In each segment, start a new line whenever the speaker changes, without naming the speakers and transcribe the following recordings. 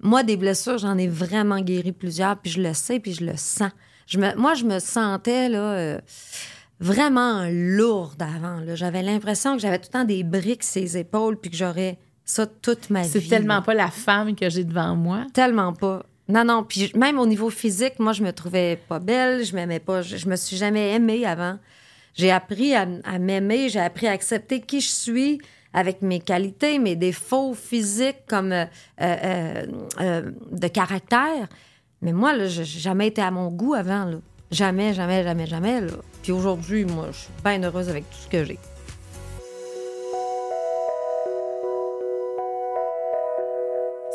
Moi, des blessures, j'en ai vraiment guéri plusieurs, puis je le sais, puis je le sens. Je me, moi, je me sentais là, euh, vraiment lourde avant. J'avais l'impression que j'avais tout le temps des briques sur les épaules, puis que j'aurais ça toute ma vie.
C'est tellement
là.
pas la femme que j'ai devant moi.
Tellement pas. Non, non. Puis même au niveau physique, moi, je me trouvais pas belle, je m'aimais pas. Je, je me suis jamais aimée avant. J'ai appris à, à m'aimer, j'ai appris à accepter qui je suis avec mes qualités, mes défauts physiques comme euh, euh, euh, de caractère. Mais moi, là, j'ai jamais été à mon goût avant. Jamais, jamais, jamais, jamais. Puis aujourd'hui, moi, je suis bien heureuse avec tout ce que j'ai.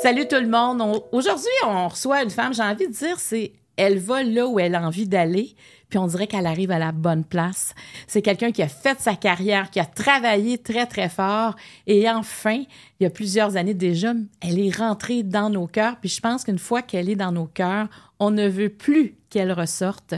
Salut tout le monde. On- Aujourd'hui, on reçoit une femme, j'ai envie de dire, c'est elle va là où elle a envie d'aller, puis on dirait qu'elle arrive à la bonne place. C'est quelqu'un qui a fait sa carrière, qui a travaillé très, très fort, et enfin, il y a plusieurs années déjà, elle est rentrée dans nos cœurs, puis je pense qu'une fois qu'elle est dans nos cœurs, on ne veut plus qu'elle ressorte.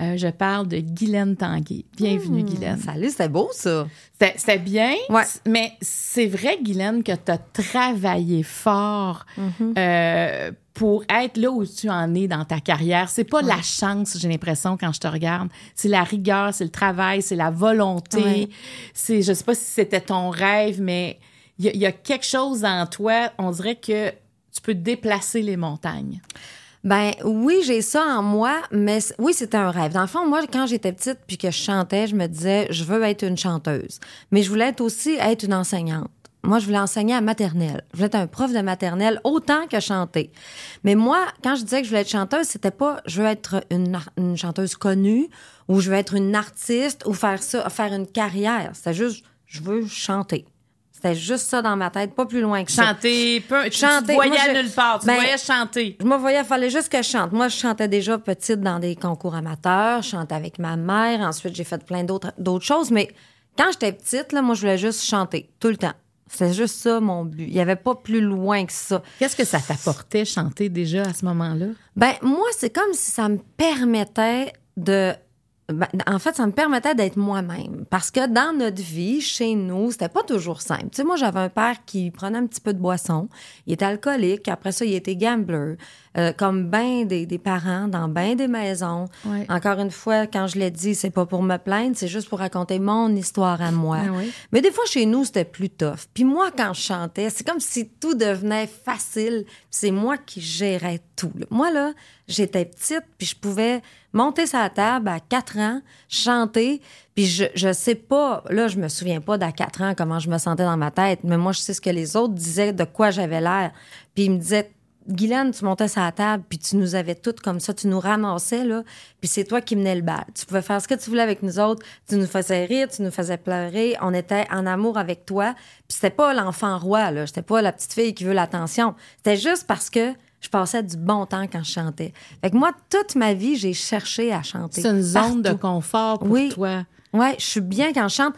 Euh, je parle de Guylaine Tanguay. Bienvenue, Guylaine.
Salut, c'était beau, ça.
C'était c'était bien,
Ouais.
mais c'est vrai, Guylaine, que tu as travaillé fort
Mm-hmm.
euh, pour être là où tu en es dans ta carrière. C'est pas la chance, j'ai l'impression, quand je te regarde. C'est la rigueur, c'est le travail, c'est la volonté.
Ouais.
C'est, je sais pas si c'était ton rêve, mais il y, a- il y a quelque chose en toi, on dirait que tu peux déplacer les montagnes.
Ben oui, j'ai ça en moi, mais oui, c'était un rêve. Dans le fond, moi, quand j'étais petite puis que je chantais, je me disais, je veux être une chanteuse. Mais je voulais être aussi être une enseignante. Moi, je voulais enseigner à maternelle. Je voulais être un prof de maternelle autant que chanter. Mais moi, quand je disais que je voulais être chanteuse, c'était pas je veux être une, chanteuse connue ou je veux être une artiste ou faire ça, faire une carrière. C'était juste je veux chanter. C'était juste ça dans ma tête, pas plus loin que ça.
Chanter, peu, tu-
Chanter,
tu te voyais
moi, je-
nulle part, tu
Ben,
voyais chanter.
Je me voyais, il fallait juste que je chante. Moi, je chantais déjà petite dans des concours amateurs, je chantais avec ma mère. Ensuite, j'ai fait plein d'autres d'autres choses. Mais quand j'étais petite, là, moi, je voulais juste chanter tout le temps. C'était juste ça, mon but. Il n'y avait pas plus loin que ça.
Qu'est-ce que ça t'apportait chanter déjà à ce moment-là?
Ben, moi, c'est comme si ça me permettait de. Ben, en fait, ça me permettait d'être moi-même. Parce que dans notre vie, chez nous, c'était pas toujours simple. Tu sais, moi, j'avais un père qui prenait un petit peu de boisson. Il était alcoolique. Après ça, il était gambler. Euh, comme ben des, des parents dans ben des maisons.
Ouais.
Encore une fois, quand je l'ai dit, c'est pas pour me plaindre, c'est juste pour raconter mon histoire à moi.
Ah oui.
Mais des fois, chez nous, c'était plus tough. Puis moi, quand je chantais, c'est comme si tout devenait facile. C'est moi qui gérais tout. là. Moi, là, j'étais petite, puis je pouvais monter sa table à 4 ans, chanter, puis je, je sais pas, là, je me souviens pas d'à 4 ans comment je me sentais dans ma tête, mais moi, je sais ce que les autres disaient, de quoi j'avais l'air. Puis ils me disaient, Guylaine, tu montais sa table, puis tu nous avais toutes comme ça, tu nous ramassais, là, puis c'est toi qui menais le bal. Tu pouvais faire ce que tu voulais avec nous autres, tu nous faisais rire, tu nous faisais pleurer, on était en amour avec toi, puis c'était pas l'enfant roi, là, j'étais pas la petite fille qui veut l'attention. C'était juste parce que je passais du bon temps quand je chantais. Fait que moi, toute ma vie, j'ai cherché à chanter.
C'est une zone de confort pour
Oui.
toi.
Ouais, je suis bien quand je chante.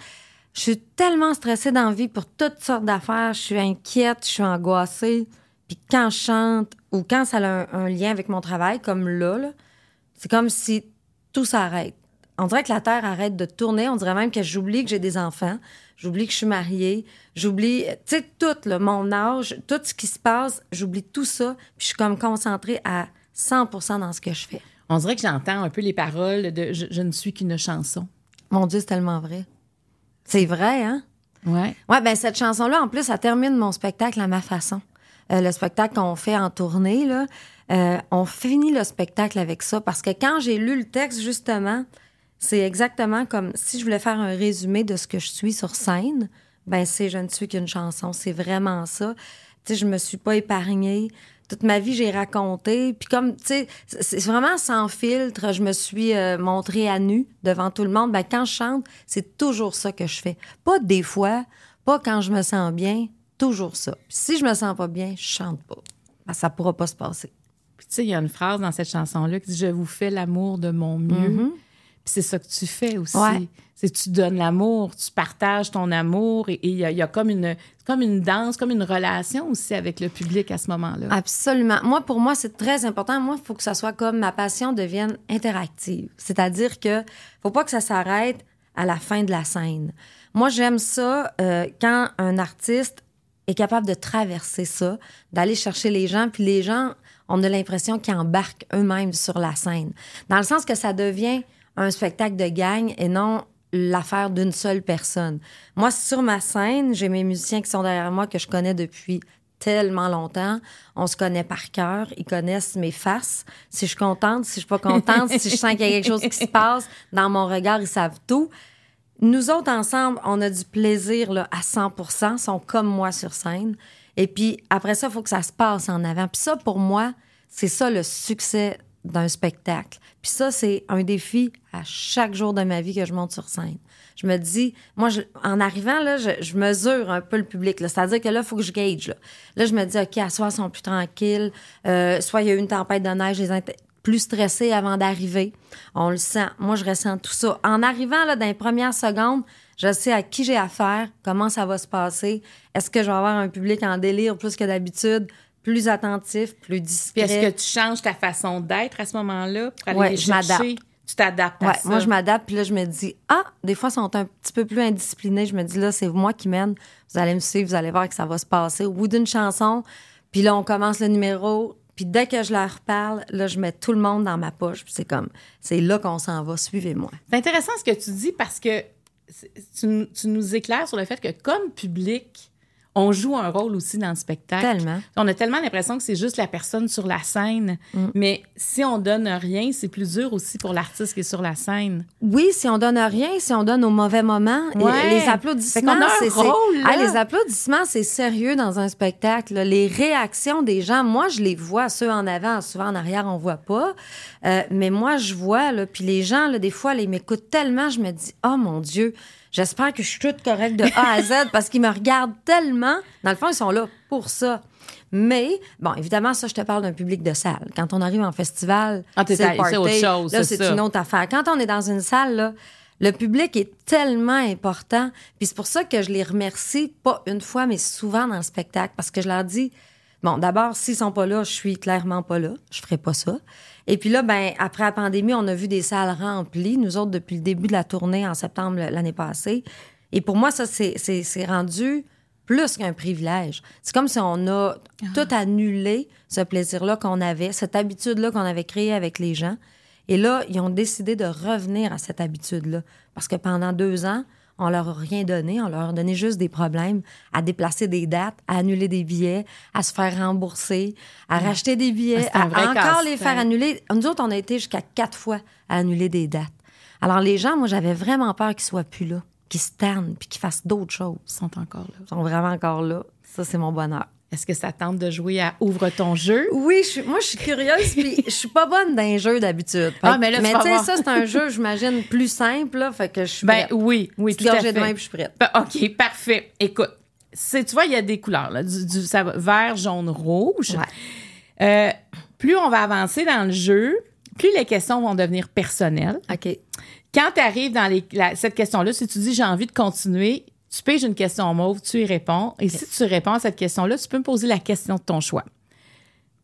Je suis tellement stressée dans la vie pour toutes sortes d'affaires. Je suis inquiète, je suis angoissée. Puis quand je chante ou quand ça a un, un lien avec mon travail, comme là, là, c'est comme si tout s'arrête. On dirait que la Terre arrête de tourner. On dirait même que j'oublie que j'ai des enfants. J'oublie que je suis mariée. J'oublie, tu sais, tout, là, mon âge, tout ce qui se passe. J'oublie tout ça. Puis je suis comme concentrée à 100% dans ce que je fais.
On dirait que j'entends un peu les paroles de je, je ne suis qu'une chanson.
Mon Dieu, c'est tellement vrai. C'est vrai, hein?
Ouais.
Ouais, ben cette chanson-là, en plus, ça termine mon spectacle à ma façon. Euh, le spectacle qu'on fait en tournée, là, euh, on finit le spectacle avec ça parce que quand j'ai lu le texte, justement, c'est exactement comme si je voulais faire un résumé de ce que je suis sur scène. Ben, c'est Je ne suis qu'une chanson. C'est vraiment ça. Tu sais, je me suis pas épargnée. Toute ma vie, j'ai raconté. Puis comme, tu sais, c'est vraiment sans filtre. Je me suis euh, montrée à nu devant tout le monde. Ben, quand je chante, c'est toujours ça que je fais. Pas des fois, pas quand je me sens bien, toujours ça. Puis si je me sens pas bien, je chante pas. Ben, ça pourra pas se passer.
Puis tu sais, il y a une phrase dans cette chanson-là qui dit Je vous fais l'amour de mon mieux. Puis c'est ça que tu fais aussi.
Ouais.
C'est tu donnes l'amour, tu partages ton amour et et il y, a- il y a comme une, comme une danse, comme une relation aussi avec le public à ce moment-là.
Absolument. Moi, pour moi, c'est très important. Moi, il faut que ça soit comme ma passion devienne interactive. C'est-à-dire que faut pas que ça s'arrête à la fin de la scène. Moi, j'aime ça euh, quand un artiste est capable de traverser ça, d'aller chercher les gens, puis les gens, on a l'impression qu'ils embarquent eux-mêmes sur la scène. Dans le sens que ça devient un spectacle de gang et non l'affaire d'une seule personne. Moi, sur ma scène, j'ai mes musiciens qui sont derrière moi que je connais depuis tellement longtemps. On se connaît par cœur. Ils connaissent mes faces. Si je suis contente, si je suis pas contente, si je sens qu'il y a quelque chose qui se passe, dans mon regard, ils savent tout. Nous autres, ensemble, on a du plaisir là, à 100 Ils sont comme moi sur scène. Et puis, après ça, il faut que ça se passe en avant. Puis ça, pour moi, c'est ça le succès d'un spectacle. Puis ça, c'est un défi à chaque jour de ma vie que je monte sur scène. Je me dis, moi, en arrivant, là, je, mesure un peu le public. C'est-à-dire que là, il faut que je gage. Là. je me dis, OK, à soir, ils sont plus tranquilles. Euh, soit il y a eu une tempête de neige, les plus stressés avant d'arriver. On le sent. Moi, je ressens tout ça. En arrivant, là, dans les premières secondes, je sais à qui j'ai affaire, comment ça va se passer. Est-ce que je vais avoir un public en délire plus que d'habitude? Plus attentif, plus discret.
Puis est-ce que tu changes ta façon d'être à ce moment-là pour aller ouais, je m'adapte. Tu t'adaptes à ça?
Moi, je m'adapte, puis là, je me dis, ah, des fois, ils sont un petit peu plus indisciplinés. Je me dis, là, c'est moi qui mène. Vous allez me suivre, vous allez voir que ça va se passer. Au bout d'une chanson, puis là, on commence le numéro, puis dès que je leur parle, là, je mets tout le monde dans ma poche. Puis c'est comme, c'est là qu'on s'en va, suivez-moi.
C'est intéressant ce que tu dis parce que tu, tu, nous éclaires sur le fait que comme public, on joue un rôle aussi dans le spectacle.
Tellement.
On a tellement l'impression que c'est juste la personne sur la scène. Mm. Mais si on donne rien, c'est plus dur aussi pour l'artiste qui est sur la scène.
Oui, si on donne rien, si on donne au mauvais moment. Les applaudissements, c'est. Ah, les applaudissements, c'est sérieux dans un spectacle. Les réactions des gens, moi, je les vois, ceux en avant, souvent en arrière, on voit pas. Euh, mais moi, je vois, là, puis les gens, là, des fois, ils m'écoutent tellement, je me dis, oh mon Dieu, J'espère que je suis toute correcte de A à Z parce qu'ils me regardent tellement. Dans le fond, ils sont là pour ça. Mais, bon, évidemment, ça, je te parle d'un public de salle. Quand on arrive en festival,
ah, c'est autre chose.
Là, c'est une autre affaire. Quand on est dans une salle, là, le public est tellement important. Puis c'est pour ça que je les remercie, pas une fois, mais souvent dans le spectacle, parce que je leur dis, bon, d'abord, s'ils sont pas là, je suis clairement pas là. Je ferai pas ça. Et puis là, ben, après la pandémie, on a vu des salles remplies, nous autres, depuis le début de la tournée en septembre l'année passée. Et pour moi, ça, c'est rendu plus qu'un privilège. C'est comme si on a ah. tout annulé ce plaisir-là qu'on avait, cette habitude-là qu'on avait créée avec les gens. Et là, ils ont décidé de revenir à cette habitude-là. Parce que pendant deux ans, on leur a rien donné, on leur a donné juste des problèmes à déplacer des dates, à annuler des billets, à se faire rembourser, à racheter des billets, à encore les faire annuler. Nous autres, on a été jusqu'à quatre fois à annuler des dates. Alors les gens, moi, j'avais vraiment peur qu'ils soient plus là, qu'ils se tannent, puis qu'ils fassent d'autres choses.
Ils sont encore là.
Ils sont vraiment encore là. Ça, c'est mon bonheur.
Est-ce que ça tente de jouer à Ouvre ton jeu?
Oui, je moi, je suis curieuse, puis je suis pas bonne dans les jeux d'habitude.
Ah, mais là,
Mais tu sais, ça, c'est un jeu, j'imagine, plus simple, là, fait que je suis
Ben oui, oui, tout à fait.
de main, puis je suis prête.
Ben, OK, parfait. Écoute, tu vois, il y a des couleurs, là, du, du ça vert, jaune, rouge. Euh, plus on va avancer dans le jeu, plus les questions vont devenir personnelles.
OK.
Quand tu arrives dans les, cette question-là, si tu dis j'ai envie de continuer, tu piges une question mauve, tu y réponds. Et si tu réponds à cette question-là, tu peux me poser la question de ton choix.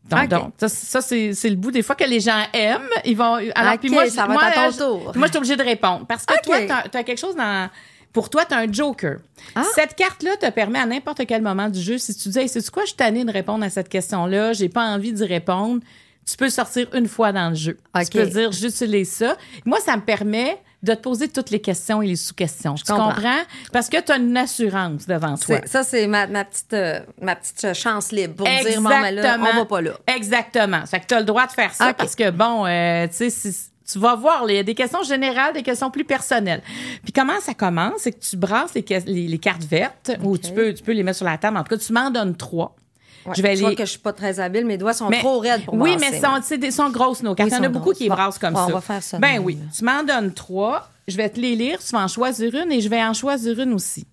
Donc, ça, c'est, le bout. Des fois que les gens aiment, ils vont.
Alors, puis moi, ça va moi, ton tour.
Moi, je suis obligée de répondre. Parce que toi, tu as, quelque chose dans. Pour toi, tu as un joker. Ah. Cette carte-là te permet à n'importe quel moment du jeu, si tu dis, hey, c'est quoi, je suis tannée de répondre à cette question-là, j'ai pas envie d'y répondre, tu peux sortir une fois dans le jeu. Tu peux dire, j'utilise ça. Moi, ça me permet de te poser toutes les questions et les sous-questions. tu comprends. Parce que tu as une assurance devant toi.
Ça, c'est ma, petite, euh, ma petite chance libre pour dire, bon, mais là, on va pas là.
Exactement. Fait que tu as le droit de faire ça parce que, bon, euh, tu sais, tu vas voir, il y a des questions générales, des questions plus personnelles. Puis comment ça commence? C'est que tu brasses les, les, cartes vertes ou tu peux, tu peux les mettre sur la table. En tout cas, tu m'en donnes trois
je vais je vois que je suis pas très habile, mes doigts sont trop raides pour
Oui, mais sont, sont grosses nos cartes. Il y en a beaucoup qui brassent comme ça.
On va faire ça.
Ben oui. Tu m'en donnes trois. Je vais te les lire. Tu vas en choisir une et je vais en choisir une aussi.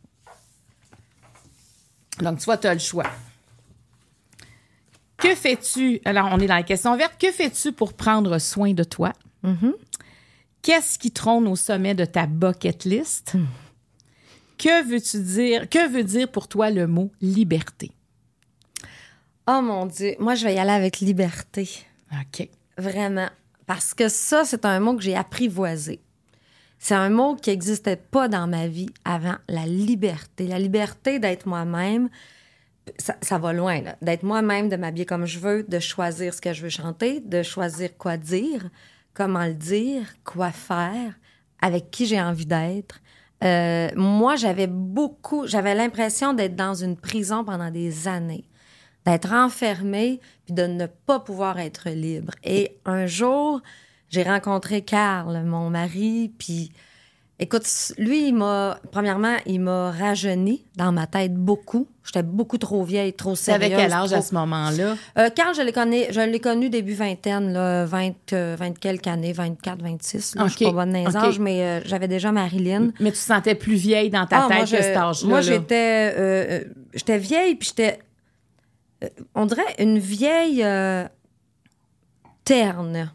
Donc, tu vois, tu as le choix. Que fais-tu? Alors, on est dans la question verte. Que fais-tu pour prendre soin de toi?
Mm-hmm.
Qu'est-ce qui trône au sommet de ta bucket list? Mm. Que veux-tu dire? Que veut dire pour toi le mot liberté?
Oh mon Dieu, moi je vais y aller avec liberté.
OK.
Vraiment. Parce que ça, c'est un mot que j'ai apprivoisé. C'est un mot qui n'existait pas dans ma vie avant, la liberté. La liberté d'être moi-même, ça, ça va loin, là. D'être moi-même, de m'habiller comme je veux, de choisir ce que je veux chanter, de choisir quoi dire, comment le dire, quoi faire, avec qui j'ai envie d'être. Euh, moi, j'avais beaucoup, j'avais l'impression d'être dans une prison pendant des années, d'être enfermée, puis de ne pas pouvoir être libre. Et un jour, j'ai rencontré Carl, mon mari, puis écoute, lui, il m'a, premièrement, il m'a rajeuni dans ma tête beaucoup. J'étais beaucoup trop vieille, trop sérieuse.
T'avais quel âge
trop-
à ce moment-là?
Euh, Carl, je l'ai connu, je l'ai connu début vingtaine, là, 20, euh, 20 quelques années, 24, 26. Là, Je suis pas bonne dans les âges, mais euh, j'avais déjà Marilyn.
Mais tu te sentais plus vieille dans ta
Ah,
tête
moi,
que
je-
cet âge-là.
Moi, j'étais, euh, euh, j'étais vieille, puis j'étais, on dirait une vieille euh, terne,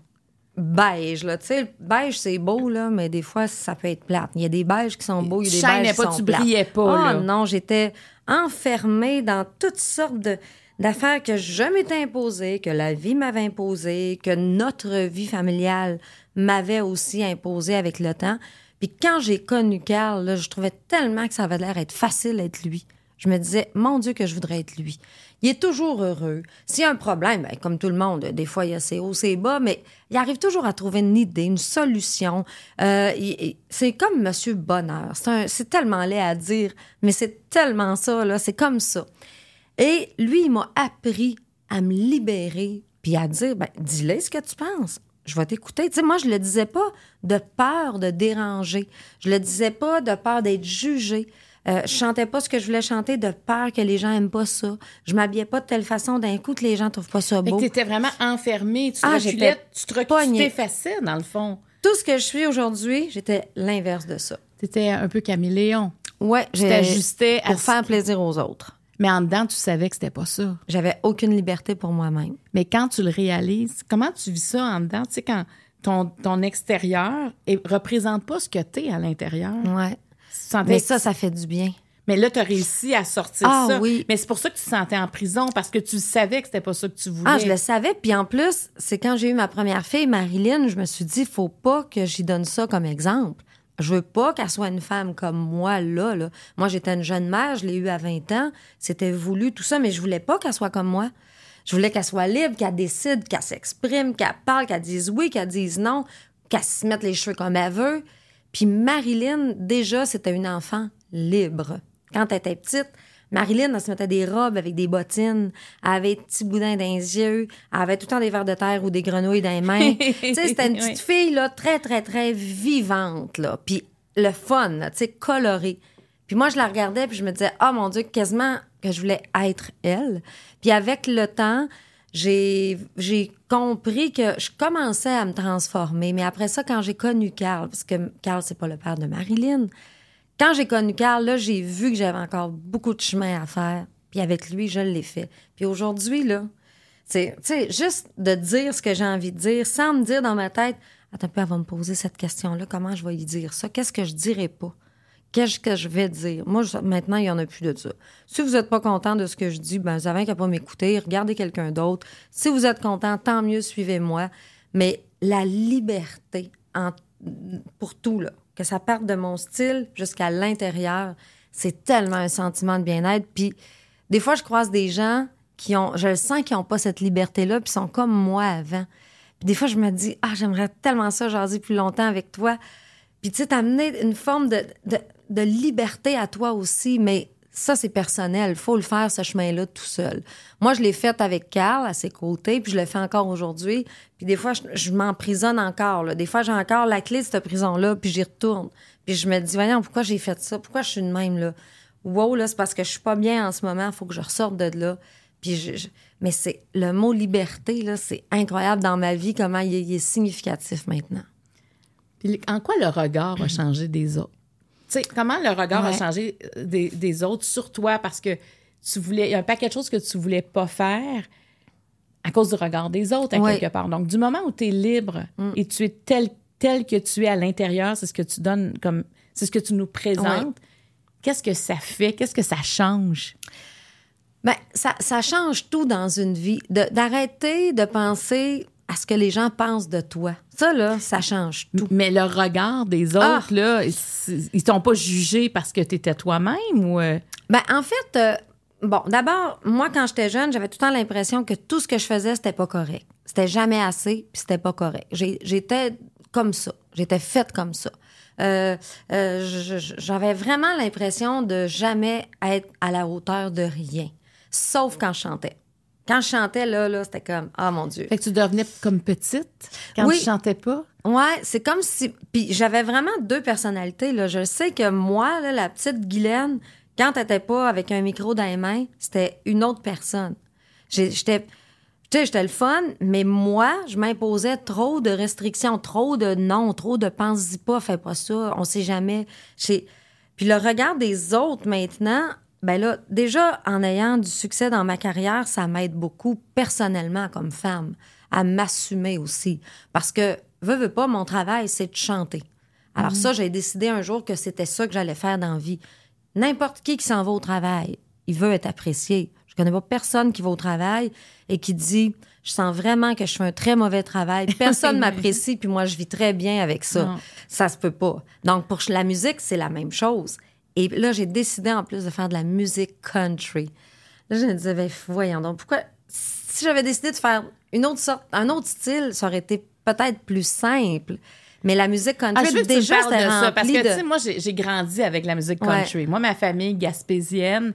beige. Là. Tu sais, beige, c'est beau, là, mais des fois, ça peut être plate. Il y a des beiges qui sont beaux, il y a
Tu
des beiges qui
pas,
sont
tu
plates.
brillais pas,
Ah
là.
non, j'étais enfermée dans toutes sortes de d'affaires que je m'étais imposées, que la vie m'avait imposées, que notre vie familiale m'avait aussi imposé avec le temps. Puis quand j'ai connu Carl, là, je trouvais tellement que ça avait l'air être facile d'être lui. Je me disais, mon Dieu, que je voudrais être lui. Il est toujours heureux. S'il y a un problème, ben, comme tout le monde, des fois, il y a ses hauts, ses bas, mais il arrive toujours à trouver une idée, une solution. Euh, c'est comme Monsieur Bonheur. C'est, tellement laid à dire, mais c'est tellement ça. C'est comme ça. Et lui, il m'a appris à me libérer, puis à dire, ben, dis-le ce que tu penses. Je vais t'écouter. Tu sais, moi, je le disais pas de peur de déranger. Je le disais pas de peur d'être jugée. Euh, je chantais pas ce que je voulais chanter de peur que les gens aiment pas ça. Je m'habillais pas de telle façon d'un coup que les gens trouvent pas ça beau.
t'étais vraiment enfermée. Tu
Ah,
reculais, tu te tu t'effaçais, dans le fond.
Tout ce que je suis aujourd'hui, j'étais l'inverse de ça.
T'étais un peu caméléon.
Ouais,
Tu à
pour
ce-
faire plaisir aux autres.
Mais en dedans, tu savais que c'était pas ça.
J'avais aucune liberté pour moi-même.
Mais quand tu le réalises, comment tu vis ça en dedans? Tu sais, quand ton, ton extérieur ne représente pas ce que tu es à l'intérieur.
Ouais.
Sentais
Mais ça, ça fait du bien.
mais là, tu as réussi à sortir
Ah
ça.
oui.
Mais c'est pour ça que tu te sentais en prison, parce que tu savais que c'était pas ça que tu voulais.
Ah, je le savais. Puis en plus, c'est quand j'ai eu ma première fille, Marilyn, je me suis dit, faut pas que j'y donne ça comme exemple. Je veux pas qu'elle soit une femme comme moi, là, là. Moi, j'étais une jeune mère, je l'ai eue à 20 ans. C'était voulu, tout ça, mais je voulais pas qu'elle soit comme moi. Je voulais qu'elle soit libre, qu'elle décide, qu'elle s'exprime, qu'elle parle, qu'elle dise oui, qu'elle dise non, qu'elle se mette les cheveux comme elle veut. Puis Marilyn, déjà, c'était une enfant libre. Quand elle était petite, Marilyn, elle se mettait des robes avec des bottines, elle avait des petits boudins dans les yeux, elle avait tout le temps des vers de terre ou des grenouilles dans les mains. tu sais, c'était une petite fille, là, très, très, très vivante, là. Puis le fun, tu sais, coloré. Puis moi, je la regardais, puis je me disais, oh mon Dieu, quasiment que je voulais être elle. Puis avec le temps, j'ai compris que je commençais à me transformer. Mais après ça, quand j'ai connu Carl, parce que Carl, c'est pas le père de Marilyn, quand j'ai connu Carl, là, j'ai vu que j'avais encore beaucoup de chemin à faire. Puis avec lui, je l'ai fait. Puis aujourd'hui, là, tu juste de dire ce que j'ai envie de dire sans me dire dans ma tête, attends elle va me poser cette question-là, comment je vais lui dire ça? Qu'est-ce que je dirais pas? Qu'est-ce que je vais dire? Moi, maintenant, il n'y en a plus de ça. Si vous n'êtes pas content de ce que je dis, ben, vous avez qu'à pas m'écouter, regardez quelqu'un d'autre. Si vous êtes content, tant mieux, suivez-moi. Mais la liberté pour tout, là, que ça parte de mon style jusqu'à l'intérieur, c'est tellement un sentiment de bien-être. Puis des fois, je croise des gens qui ont, je le sens, qui n'ont pas cette liberté-là, puis sont comme moi avant. Puis des fois, je me dis, ah, j'aimerais tellement ça, jaser plus longtemps avec toi. Puis tu sais, t'amener une forme de, de liberté à toi aussi, mais ça, c'est personnel. faut le faire, ce chemin-là, tout seul. Moi, je l'ai fait avec Carl, à ses côtés, puis je le fais encore aujourd'hui. Puis des fois, je, m'emprisonne encore. Là. Des fois, j'ai encore la clé de cette prison-là, puis j'y retourne. Puis je me dis, voyons, pourquoi j'ai fait ça? Pourquoi je suis de même, là? Wow, là, c'est parce que je suis pas bien en ce moment, faut que je ressorte de là. Puis je, mais c'est le mot liberté, là, c'est incroyable dans ma vie, comment il il est significatif maintenant.
Puis en quoi le regard a changé des autres? Tu sais, comment le regard a changé euh, des, des autres sur toi? Parce que tu voulais. Il y a un paquet de choses que tu voulais pas faire à cause du regard des autres, à
Ouais. Mm.
quelque part. Donc, du moment où tu es libre et tu es tel, tel que tu es à l'intérieur, c'est ce que tu donnes comme. C'est ce que tu nous présentes. Qu'est-ce que ça fait? Qu'est-ce que ça change?
Ben, ça, ça change tout dans une vie. De- D'arrêter de penser à ce que les gens pensent de toi. Ça, là, ça change tout.
Mais le regard des autres, là, ils- t'ont pas jugé parce que tu étais toi-même ou. euh,
Ben, en fait, euh, bon, d'abord, moi, quand j'étais jeune, j'avais tout le temps l'impression que tout ce que je faisais, c'était pas correct. C'était jamais assez, puis c'était pas correct. J'étais comme ça. J'étais faite comme ça. Euh, euh, J'avais vraiment l'impression de jamais être à la hauteur de rien, sauf quand je chantais. Quand je chantais, là, là c'était comme, ah mon Dieu.
Fait que tu devenais comme petite quand
Oui.
tu chantais pas?
Ouais, c'est comme si. Puis j'avais vraiment deux personnalités. Là. Je sais que moi, là, la petite Guylaine, quand était pas avec un micro dans les mains, c'était une autre personne. J'étais. Tu sais, j'étais le fun, mais moi, je m'imposais trop de restrictions, trop de non, trop de pense-y pas, fais pas ça, on sait jamais. Puis le regard des autres maintenant, ben là, déjà, en ayant du succès dans ma carrière, ça m'aide beaucoup personnellement comme femme à m'assumer aussi. Parce que, veux, veux pas, mon travail, c'est de chanter. Alors ça, j'ai décidé un jour que c'était ça que j'allais faire dans la vie. N'importe qui qui s'en va au travail, il veut être apprécié. Je connais pas personne qui va au travail et qui dit je sens vraiment que je fais un très mauvais travail. Personne m'apprécie puis moi je vis très bien avec ça.
Non.
Ça se peut pas. Donc pour la musique, c'est la même chose. Et là, j'ai décidé en plus de faire de la musique country. Là, je me disais ben, voyons donc pourquoi si j'avais décidé de faire une autre sorte un autre style, ça aurait été peut-être plus simple. Mais la musique country
Ah, je veux que tu
déjà
parles de ça, parce que,
de
tu sais, moi, j'ai grandi avec la musique
Ouais.
country. Moi, ma famille gaspésienne,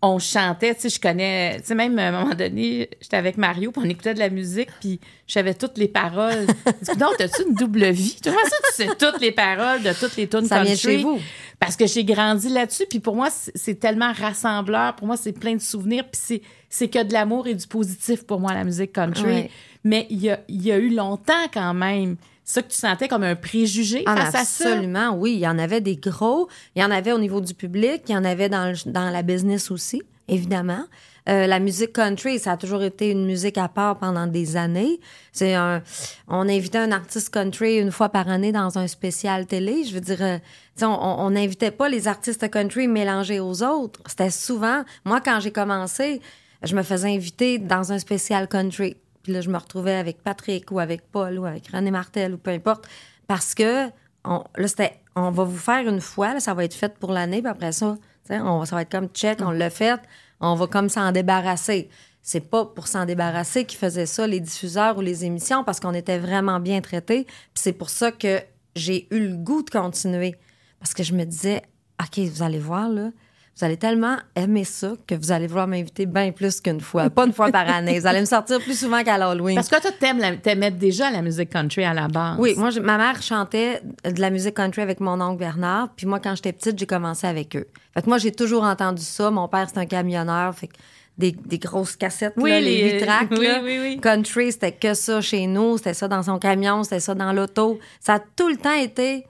on chantait, tu sais, je connais, tu sais, même à un moment donné, j'étais avec Mario, puis on écoutait de la musique, puis je savais toutes les paroles. Donc, t'as-tu une double vie? Comment ça, tu sais toutes les paroles de toutes les tunes
Ça
country?
vient de chez vous.
Parce que j'ai grandi là-dessus, puis pour moi, c'est tellement rassembleur. Pour moi, c'est plein de souvenirs, puis c'est- c'est que de l'amour et du positif pour moi, la musique country.
Ouais.
Mais il y a, il y a eu longtemps quand même ça que tu sentais comme un préjugé
Ah,
face à ça?
absolument, oui. Il y en avait des gros. Il y en avait au niveau du public. Il y en avait dans, le- dans la business aussi, évidemment. Euh, la musique country, ça a toujours été une musique à part pendant des années. C'est un, on invitait un artiste country une fois par année dans un spécial télé. Je veux dire, euh, on n'invitait pas les artistes country mélangés aux autres. C'était souvent, moi, quand j'ai commencé, je me faisais inviter dans un spécial country. Puis là, je me retrouvais avec Patrick ou avec Paul ou avec René Martel ou peu importe. Parce que là, c'était on va vous faire une fois, là, ça va être fait pour l'année, puis après ça, on, ça va être comme check, on l'a fait, on va comme s'en débarrasser. C'est pas pour s'en débarrasser qu'ils faisaient ça, les diffuseurs ou les émissions, parce qu'on était vraiment bien traités. Puis c'est pour ça que j'ai eu le goût de continuer. Parce que je me disais, OK, vous allez voir, là, vous allez tellement aimer ça que vous allez vouloir m'inviter bien plus qu'une fois. Pas une fois par année. Vous allez me sortir plus souvent qu'à l'Halloween.
Parce que toi, t'aimes t'aimais déjà la musique country à la base.
Oui, moi, ma mère chantait de la musique country avec mon oncle Bernard. Puis moi, quand j'étais petite, j'ai commencé avec eux. Fait que moi, j'ai toujours entendu ça. Mon père, c'est un camionneur. Fait que des, des grosses cassettes,
Oui,
là, les
les-
tracks.
oui,
là.
oui, oui.
Country, c'était que ça chez nous. C'était ça dans son camion, c'était ça dans l'auto. Ça a tout le temps été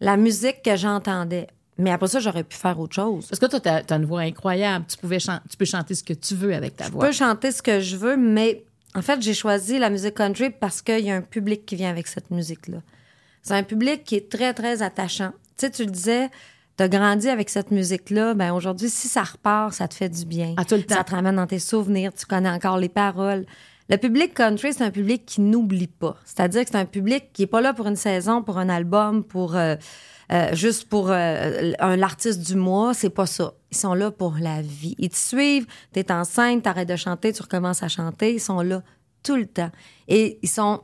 la musique que j'entendais. Mais après ça, j'aurais pu faire autre chose.
Parce que toi, t'as as une voix incroyable. Tu, pouvais tu peux chanter ce que tu veux avec ta
Je
voix.
peux chanter ce que je veux, mais en fait, j'ai choisi la musique country parce qu'il y a un public qui vient avec cette musique-là. C'est un public qui est très, très attachant. Tu sais, tu le disais, tu as grandi avec cette musique-là. Ben aujourd'hui, si ça repart, ça te fait du bien.
Ah, tout le temps.
Ça te ramène dans tes souvenirs. Tu connais encore les paroles. Le public country, c'est un public qui n'oublie pas. C'est-à-dire que c'est un public qui est pas là pour une saison, pour un album, pour euh, euh, juste pour euh, un l'artiste du mois. C'est pas ça. Ils sont là pour la vie. Ils te suivent. T'es enceinte, t'arrêtes de chanter, tu recommences à chanter. Ils sont là tout le temps. Et ils sont,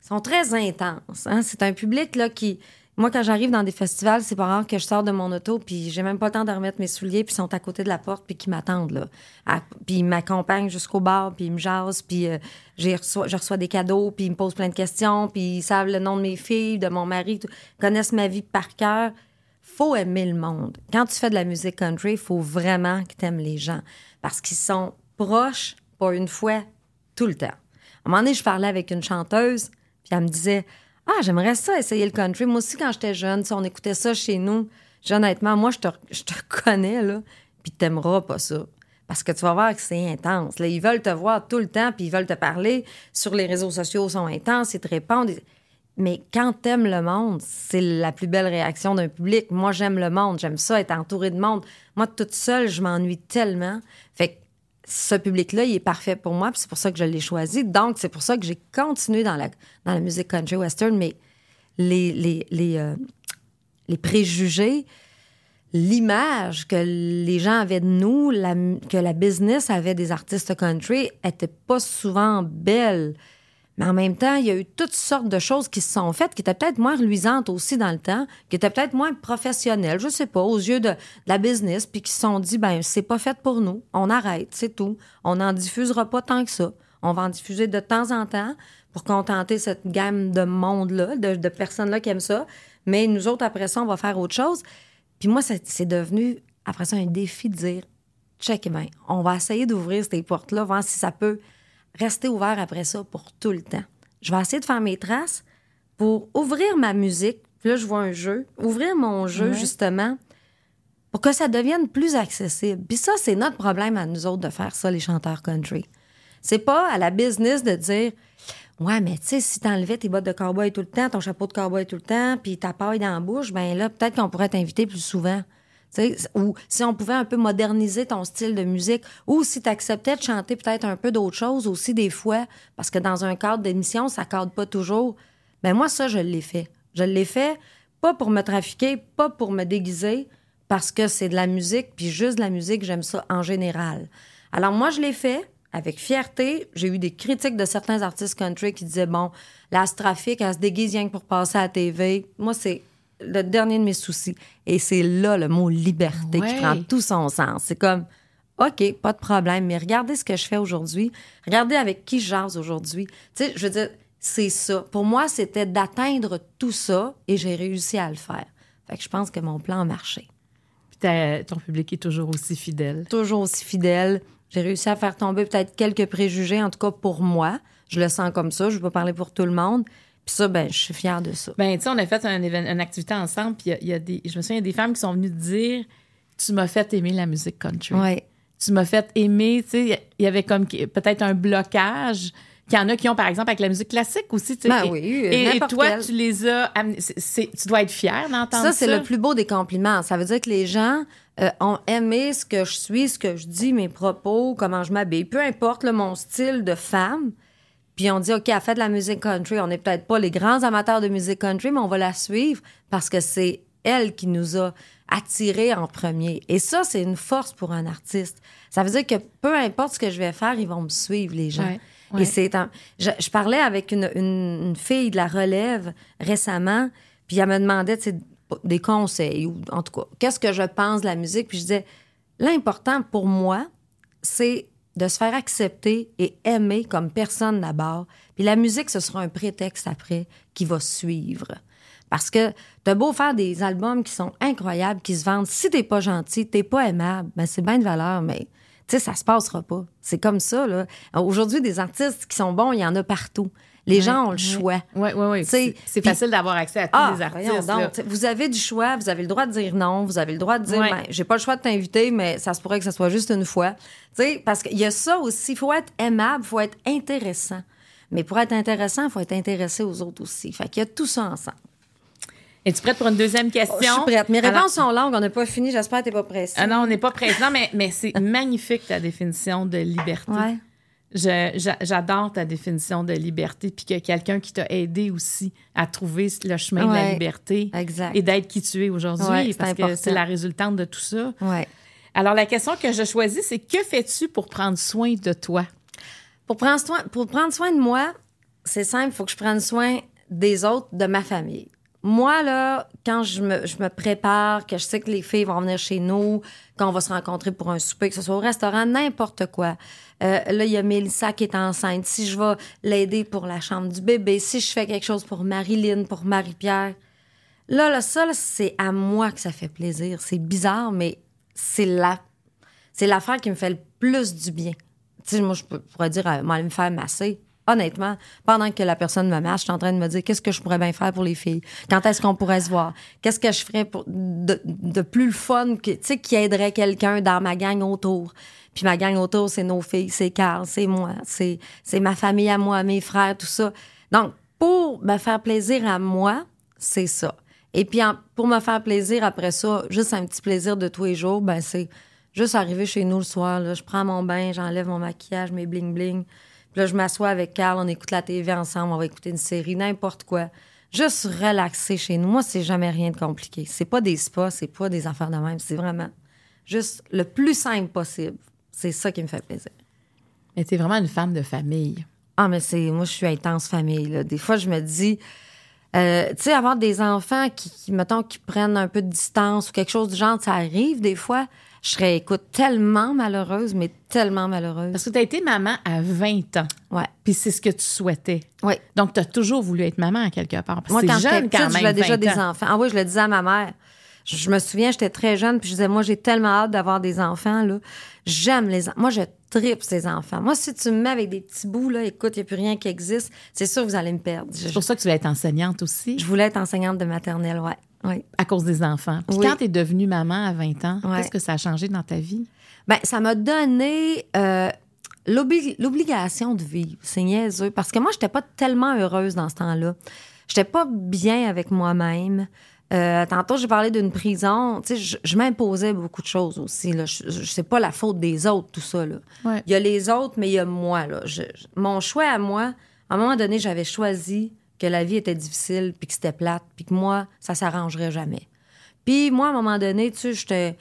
sont très intenses. hein. C'est un public là qui. Moi, quand j'arrive dans des festivals, c'est pas rare que je sors de mon auto, puis j'ai même pas le temps de remettre mes souliers, puis ils sont à côté de la porte, puis qui m'attendent, là. Puis ils m'accompagnent jusqu'au bar, puis ils me jasent, puis euh, je reçois des cadeaux, puis ils me posent plein de questions, puis ils savent le nom de mes filles, de mon mari, tout- connaissent ma vie par cœur. Faut aimer le monde. Quand tu fais de la musique country, faut vraiment que tu aimes les gens, parce qu'ils sont proches, pas une fois, tout le temps. À un moment donné, je parlais avec une chanteuse, puis elle me disait Ah, j'aimerais ça essayer le country. Moi aussi, quand j'étais jeune, on écoutait ça chez nous, honnêtement, moi, je te, je te connais, là, puis t'aimeras pas ça. Parce que tu vas voir que c'est intense. Là, ils veulent te voir tout le temps, puis ils veulent te parler. Sur les réseaux sociaux, ils sont intenses, ils te répondent. Mais quand t'aimes le monde, c'est la plus belle réaction d'un public. Moi, j'aime le monde. J'aime ça, être entourée de monde. Moi, toute seule, je m'ennuie tellement. Fait que ce public-là, il est parfait pour moi, c'est pour ça que je l'ai choisi. Donc, c'est pour ça que j'ai continué dans la, dans la musique country western, mais les, les, les, euh, les préjugés, l'image que les gens avaient de nous, que la business avait des artistes country, était pas souvent belle. Mais en même temps, il y a eu toutes sortes de choses qui se sont faites, qui étaient peut-être moins reluisantes aussi dans le temps, qui étaient peut-être moins professionnelles, je sais pas, aux yeux de, la business, puis qui se sont dit, ben c'est pas fait pour nous, on arrête, c'est tout. On n'en diffusera pas tant que ça. On va en diffuser de temps en temps pour contenter cette gamme de monde-là, de, personnes-là qui aiment ça. Mais nous autres, après ça, on va faire autre chose. Puis moi, c'est devenu, après ça, un défi de dire, check, ben, on va essayer d'ouvrir ces portes-là, voir si ça peut rester ouvert après ça pour tout le temps. Je vais essayer de faire mes traces pour ouvrir ma musique. Puis là, je vois un jeu. Ouvrir mon jeu, justement, pour que ça devienne plus accessible. Puis ça, c'est notre problème à nous autres de faire ça, les chanteurs country. C'est pas à la business de dire Ouais, mais tu sais, si t'enlevais tes bottes de cowboy tout le temps, ton chapeau de cowboy tout le temps, puis ta paille dans la bouche, ben là, peut-être qu'on pourrait t'inviter plus souvent. Ou si on pouvait un peu moderniser ton style de musique, ou si tu acceptais de chanter peut-être un peu d'autres choses aussi des fois, parce que dans un cadre d'émission, ça cadre pas toujours. Ben moi, ça, je l'ai fait. Je l'ai fait pas pour me trafiquer, pas pour me déguiser, parce que c'est de la musique, puis juste de la musique, j'aime ça en général. Alors moi, je l'ai fait avec fierté. J'ai eu des critiques de certains artistes country qui disaient, bon, là, ce trafic, elle se déguise rien que pour passer à la TV. Moi, c'est le dernier de mes soucis. Et c'est là le mot liberté qui prend tout son sens. C'est comme, OK, pas de problème, mais regardez ce que je fais aujourd'hui. Regardez avec qui je jase aujourd'hui. Tu sais, je veux dire, c'est ça. Pour moi, c'était d'atteindre tout ça et j'ai réussi à le faire. Fait que je pense que mon plan a marché.
Puis ton public est toujours aussi fidèle.
Toujours aussi fidèle. J'ai réussi à faire tomber peut-être quelques préjugés, en tout cas pour moi. Je le sens comme ça. Je ne veux pas parler pour tout le monde. Puis ça, ben, je suis fière de ça.
Ben, tu sais, on a fait un une activité ensemble, puis il y a- il y, a des. Je me souviens, il y a des femmes qui sont venues dire Tu m'as fait aimer la musique country.
Oui.
Tu m'as fait aimer, tu sais, il y avait comme peut-être un blocage. Qu'il y en a qui ont, par exemple, avec la musique classique aussi. tu.
Ben
Et-
oui,
Et, toi, tu les as amenés. tu dois être fière d'entendre ça.
Ça, c'est le plus beau des compliments. Ça veut dire que les gens euh, ont aimé ce que je suis, ce que je dis, mes propos, comment je m'habille. Peu importe mon style de femme. Puis on dit, OK, elle fait de la musique country. On n'est peut-être pas les grands amateurs de musique country, mais on va la suivre parce que c'est elle qui nous a attirés en premier. Et ça, c'est une force pour un artiste. Ça veut dire que peu importe ce que je vais faire, ils vont me suivre, les gens.
Ouais, ouais.
Et c'est un- je, je parlais avec une, une- une fille de la relève récemment, puis elle me demandait des conseils, ou en tout cas, qu'est-ce que je pense de la musique? Puis je disais, l'important pour moi, c'est de se faire accepter et aimer comme personne d'abord. Puis la musique, ce sera un prétexte après qui va suivre. Parce que t'as beau faire des albums qui sont incroyables, qui se vendent, si t'es pas gentil, t'es pas aimable, ben c'est bien de valeur, mais tu sais, ça se passera pas. C'est comme ça, là. Aujourd'hui, des artistes qui sont bons, il y en a partout. Les gens ont le choix.
Oui, oui, oui.
Tu
C'est facile d'avoir accès à tous
Ah,
les artistes.
donc. T'sais, Vous avez du choix, vous avez le droit de dire non, vous avez le droit de dire,
Ouais.
ben, j'ai pas le choix de t'inviter, mais ça se pourrait que ça soit juste une fois. Tu sais, parce qu'il y a ça aussi, il faut être aimable, il faut être intéressant. Mais pour être intéressant, il faut être intéressé aux autres aussi. Fait qu'il y a tout ça ensemble.
Es-tu prête pour une deuxième question?
Oh, je suis prête. Mes
Alors-
réponses sont longues, on n'a pas fini, j'espère que t'es pas pressée.
Ah non, on n'est pas présent, mais, mais c'est magnifique ta définition de liberté.
Ouais.
J'adore ta définition de liberté, puis que quelqu'un qui t'a aidé aussi à trouver le chemin de la liberté
exact.
et d'être qui tu es aujourd'hui,
Ouais,
parce que c'est la résultante de tout ça.
Ouais.
Alors, la question que je choisis, c'est que fais-tu pour prendre soin de toi?
Pour prendre soin, pour prendre soin de moi, c'est simple, il faut que je prenne soin des autres, de ma famille. Moi, là, quand je me, je me prépare, que je sais que les filles vont venir chez nous, qu'on va se rencontrer pour un souper, que ce soit au restaurant, n'importe quoi. Euh, là, il y a Mélissa qui est enceinte. Si je vais l'aider pour la chambre du bébé, si je fais quelque chose pour Marilyn, pour Marie-Pierre, là, là, ça, c'est à moi que ça fait plaisir. C'est bizarre, mais c'est la, c'est l'affaire qui me fait le plus du bien. Tu sais, moi, je pourrais dire, euh, moi, me faire masser. Honnêtement, pendant que la personne me masse, je suis en train de me dire qu'est-ce que je pourrais bien faire pour les filles? Quand est-ce qu'on pourrait se voir? Qu'est-ce que je ferais pour de, de plus le fun, qui aiderait quelqu'un dans ma gang autour? Puis ma gang autour, c'est nos filles, c'est Carl, c'est moi, c'est, ma famille à moi, mes frères, tout ça. Donc, pour me faire plaisir à moi, c'est ça. Et puis, pour me faire plaisir après ça, juste un petit plaisir de tous les jours, ben c'est juste arriver chez nous le soir. Je prends mon bain, j'enlève mon maquillage, mes bling-bling. Puis là, je m'assois avec Carl, on écoute la TV ensemble, on va écouter une série, n'importe quoi. juste relaxer chez nous. Moi, c'est jamais rien de compliqué. C'est pas des spas, c'est pas des affaires de même. C'est vraiment juste le plus simple possible. C'est ça qui me fait plaisir.
Mais t'es vraiment une femme de famille.
Ah, mais c'est. Moi, je suis intense famille. Là. Des fois, je me dis. euh, tu sais, avoir des enfants qui, qui, mettons, qui prennent un peu de distance ou quelque chose du genre, ça arrive des fois. Je serais, écoute, tellement malheureuse, mais tellement malheureuse.
Parce que tu as été maman à 20 ans.
Ouais.
Puis c'est ce que tu souhaitais.
Oui.
Donc, tu as toujours voulu être maman à quelque part. Parce
Moi, quand j'étais petite,
quand
je
même.
voulais déjà
20
des enfants. Ah oui, je le disais à ma mère. Je, je me souviens, j'étais très jeune, puis je disais, moi, j'ai tellement hâte d'avoir des enfants, là. J'aime les enfants. Moi, je tripe ces enfants. Moi, si tu me mets avec des petits bouts, là, écoute, il n'y a plus rien qui existe, c'est sûr que vous allez me perdre.
C'est pour ça que tu voulais être enseignante aussi,
je voulais être enseignante de maternelle, ouais. Ouais.
à cause des enfants. Puis
Oui.
quand tu es devenue maman à 20 ans,
Ouais.
qu'est-ce que ça a changé dans ta vie?
Ben, ça m'a donné euh, l'obli- l'obligation de vivre. C'est niaiseux. Parce que moi, j'étais pas tellement heureuse dans ce temps-là. J'étais pas bien avec moi-même. Euh, tantôt, j'ai parlé d'une prison. Tu sais, je, je m'imposais beaucoup de choses aussi. Là. Je, je, c'est pas la faute des autres, tout ça. Là.
Ouais.
Il y a les autres, mais il y a moi. Là. Je- je- mon choix à moi, à un moment donné, j'avais choisi que la vie était difficile, puis que c'était plate, puis que moi, ça s'arrangerait jamais. Puis moi, à un moment donné, tu sais, j'étais...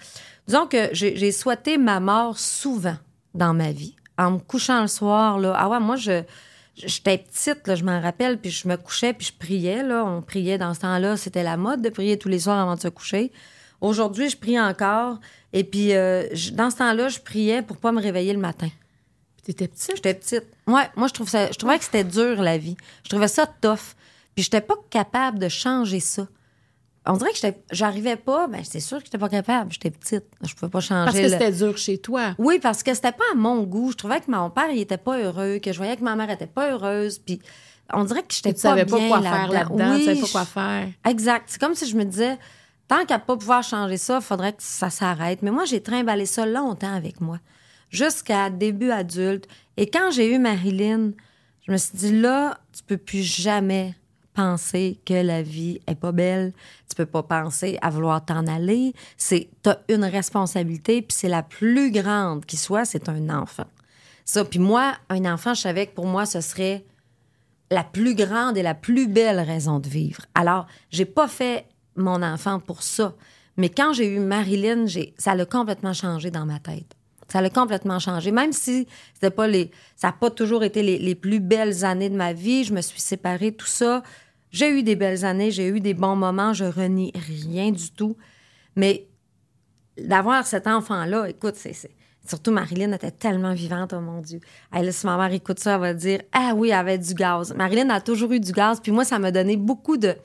Disons que j'ai souhaité ma mort souvent dans ma vie. En me couchant le soir, là. Ah ouais, moi, je... J'étais petite, là, je m'en rappelle, puis je me couchais, puis je priais, là. On priait dans ce temps-là. C'était la mode de prier tous les soirs avant de se coucher. Aujourd'hui, je prie encore. Et puis, euh, dans ce temps-là, je priais pour pas me réveiller le matin.
T'étais petite?
J'étais petite. Ouais, moi, je, trouve ça, je trouvais que c'était dur, la vie. Je trouvais ça tough. Puis, j'étais pas capable de changer ça. On dirait que j'arrivais pas. Ben, c'est sûr que j'étais pas capable. J'étais petite. Je pouvais pas changer.
Parce que
le-
c'était dur chez toi.
Oui, parce que c'était pas à mon goût. Je trouvais que mon père, il était pas heureux, que je voyais que ma mère était pas heureuse. Puis, on dirait que j'étais pas
savais pas
bien
quoi faire là-dedans,
Oui,
tu savais pas quoi faire.
Exact. C'est comme si je me disais, tant qu'à pas pouvoir changer ça, il faudrait que ça s'arrête. Mais moi, j'ai trimballé ça longtemps avec moi, jusqu'à début adulte. Et quand j'ai eu Marilyn, je me suis dit, là, tu peux plus jamais penser que la vie est pas belle. Tu peux pas penser à vouloir t'en aller. C'est, t'as une responsabilité, puis c'est la plus grande qui soit, c'est un enfant. Ça, puis moi, un enfant, je savais que pour moi, ce serait la plus grande et la plus belle raison de vivre. Alors, j'ai pas fait mon enfant pour ça. Mais quand j'ai eu Marilyn, ça l'a complètement changé dans ma tête. Ça l'a complètement changé. Même si c'était pas les, ça n'a pas toujours été les, plus belles années de ma vie. Je me suis séparée, tout ça. J'ai eu des belles années, j'ai eu des bons moments. Je renie rien du tout. Mais d'avoir cet enfant-là, écoute, c'est, Surtout Marilyn était tellement vivante, oh mon Dieu. Elle, si ma mère écoute ça, elle va dire Ah oui, elle avait du gaz. Marilyn a toujours eu du gaz, puis moi, ça m'a donné beaucoup de.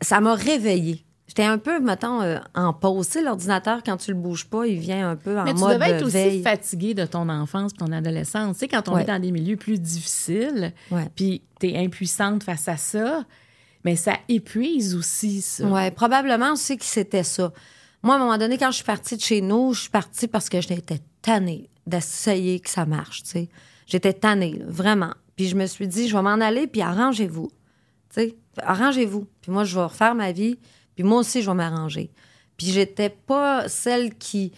Ça m'a réveillée. J'étais un peu, mettons, euh, en pause. Tu sais, l'ordinateur, quand tu le bouges pas, il vient un peu en
Mais tu
mode
devais être aussi
veille.
fatiguée de ton enfance, ton adolescence. Tu sais, quand on
Ouais.
est dans des milieux plus difficiles,
Ouais.
puis t'es impuissante face à ça, mais ça épuise aussi, ça.
Ouais, probablement aussi que c'était ça. Moi, à un moment donné, quand je suis partie de chez nous, je suis partie parce que j'étais tannée d'essayer que ça marche, tu sais. J'étais tannée, là, vraiment. Puis je me suis dit, je vais m'en aller, puis arrangez-vous. Tu sais, arrangez-vous. Puis moi, je vais refaire ma vie, puis moi aussi, je vais m'arranger. Puis j'étais pas celle qui,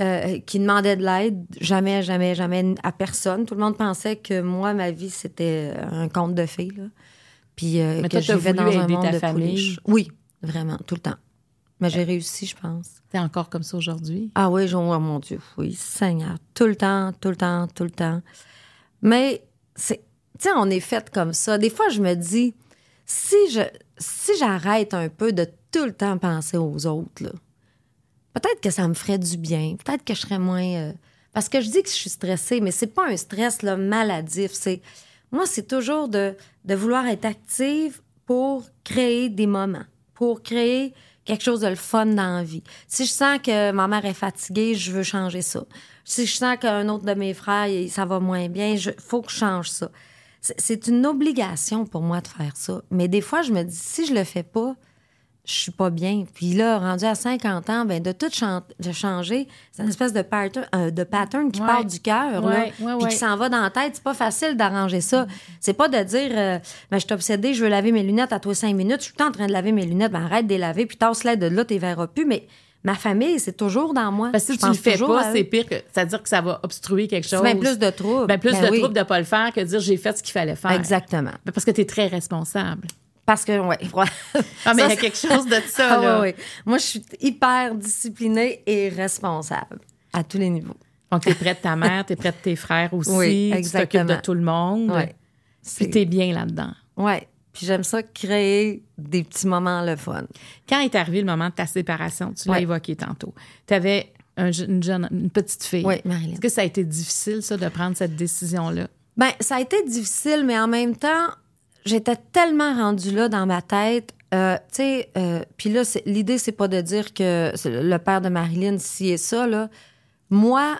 euh, qui demandait de l'aide, jamais, jamais, jamais à personne. Tout le monde pensait que moi, ma vie, c'était un conte de fées, là. Puis euh,
Mais
que je vivais dans un monde de
famille?
pouliches. Oui, vraiment, tout le temps. Mais j'ai réussi, je pense.
T'es encore comme ça aujourd'hui?
Ah oui, oh mon Dieu, oui, Seigneur. Tout le temps, tout le temps, tout le temps. Mais, c'est, tu sais, on est fait comme ça. Des fois, je me dis, si je, si j'arrête un peu de tout le temps penser aux autres, peut-être que ça me ferait du bien. Peut-être que je serais moins. euh, parce que je dis que je suis stressée, mais c'est pas un stress maladif. C'est, moi, c'est toujours de, vouloir être active pour créer des moments, pour créer quelque chose de fun dans la vie. Si je sens que ma mère est fatiguée, je veux changer ça. Si je sens qu'un autre de mes frères, ça va moins bien, il faut que je change ça. C'est- C'est une obligation pour moi de faire ça. Mais des fois, je me dis, si je le fais pas, je suis pas bien. Puis là, rendu à 50 ans, ben de tout chan- de changer, c'est une espèce de pattern, euh, de pattern qui
Ouais.
part du cœur, là,
Ouais, ouais,
puis qui s'en va dans la tête. C'est pas facile d'arranger ça. C'est pas de dire, euh, ben, je suis obsédée, je veux laver mes lunettes à toi cinq minutes, je suis tout le temps en train de laver mes lunettes, ben arrête de les laver, puis tasse-les de là, t'es verras plus. Mais ma famille, c'est toujours dans moi.
Parce que si
Je
tu le fais pas, c'est pire que. C'est-à-dire que ça va obstruer quelque chose.
C'est bien plus de troubles.
Ben, plus
Ben
de
oui.
troubles de pas le faire que de dire j'ai fait ce qu'il fallait faire.
Exactement.
Ben, parce que tu es très responsable.
Parce que, ouais.
Ah, mais il y a quelque chose de ça,
Ah,
là.
ouais, ouais. Moi, je suis hyper disciplinée et responsable à tous les niveaux.
Donc, t'es près de ta mère, t'es près de tes frères aussi.
Oui,
Tu t'occupes
exactement.
de tout le monde.
Ouais.
Puis t'es bien là-dedans.
Ouais. Puis j'aime ça créer des petits moments le fun.
Quand est arrivé le moment de ta séparation, tu l'as
Ouais.
évoqué tantôt, tu avais une, jeune, une petite fille.
Oui, Marilyn.
Est-ce que ça a été difficile, ça, de prendre cette décision-là?
Ben, ça a été difficile, mais en même temps, j'étais tellement rendue là dans ma tête. Euh, tu sais, euh, puis là, l'idée, c'est pas de dire que le père de Marilyn, ci et ça, là. Moi,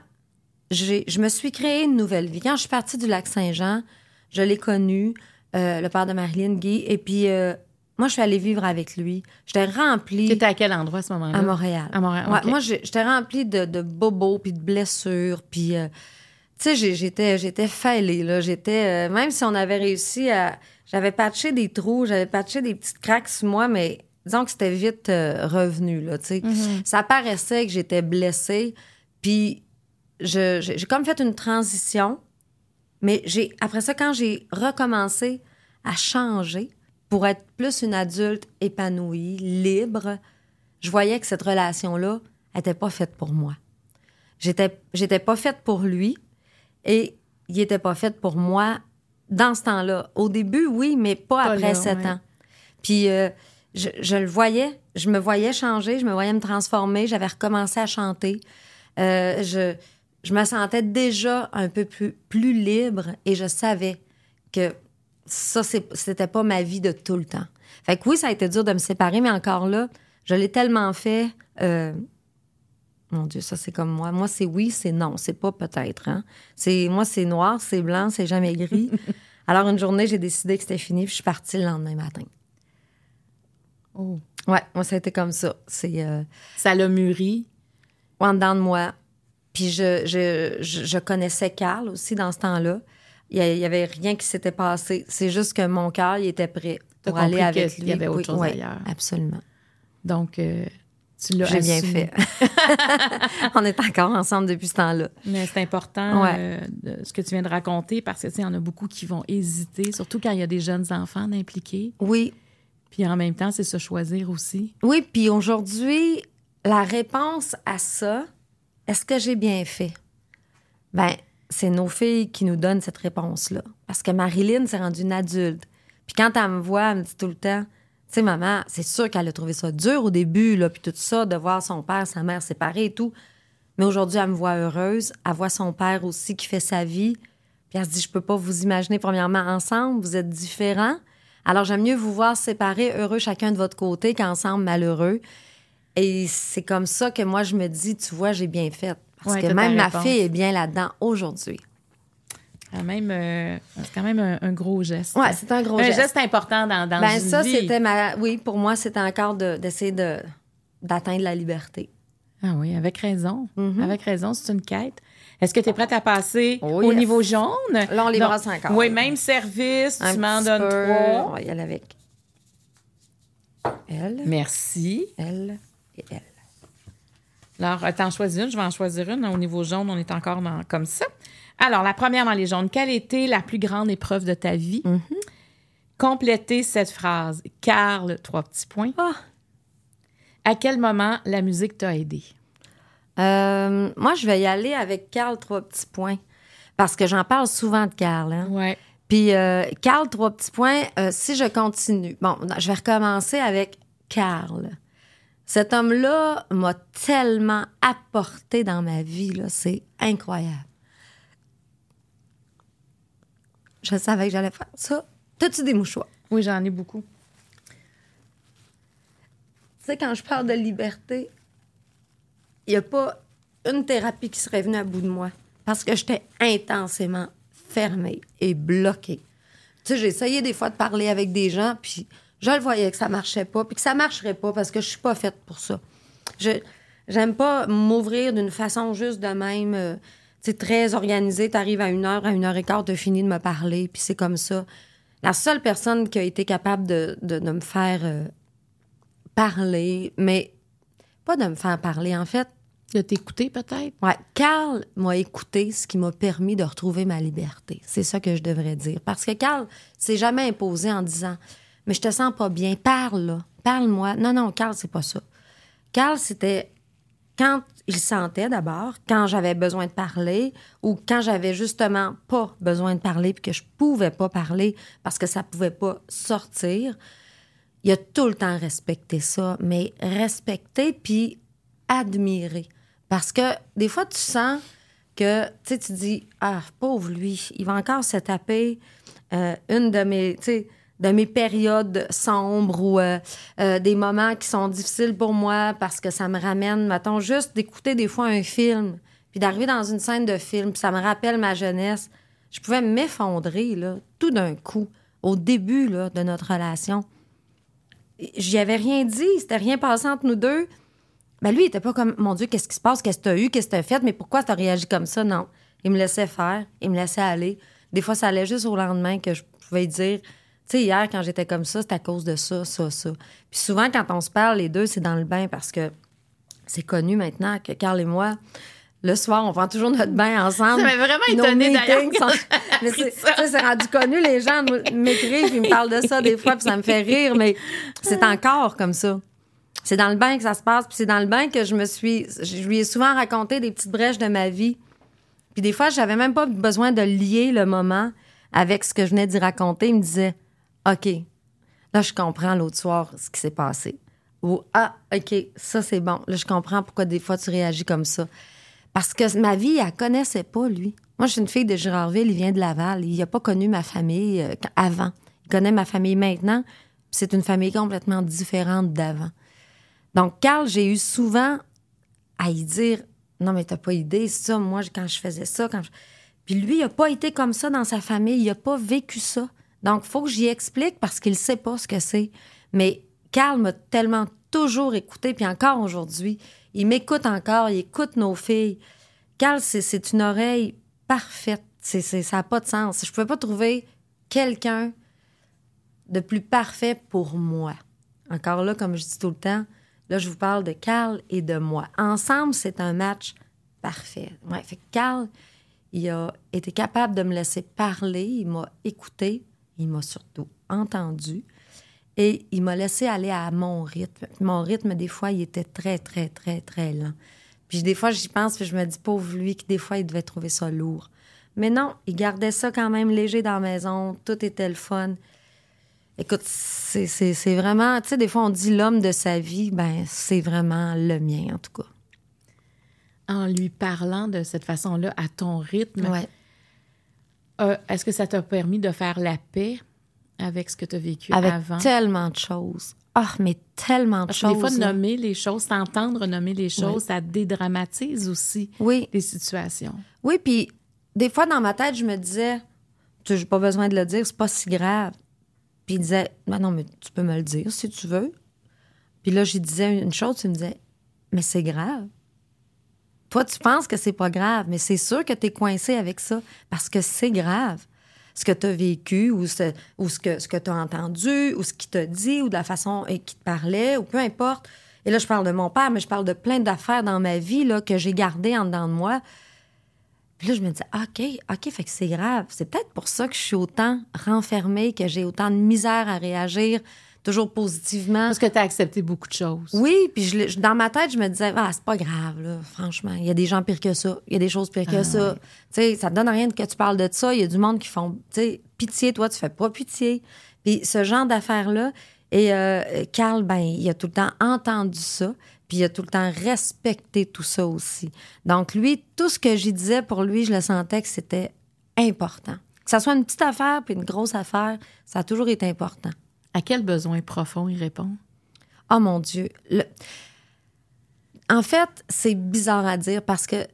j'ai- je me suis créé une nouvelle vie. Quand je suis partie du lac Saint-Jean, je l'ai connu, euh, le père de Marilyn, Guy, et puis moi, je suis allée vivre avec lui. J'étais remplie.
Tu étais à quel endroit à ce moment-là?
À Montréal.
À Montréal,
Ouais. Moi, j'étais remplie de, de bobos puis de blessures. Puis, tu sais, j'étais, j'étais fêlée, là. J'étais, euh, même si on avait réussi à. J'avais patché des trous, j'avais patché des petites craques sur moi, mais disons que c'était vite euh, revenu, là.
Mm-hmm.
Ça paraissait que j'étais blessée. Puis, j'ai comme fait une transition. Mais j'ai après ça, quand j'ai recommencé à changer pour être plus une adulte épanouie, libre, je voyais que cette relation-là n'était pas faite pour moi. J'étais, j'étais pas faite pour lui et il était pas fait pour moi dans ce temps-là. Au début, oui, mais pas,
Pas
après sept
ouais.
ans. Puis euh, je, je le voyais, je me voyais changer, je me voyais me transformer, j'avais recommencé à chanter. Euh, je, je me sentais déjà un peu plus, plus libre et je savais que ça, c'était pas ma vie de tout le temps. Fait que oui, ça a été dur de me séparer, mais encore là, je l'ai tellement fait. euh, mon Dieu, ça c'est comme moi. Moi, c'est oui, c'est non, c'est pas peut-être. Hein? C'est moi, c'est noir, c'est blanc, c'est jamais gris. Alors une journée, j'ai décidé que c'était fini, puis je suis partie le lendemain matin.
Oh.
Ouais, moi ça a été comme ça. C'est euh,
Ça l'a mûri.
en dedans de moi. Puis je, je, je, je connaissais Carl aussi dans ce temps-là. Il y, a- il y avait rien qui s'était passé. C'est juste que mon cœur, il était prêt pour aller avec
qu'il
lui.
y avait autre chose
oui,
ailleurs.
Absolument.
Donc, euh, tu l'as
J'ai bien fait. On est encore ensemble depuis ce temps-là.
Mais c'est important
Ouais.
euh, de- ce que tu viens de raconter parce que, tu sais, il y en a beaucoup qui vont hésiter, surtout quand il y a des jeunes enfants impliqués.
Oui,
Puis en même temps, c'est se choisir aussi.
Oui, puis aujourd'hui, la réponse à ça, est-ce que j'ai bien fait? Ben, c'est nos filles qui nous donnent cette réponse-là. Parce que Marilyn s'est rendue une adulte. Puis quand elle me voit, elle me dit tout le temps, tu sais, maman, c'est sûr qu'elle a trouvé ça dur au début, là, puis tout ça, de voir son père, sa mère séparés et tout. Mais aujourd'hui, elle me voit heureuse. Elle voit son père aussi qui fait sa vie. Puis elle se dit, je peux pas vous imaginer, premièrement, ensemble, vous êtes différents. Alors, j'aime mieux vous voir séparés, heureux chacun de votre côté, qu'ensemble malheureux. Et c'est comme ça que moi, je me dis, tu vois, j'ai bien fait. Parce
Ouais,
que même ma fille est bien là-dedans aujourd'hui.
Quand même, euh, c'est quand même un, un gros geste.
Ouais, c'est un gros
un
geste.
geste important dans, dans
Ben, ça, c'était ma. Oui, pour moi, c'était encore de- d'essayer de, d'atteindre la liberté.
Ah oui, avec raison.
Mhm.
Avec raison, c'est une quête. Est-ce que tu es prête à passer
Oh,
au
yes.
niveau jaune?
Là, on les brasse encore.
Oui, même service,
Un
tu m'en donnes
peu.
trois.
On va y aller avec elle,
Merci.
elle et elle.
Alors, t'en choisis une, je vais en choisir une. Au niveau jaune, on est encore dans, comme ça. Alors, la première dans les jaunes. Quelle était la plus grande épreuve de ta vie?
Mm-hmm.
Complétez cette phrase. Carl, trois petits points.
Ah!
À quel moment la musique t'a aidé?
Euh, moi, je vais y aller avec Carl, trois petits points. Parce que j'en parle souvent de Carl. Hein?
Ouais.
Puis, euh, Carl, trois petits points. euh, si je continue, bon, je vais recommencer avec Carl. Cet homme-là m'a tellement apporté dans ma vie, c'est incroyable. Je savais que j'allais faire ça. T'as-tu des mouchoirs?
Oui, j'en ai beaucoup.
Tu sais, quand je parle de liberté, il n'y a pas une thérapie qui serait venue à bout de moi parce que j'étais intensément fermée et bloquée. Tu sais, j'ai essayé des fois de parler avec des gens, puis je le voyais que ça marchait pas, puis que ça marcherait pas parce que je suis pas faite pour ça. Je j'aime pas m'ouvrir d'une façon juste de même, sais, très organisée. T'arrives à une heure, à une heure et quart, t'as fini de me parler, puis c'est comme ça. La seule personne qui a été capable de, de, de me faire euh, parler, mais pas de me faire parler, en fait.
De t'écouter, peut-être?
Ouais, Carl m'a écouté, ce qui m'a permis de retrouver ma liberté. C'est ça que je devrais dire. Parce que Carl s'est jamais imposé en disant mais je te sens pas bien. Parle, là. Parle-moi. Non, non, Carl, c'est pas ça. Carl, c'était quand il sentait d'abord, quand j'avais besoin de parler ou quand j'avais justement pas besoin de parler puis que je pouvais pas parler parce que ça pouvait pas sortir. Il a tout le temps respecté ça, mais respecter puis admirer. Parce que des fois, tu sens que, tu dis, ah, pauvre lui, il va encore se taper euh, une de mes, de mes périodes sombres ou euh, euh, des moments qui sont difficiles pour moi parce que ça me ramène, mettons, juste d'écouter des fois un film, puis d'arriver dans une scène de film, puis ça me rappelle ma jeunesse. Je pouvais m'effondrer, là, tout d'un coup, au début, là, de notre relation. J'y avais rien dit, c'était rien passé entre nous deux. Ben lui, il était pas comme, mon Dieu, qu'est-ce qui se passe, qu'est-ce que tu as eu, qu'est-ce que tu as fait, mais pourquoi tu as réagi comme ça? Non. Il me laissait faire, il me laissait aller. Des fois, ça allait juste au lendemain que je pouvais dire, sais, hier, quand j'étais comme ça, c'est à cause de ça, ça, ça. Puis souvent, quand on se parle, les deux, c'est dans le bain parce que c'est connu maintenant que Carl et moi, le soir, on prend toujours notre bain ensemble.
Ça m'a vraiment étonné d'ailleurs.
Mais c'est rendu connu, les gens m'écrivent, ils me parlent de ça des fois, puis ça me fait rire, mais c'est encore comme ça. C'est dans le bain que ça se passe, puis c'est dans le bain que je me suis. Je lui ai souvent raconté des petites brèches de ma vie. Puis des fois, j'avais même pas besoin de lier le moment avec ce que je venais d'y raconter. Il me disait OK, là, je comprends l'autre soir ce qui s'est passé. Ou Ah, OK, ça, c'est bon. Là, je comprends pourquoi des fois tu réagis comme ça. Parce que ma vie, elle connaissait pas, lui. Moi, je suis une fille de Girardville, il vient de Laval. Il n'a pas connu ma famille euh, avant. Il connaît ma famille maintenant. C'est une famille complètement différente d'avant. Donc, Carl, j'ai eu souvent à y dire Non, mais t'as pas idée, ça, moi, quand je faisais ça, Puis lui, il n'a pas été comme ça dans sa famille. Il n'a pas vécu ça. Donc, faut que j'y explique parce qu'il sait pas ce que c'est. Mais Carl m'a tellement toujours écouté, puis encore aujourd'hui, il m'écoute encore, il écoute nos filles. Carl, c'est une oreille parfaite. C'est ça n'a pas de sens. Je ne pouvais pas trouver quelqu'un de plus parfait pour moi. Encore là, comme je dis tout le temps, là, je vous parle de Carl et de moi. Ensemble, c'est un match parfait. Ouais, fait Carl, il a été capable de me laisser parler, il m'a écouté, il m'a surtout entendu et il m'a laissé aller à mon rythme. Mon rythme, des fois, il était très, très, très, très lent. Puis des fois, j'y pense, puis je me dis, pauvre lui, que des fois, il devait trouver ça lourd. Mais non, il gardait ça quand même léger dans la maison. Tout était le fun. Écoute, c'est vraiment, tu sais, des fois, on dit l'homme de sa vie, ben c'est vraiment le mien, en tout cas.
En lui parlant de cette façon-là, à ton rythme,
ouais.
Euh, est-ce que ça t'a permis de faire la paix avec ce que tu as vécu
avec
avant?
tellement de choses. Ah, mais tellement de
Parce
choses.
des fois, nommer les choses, t'entendre nommer les choses, ça dédramatise aussi
oui.
les situations.
Oui, puis des fois, dans ma tête, je me disais, tu n'as pas besoin de le dire, c'est pas si grave. Puis il disait, ben non, mais tu peux me le dire si tu veux. Puis là, je disais une chose, tu me disais, mais c'est grave. Toi, tu penses que c'est pas grave, mais c'est sûr que tu es coincé avec ça parce que c'est grave. Ce que tu as vécu ou ce, que, ce que tu as entendu ou ce qu'il t'a dit ou de la façon qu'il te parlait ou peu importe. Et là, je parle de mon père, mais je parle de plein d'affaires dans ma vie que j'ai gardées en dedans de moi. Puis là, je me dis, OK, OK, fait que c'est grave. C'est peut-être pour ça que je suis autant renfermée, que j'ai autant de misère à réagir toujours positivement.
Parce que tu as accepté beaucoup de choses.
Oui, puis je, dans ma tête, je me disais, ah, c'est pas grave, là, franchement. Il y a des gens pires que ça. Il y a des choses pires que
Ah,
ça. Tu sais, ça te donne rien que tu parles de ça. Il y a du monde qui font, tu sais, pitié, toi, tu fais pas pitié. Puis ce genre d'affaires-là. Et euh, Carl, ben, il a tout le temps entendu ça. Puis il a tout le temps respecté tout ça aussi. Donc, lui, tout ce que j'y disais pour lui, je le sentais que c'était important. Que ça soit une petite affaire puis une grosse affaire, ça a toujours été important.
À quel besoin profond il répond?
Oh mon Dieu. En fait, c'est bizarre à dire parce que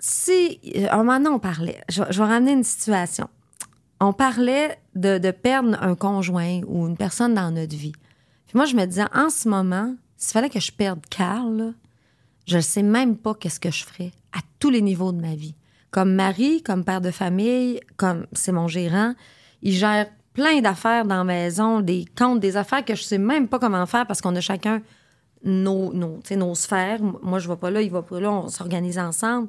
si. Un moment donné, on parlait. Je, vais ramener une situation. On parlait de, perdre un conjoint ou une personne dans notre vie. Puis moi, je me disais, en ce moment, s'il fallait que je perde Carl, je ne sais même pas qu'est-ce que je ferais à tous les niveaux de ma vie. Comme mari, comme père de famille, comme c'est mon gérant, il gère plein d'affaires dans la maison, des comptes, des affaires que je sais même pas comment faire parce qu'on a chacun nos, nos, nos sphères. Moi, je vais pas là, il va pas là, on s'organise ensemble.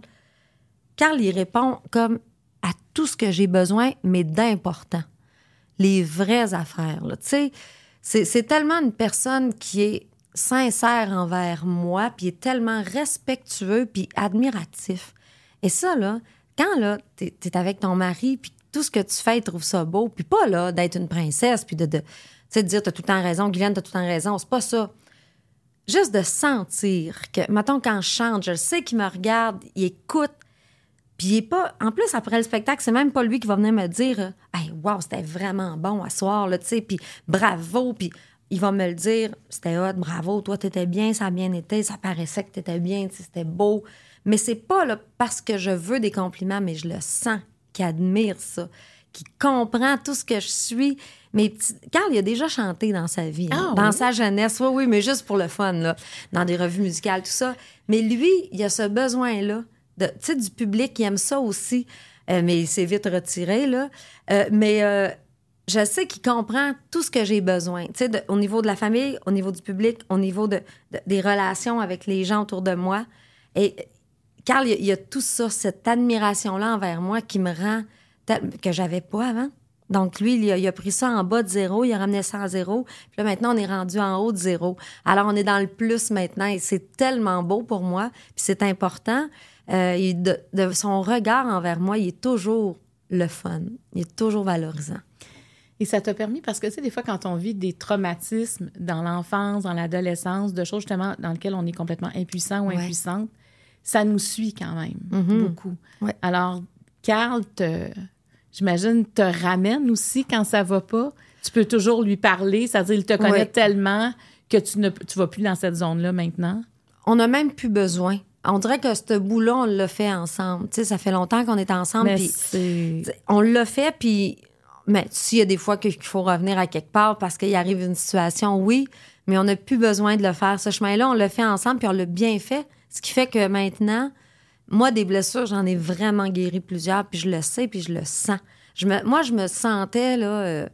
Carl, il répond comme à tout ce que j'ai besoin, mais d'important. les vraies affaires. c'est c'est tellement une personne qui est sincère envers moi, puis est tellement respectueux, puis admiratif. Et ça, là, quand là, t'es es avec ton mari, puis tout ce que tu fais, il trouve ça beau, puis pas là d'être une princesse, puis de, de, dire t'as tout le temps raison, Guylaine, t'as tout le temps raison, c'est pas ça. Juste de sentir que, mettons, quand je chante, je sais qu'il me regarde, il écoute, puis il est pas. En plus, après le spectacle, c'est même pas lui qui va venir me dire Hey, wow, c'était vraiment bon à soir, là, tu sais, puis bravo, puis il va me le dire C'était hot, bravo, toi, t'étais bien, ça a bien été, ça paraissait que t'étais bien, c'était beau. Mais c'est pas là, parce que je veux des compliments, mais je le sens qu'il admire ça, qu'il comprend tout ce que je suis. Petits... Carl, il a déjà chanté dans sa vie, hein,
Ah,
dans sa jeunesse. Oui, oui, mais juste pour le fun, là, dans des revues musicales, tout ça. Mais lui, il a ce besoin-là, tu sais, du public qui aime ça aussi. Euh, mais il s'est vite retiré, là. Euh, mais euh, je sais qu'il comprend tout ce que j'ai besoin. Tu sais, de- au niveau de la famille, au niveau du public, au niveau de, de- des relations avec les gens autour de moi. Et Carl, il y a, il y a tout ça, cette admiration-là envers moi qui me rend tel- que j'avais pas avant. Donc, lui, il a, il a pris ça en bas de zéro, il a ramené ça en zéro. Puis là, maintenant, on est rendu en haut de zéro. Alors, on est dans le plus maintenant et c'est tellement beau pour moi. Puis c'est important. Euh, il- de, de son regard envers moi, il est toujours le fun. Il est toujours valorisant.
Et ça t'a permis, parce que, tu sais, des fois, quand on vit des traumatismes dans l'enfance, dans l'adolescence, de choses justement dans lesquelles on est complètement impuissant ou
Ouais.
impuissante, ça nous suit quand même
Mhm.
beaucoup.
Ouais.
Alors, Carl, te, j'imagine, te ramène aussi quand ça va pas. Tu peux toujours lui parler, c'est-à-dire, il te connaît
Ouais.
tellement que tu ne tu vas plus dans cette zone-là maintenant.
On n'a même plus besoin. On dirait que ce bout-là, on l'a fait ensemble. Tu sais, ça fait longtemps qu'on est ensemble. T'sais, on l'a fait, puis mais s'il y a des fois qu'il faut revenir à quelque part parce qu'il arrive une situation, oui, mais on n'a plus besoin de le faire. Ce chemin-là, on l'a fait ensemble, puis on l'a bien fait. Ce qui fait que maintenant, moi, des blessures, j'en ai vraiment guéri plusieurs, puis je le sais, puis je le sens. Je me, moi, je me sentais là, euh,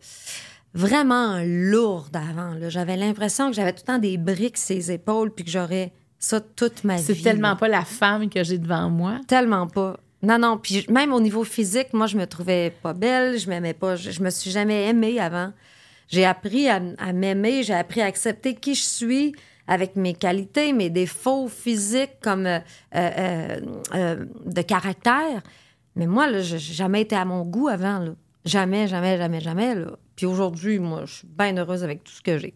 vraiment lourde avant. J'avais l'impression que j'avais tout le temps des briques sur les épaules, puis que j'aurais ça toute ma vie.
C'est tellement
là.
pas la femme que j'ai devant moi.
Tellement pas. Non, non. Puis même au niveau physique, moi, je me trouvais pas belle. Je m'aimais pas. Je, je me suis jamais aimée avant. J'ai appris à m'aimer. J'ai appris à accepter qui je suis avec mes qualités, mes défauts physiques comme euh, euh, euh, de caractère. Mais moi, là, je- j'ai jamais été à mon goût avant. Là. Jamais, jamais, jamais, jamais. Là. Puis aujourd'hui, moi, je suis bien heureuse avec tout ce que j'ai.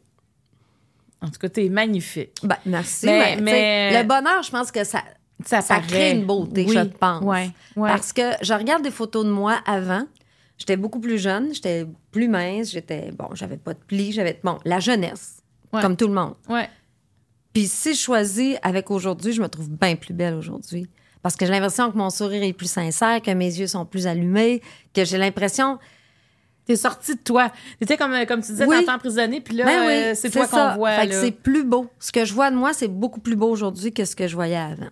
En tout cas, t'es magnifique.
Ben, merci.
Mais-
Le bonheur, je pense que ça,
Ça,
crée une beauté,
Oui,
je pense.
Ouais, ouais.
Parce que je regarde des photos de moi avant. J'étais beaucoup plus jeune, j'étais plus mince, j'étais bon, j'avais pas de plis, j'avais bon, la jeunesse,
Ouais.
comme tout le monde.
Ouais.
Puis si je choisis avec aujourd'hui, je me trouve bien plus belle aujourd'hui parce que j'ai l'impression que mon sourire est plus sincère, que mes yeux sont plus allumés, que j'ai l'impression
T'es sorti de toi. T'étais comme, comme tu disais,
Oui.
t'entends emprisonné, puis là,
Ben oui,
euh, c'est toi qu'on voit.
Fait que
là.
c'est plus beau. Ce que je vois de moi, c'est beaucoup plus beau aujourd'hui que ce que je voyais avant.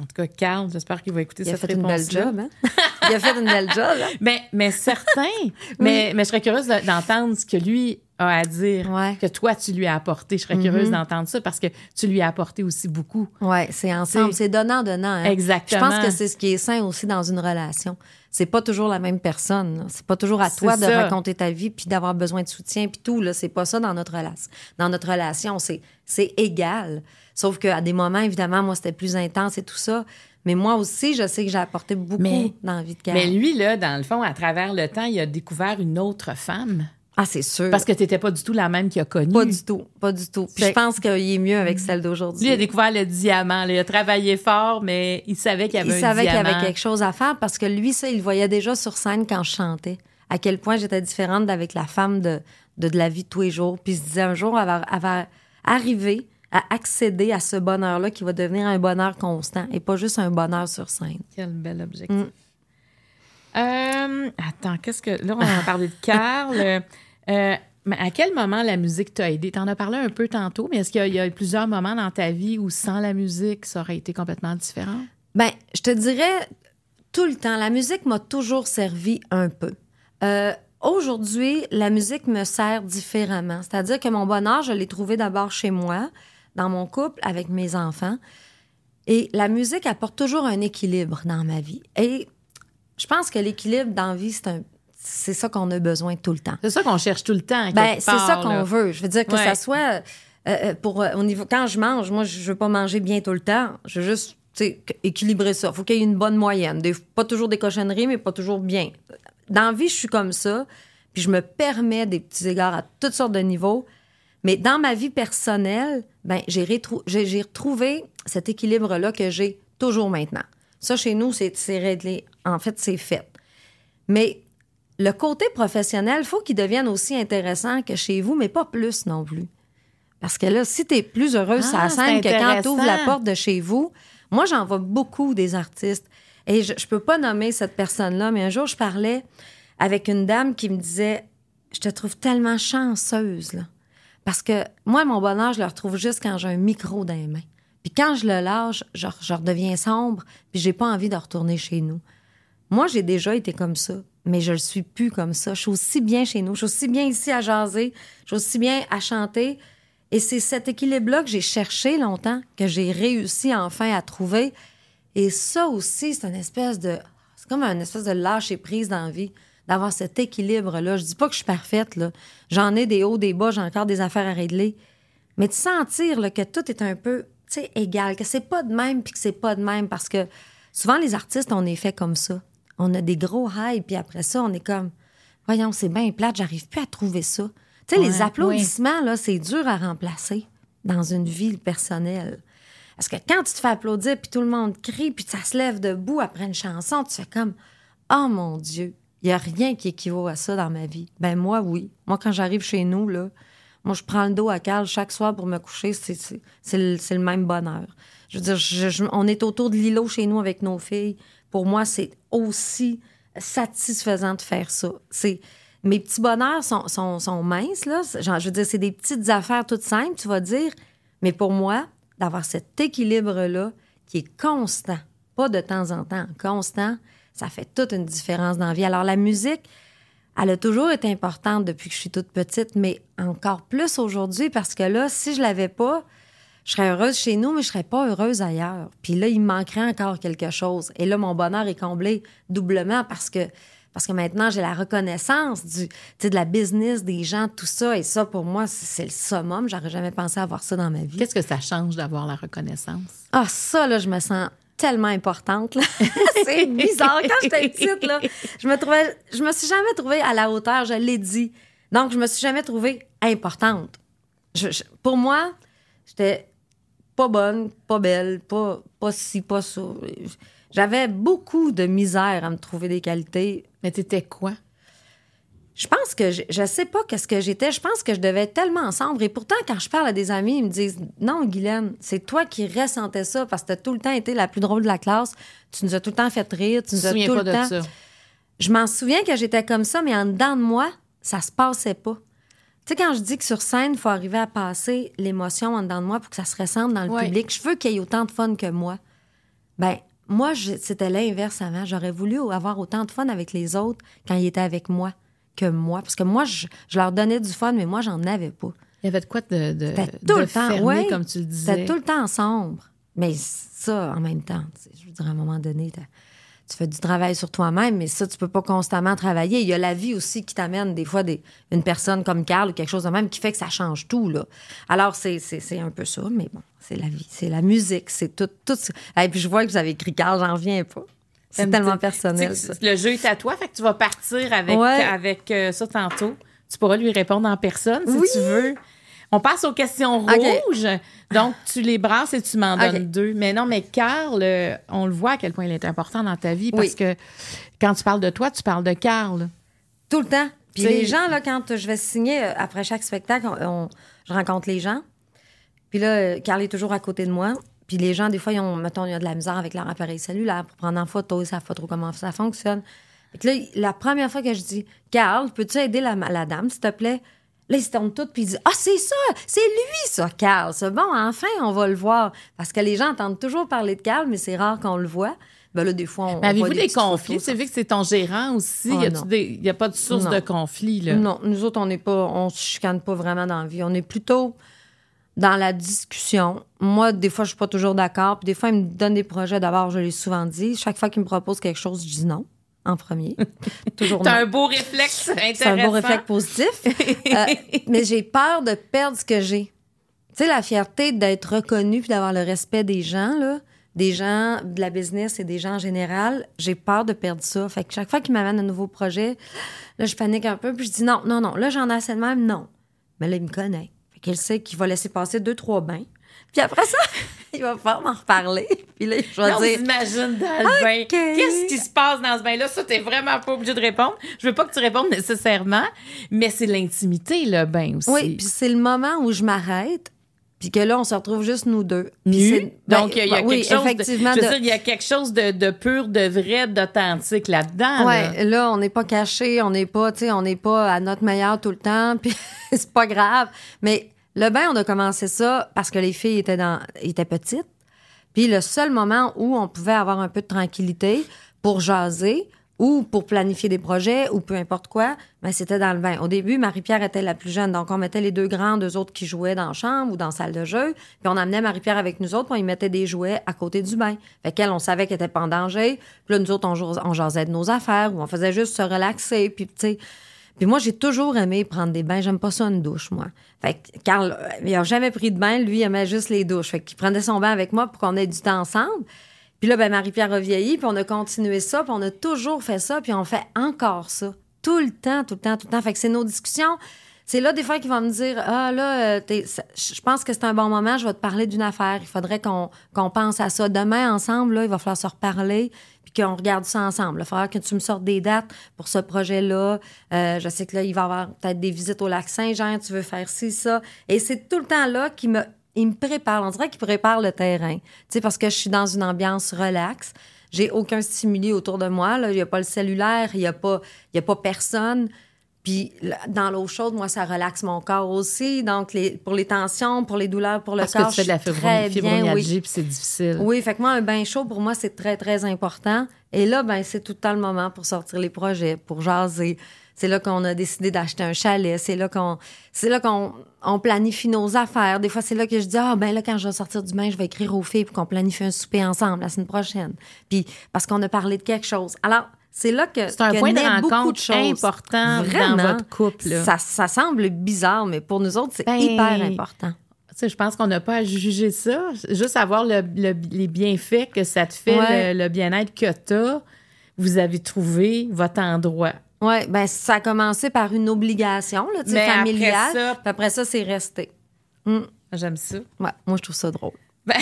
En tout cas, Carl, j'espère qu'il va écouter
Il a
cette
fait une belle job, hein? Il a fait une belle job, hein?
Mais, mais certain. mais, mais je serais curieuse de- d'entendre ce que lui a à dire,
Ouais.
que toi, tu lui as apporté. Je serais curieuse d'entendre ça parce que tu lui as apporté aussi beaucoup.
Ouais, c'est ensemble,
C'est-
donnant-donnant. hein.
Exactement.
Je pense que c'est ce qui est sain aussi dans une relation. C'est pas toujours la même personne. C'est pas toujours à toi de raconter ta vie puis d'avoir besoin de soutien puis tout. Là, c'est pas ça dans notre relation. Dans notre relation, c'est c'est égal. Sauf qu'à des moments, évidemment, moi c'était plus intense et tout ça. Mais moi aussi, je sais que j'ai apporté beaucoup
Mais-
dans la vie de
Mais
Carl.
lui, là, dans le fond, à travers le temps, il a découvert une autre femme.
Ah, c'est sûr.
Parce que t'étais pas du tout la même qu'il a connue.
pas du tout, pas du tout. Puis je pense qu'il est mieux avec celle
Lui,
d'aujourd'hui.
il a découvert le diamant. là. Il a travaillé fort, mais il savait qu'il y avait
il
un
savait qu'il y avait quelque chose à faire parce que lui, ça, il le voyait déjà sur scène quand je chantais. À quel point j'étais différente d'avec la femme de, de, de la vie de tous les jours. Puis il se disait un jour, elle va, elle va arriver à accéder à ce bonheur-là qui va devenir un bonheur constant et pas juste un bonheur sur scène.
Quel bel objectif.
Mm.
Euh, attends, qu'est-ce que. Là, on a parlé de Carl. Euh, mais à quel moment la musique t'a aidé? T'en as parlé un peu tantôt, mais est-ce qu'il y y, a plusieurs moments dans ta vie où sans la musique, ça aurait été complètement différent?
Ben, je te dirais tout le temps, la musique m'a toujours servi un peu. Euh, Aujourd'hui, la musique me sert différemment. C'est-à-dire que mon bonheur, je l'ai trouvé d'abord chez moi, dans mon couple, avec mes enfants. Et la musique apporte toujours un équilibre dans ma vie. Et je pense que l'équilibre dans vie, c'est un, c'est ça qu'on a besoin tout le temps.
C'est ça qu'on cherche tout le temps.
Ben, c'est ça qu'on
là.
veut. Je veux dire que
Ouais.
ça soit euh, euh, pour euh, au niveau quand je mange, moi je veux pas manger bien tout le temps. Je veux juste équilibrer ça. Faut qu'il y ait une bonne moyenne. Des- pas toujours des cochonneries, mais pas toujours bien. Dans la vie, je suis comme ça. Puis je me permets des petits égards à toutes sortes de niveaux. Mais dans ma vie personnelle, ben, j'ai, retrouvé cet équilibre-là que j'ai toujours maintenant. Ça, chez nous, c'est réglé. En fait, c'est fait. Mais le côté professionnel, il faut qu'il devienne aussi intéressant que chez vous, mais pas plus non plus. Parce que là, si tu es plus heureuse
Ah,
la scène que quand tu ouvres la porte de chez vous, moi, j'en vois beaucoup des artistes. Et je, je peux pas nommer cette personne-là, mais un jour, je parlais avec une dame qui me disait Je te trouve tellement chanceuse, là. Parce que moi, mon bonheur, je le retrouve juste quand j'ai un micro dans les mains. Puis quand je le lâche, je, je redeviens sombre, puis j'ai pas envie de retourner chez nous. Moi, j'ai déjà été comme ça, mais je le suis plus comme ça. Je suis aussi bien chez nous, je suis aussi bien ici à jaser, je suis aussi bien à chanter. Et c'est cet équilibre-là que j'ai cherché longtemps, que j'ai réussi enfin à trouver. Et ça aussi, c'est une espèce de. C'est comme une espèce de lâcher prise dans la vie, d'avoir cet équilibre-là. Je dis pas que je suis parfaite, là. J'en ai des hauts, des bas, j'ai encore des affaires à régler. Mais de sentir que tout est un peu, égal, que c'est pas de même puis que c'est pas de même. Parce que souvent, les artistes, on est fait comme ça. On a des gros highs, puis après ça, on est comme, voyons, c'est bien plate, j'arrive plus à trouver ça. Tu sais, les applaudissements, là, c'est dur à remplacer dans une vie personnelle. Parce que quand tu te fais applaudir, puis tout le monde crie, puis ça se lève debout après une chanson, tu fais comme Oh mon Dieu, il n'y a rien qui équivaut à ça dans ma vie. Ben moi, oui. Moi, quand j'arrive chez nous, là, moi, je prends le dos à Carl chaque soir pour me coucher, c'est, c'est, c'est le, c'est le même bonheur. Je veux dire, je- je- on est autour de l'îlot chez nous avec nos filles. Pour moi, c'est aussi satisfaisant de faire ça. C'est, mes petits bonheurs sont, sont, minces, là. Genre, je veux dire, c'est des petites affaires toutes simples, tu vas dire. Mais pour moi, d'avoir cet équilibre-là qui est constant, pas de temps en temps, constant, ça fait toute une différence dans la vie. Alors, la musique, elle a toujours été importante depuis que je suis toute petite, mais encore plus aujourd'hui parce que là, si je l'avais pas, je serais heureuse chez nous, mais je serais pas heureuse ailleurs. Puis là, il me manquerait encore quelque chose. Et là, mon bonheur est comblé doublement parce que parce que maintenant, j'ai la reconnaissance du, de la business, des gens, tout ça. Et ça, pour moi, c'est le summum. J'aurais jamais pensé avoir ça dans ma vie.
Qu'est-ce que ça change d'avoir la reconnaissance?
Ah, ça, là, je me sens tellement importante. c'est bizarre. Quand j'étais petite, là, je me trouvais, je me suis jamais trouvée à la hauteur, je l'ai dit. Donc, je me suis jamais trouvée importante. Je- je- pour moi, j'étais pas bonne, pas belle, pas, pas ci, pas ça. J'avais beaucoup de misère à me trouver des qualités.
Mais t'étais quoi?
Je pense que je, je sais pas qu'est-ce que j'étais. Je pense que je devais être tellement sombre. Et pourtant, quand je parle à des amis, ils me disent Non, Guylaine, c'est toi qui ressentais ça parce que t'as tout le temps été la plus drôle de la classe. Tu nous as tout le temps fait rire. Tu nous as tout
pas
le
de
temps.
ça?
Je m'en souviens que j'étais comme ça, mais en dedans de moi, ça se passait pas. Tu sais, quand je dis que sur scène, il faut arriver à passer l'émotion en dedans de moi pour que ça se ressente dans le
Ouais.
public, je veux qu'il y ait autant de fun que moi. Ben, moi, c'était l'inverse avant. J'aurais voulu avoir autant de fun avec les autres quand ils étaient avec moi que moi. Parce que moi, je, je leur donnais du fun, mais moi, j'en avais pas.
Il y avait de quoi de, de,
C'était
de
tout le temps,
fermé,
ouais.
comme tu le disais.
C'était tout le temps sombre. Mais ça, en même temps, je veux dire, à un moment donné, t'as- tu fais du travail sur toi-même, mais ça, tu peux pas constamment travailler. Il y a la vie aussi qui t'amène des fois des, une personne comme Carl ou quelque chose de même qui fait que ça change tout. Là. Alors, c'est, un peu ça, mais bon, c'est la vie, c'est la musique, c'est tout. tout Et puis, je vois que vous avez écrit Carl, j'en reviens pas. C'est tellement personnel. ça.
Le jeu est à toi, fait que tu vas partir avec,
Ouais.
avec euh, ça tantôt. Tu pourras lui répondre en personne si
Oui.
tu veux. On passe aux questions rouges. Donc, tu les brasses et tu m'en donnes deux. Mais non, mais Carl, euh, on le voit à quel point il est important dans ta vie parce
Oui.
que quand tu parles de toi, tu parles de Carl.
Tout le temps. Puis les gens, là, quand je vais signer, euh, après chaque spectacle, on- on- je rencontre les gens. Puis là, euh, Carl est toujours à côté de moi. Puis les gens, des fois, ils ont, mettons, il y a de la misère avec leur appareil cellulaire pour prendre en photo. Ils savent pas trop comment ça fonctionne. Fait que là, la première fois que je dis, Carl, peux-tu aider la, la dame, s'il te plaît? Là, ils se tombent tous, puis ils disent Ah, c'est ça, c'est lui, ça, Carl. C'est bon, enfin, on va le voir. Parce que les gens entendent toujours parler de Carl, mais c'est rare qu'on le voit. Ben là, des fois, on.
Mais avez-vous des, conflits? sais, vu que c'est ton gérant aussi,
Oh,
y a-tu
non.
des- y a pas de source
Non.
de conflit, là?
Non, nous autres, on n'est pas, on se chicane pas vraiment dans la vie. On est plutôt dans la discussion. Moi, des fois, je suis pas toujours d'accord. Puis des fois, il me donne des projets. D'abord, je l'ai souvent dit. Chaque fois qu'il me propose quelque chose, je dis non. En premier. Toujours
T'as un beau réflexe intéressant.
C'est un beau réflexe positif. Euh, mais j'ai peur de perdre ce que j'ai. Tu sais, la fierté d'être reconnu puis d'avoir le respect des gens, là, des gens de la business et des gens en général, j'ai peur de perdre ça. Fait que chaque fois qu'ils m'amènent un nouveau projet, là, je panique un peu puis je dis non, non, non. Là, j'en ai assez de même, non. Mais là, il me connaît. Fait qu'il sait qu'il va laisser passer deux, trois bains. Puis après ça, il va pouvoir m'en reparler. Puis là, je vais
Là, on
dire...
dans le bain. Qu'est-ce qui se passe dans ce bain-là? Ça, t'es vraiment pas obligé de répondre. Je veux pas que tu répondes nécessairement, mais c'est l'intimité, le bain aussi.
Oui, puis c'est le moment où je m'arrête, puis que là, on se retrouve juste nous deux. Puis
Nu.
c'est- ben,
Donc, il y a
oui,
quelque chose.
effectivement.
De, je veux
de-
dire, il y a quelque chose de, de pur, de vrai, d'authentique là-dedans. là.
Ouais, là, on n'est pas caché, on n'est pas, tu sais, on n'est pas à notre meilleur tout le temps, puis c'est pas grave. Mais le bain, on a commencé ça parce que les filles étaient étaient petites. Puis le seul moment où on pouvait avoir un peu de tranquillité pour jaser ou pour planifier des projets ou peu importe quoi, ben c'était dans le bain. Au début, Marie-Pierre était la plus jeune, donc on mettait les deux grands, deux autres qui jouaient dans la chambre ou dans la salle de jeu, puis on amenait Marie-Pierre avec nous autres, puis on y mettait des jouets à côté du bain. Fait qu'elle, on savait qu'elle était pas en danger, puis là, nous autres, on, on jasait de nos affaires ou on faisait juste se relaxer, puis tu sais... Puis moi, j'ai toujours aimé prendre des bains. J'aime pas ça une douche, moi. Fait que Carl, euh, il a jamais pris de bain. Lui, il aimait juste les douches. Fait qu'il prenait son bain avec moi pour qu'on ait du temps ensemble. Puis là, ben, Marie-Pierre a vieilli, puis on a continué ça, puis on a toujours fait ça, puis on fait encore ça. Tout le temps, tout le temps, tout le temps. Fait que c'est nos discussions. C'est là, des fois, qu'ils vont me dire Ah, là, euh, je pense que c'est un bon moment, je vais te parler d'une affaire. Il faudrait qu'on pense à ça. Demain, ensemble, il va falloir se reparler, qu'on regarde ça ensemble. Il falloir que tu me sortes des dates pour ce projet-là. Euh, je sais que là, il va y avoir peut-être des visites au lac Saint-Jean, tu veux faire ci, ça. Et c'est tout le temps là qu'il me, il me prépare. On dirait qu'il prépare le terrain. Tu sais, parce que je suis dans une ambiance relaxe. J'ai aucun stimuli autour de moi. là. Il n'y a pas le cellulaire, il n'y a, a pas personne. Puis dans l'eau chaude, moi, ça relaxe mon corps aussi. Donc, les, pour les tensions, pour les douleurs, pour le
Parce
corps,
que tu fais de la
je suis très
fibro-
bien, oui.
fibromyalgie, puis c'est difficile.
Oui, fait que moi, un bain chaud, pour moi, c'est très, très important. Et là, ben, c'est tout le temps le moment pour sortir les projets, pour jaser. C'est là qu'on a décidé d'acheter un chalet. C'est là qu'on, c'est là qu'on on planifie nos affaires. Des fois, c'est là que je dis, ah, ben là, quand je vais sortir du bain, je vais écrire aux filles pour qu'on planifie un souper ensemble la semaine prochaine. Puis, parce qu'on a parlé de quelque chose. Alors, c'est là que
C'est un
que
point de rencontre
de
important
Vraiment.
dans votre couple. là.
Ça, ça semble bizarre, mais pour nous autres, c'est
Ben,
hyper important.
Je pense qu'on n'a pas à juger ça. Juste avoir le- le- les bienfaits que ça te fait,
Ouais.
le, le bien-être que tu as, vous avez trouvé votre endroit.
Oui, ben ça a commencé par une obligation, là,
Mais après
familiale.
ça-
Puis après ça, c'est resté.
J'aime ça.
Ouais, moi, je trouve ça drôle.
Ben-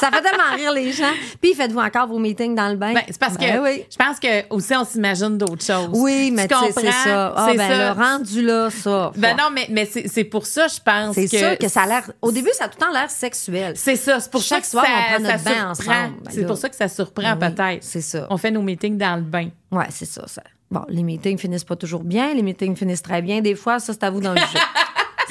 ça fait tellement rire les gens. Puis, faites-vous encore vos meetings dans le bain?
Ben, c'est parce
Ben
que
oui.
je pense que aussi on s'imagine d'autres choses.
Oui, mais tu sais, c'est ça. Ah,
C'est
ben,
ça.
le rendu là, ça.
Ben non, mais, mais c'est c'est pour ça, je pense
C'est
que.
sûr que ça a l'air. Au début, ça a tout le temps l'air sexuel.
C'est ça. C'est pour
Chaque
ça que
soir,
ça,
on prend notre bain ensemble. Ben
c'est pour ça que ça surprend
oui,
peut-être.
c'est ça.
On fait nos meetings dans le bain.
Ouais, c'est ça, ça. Bon, les meetings finissent pas toujours bien. Les meetings finissent très bien. Des fois, ça, c'est à vous d'en juger.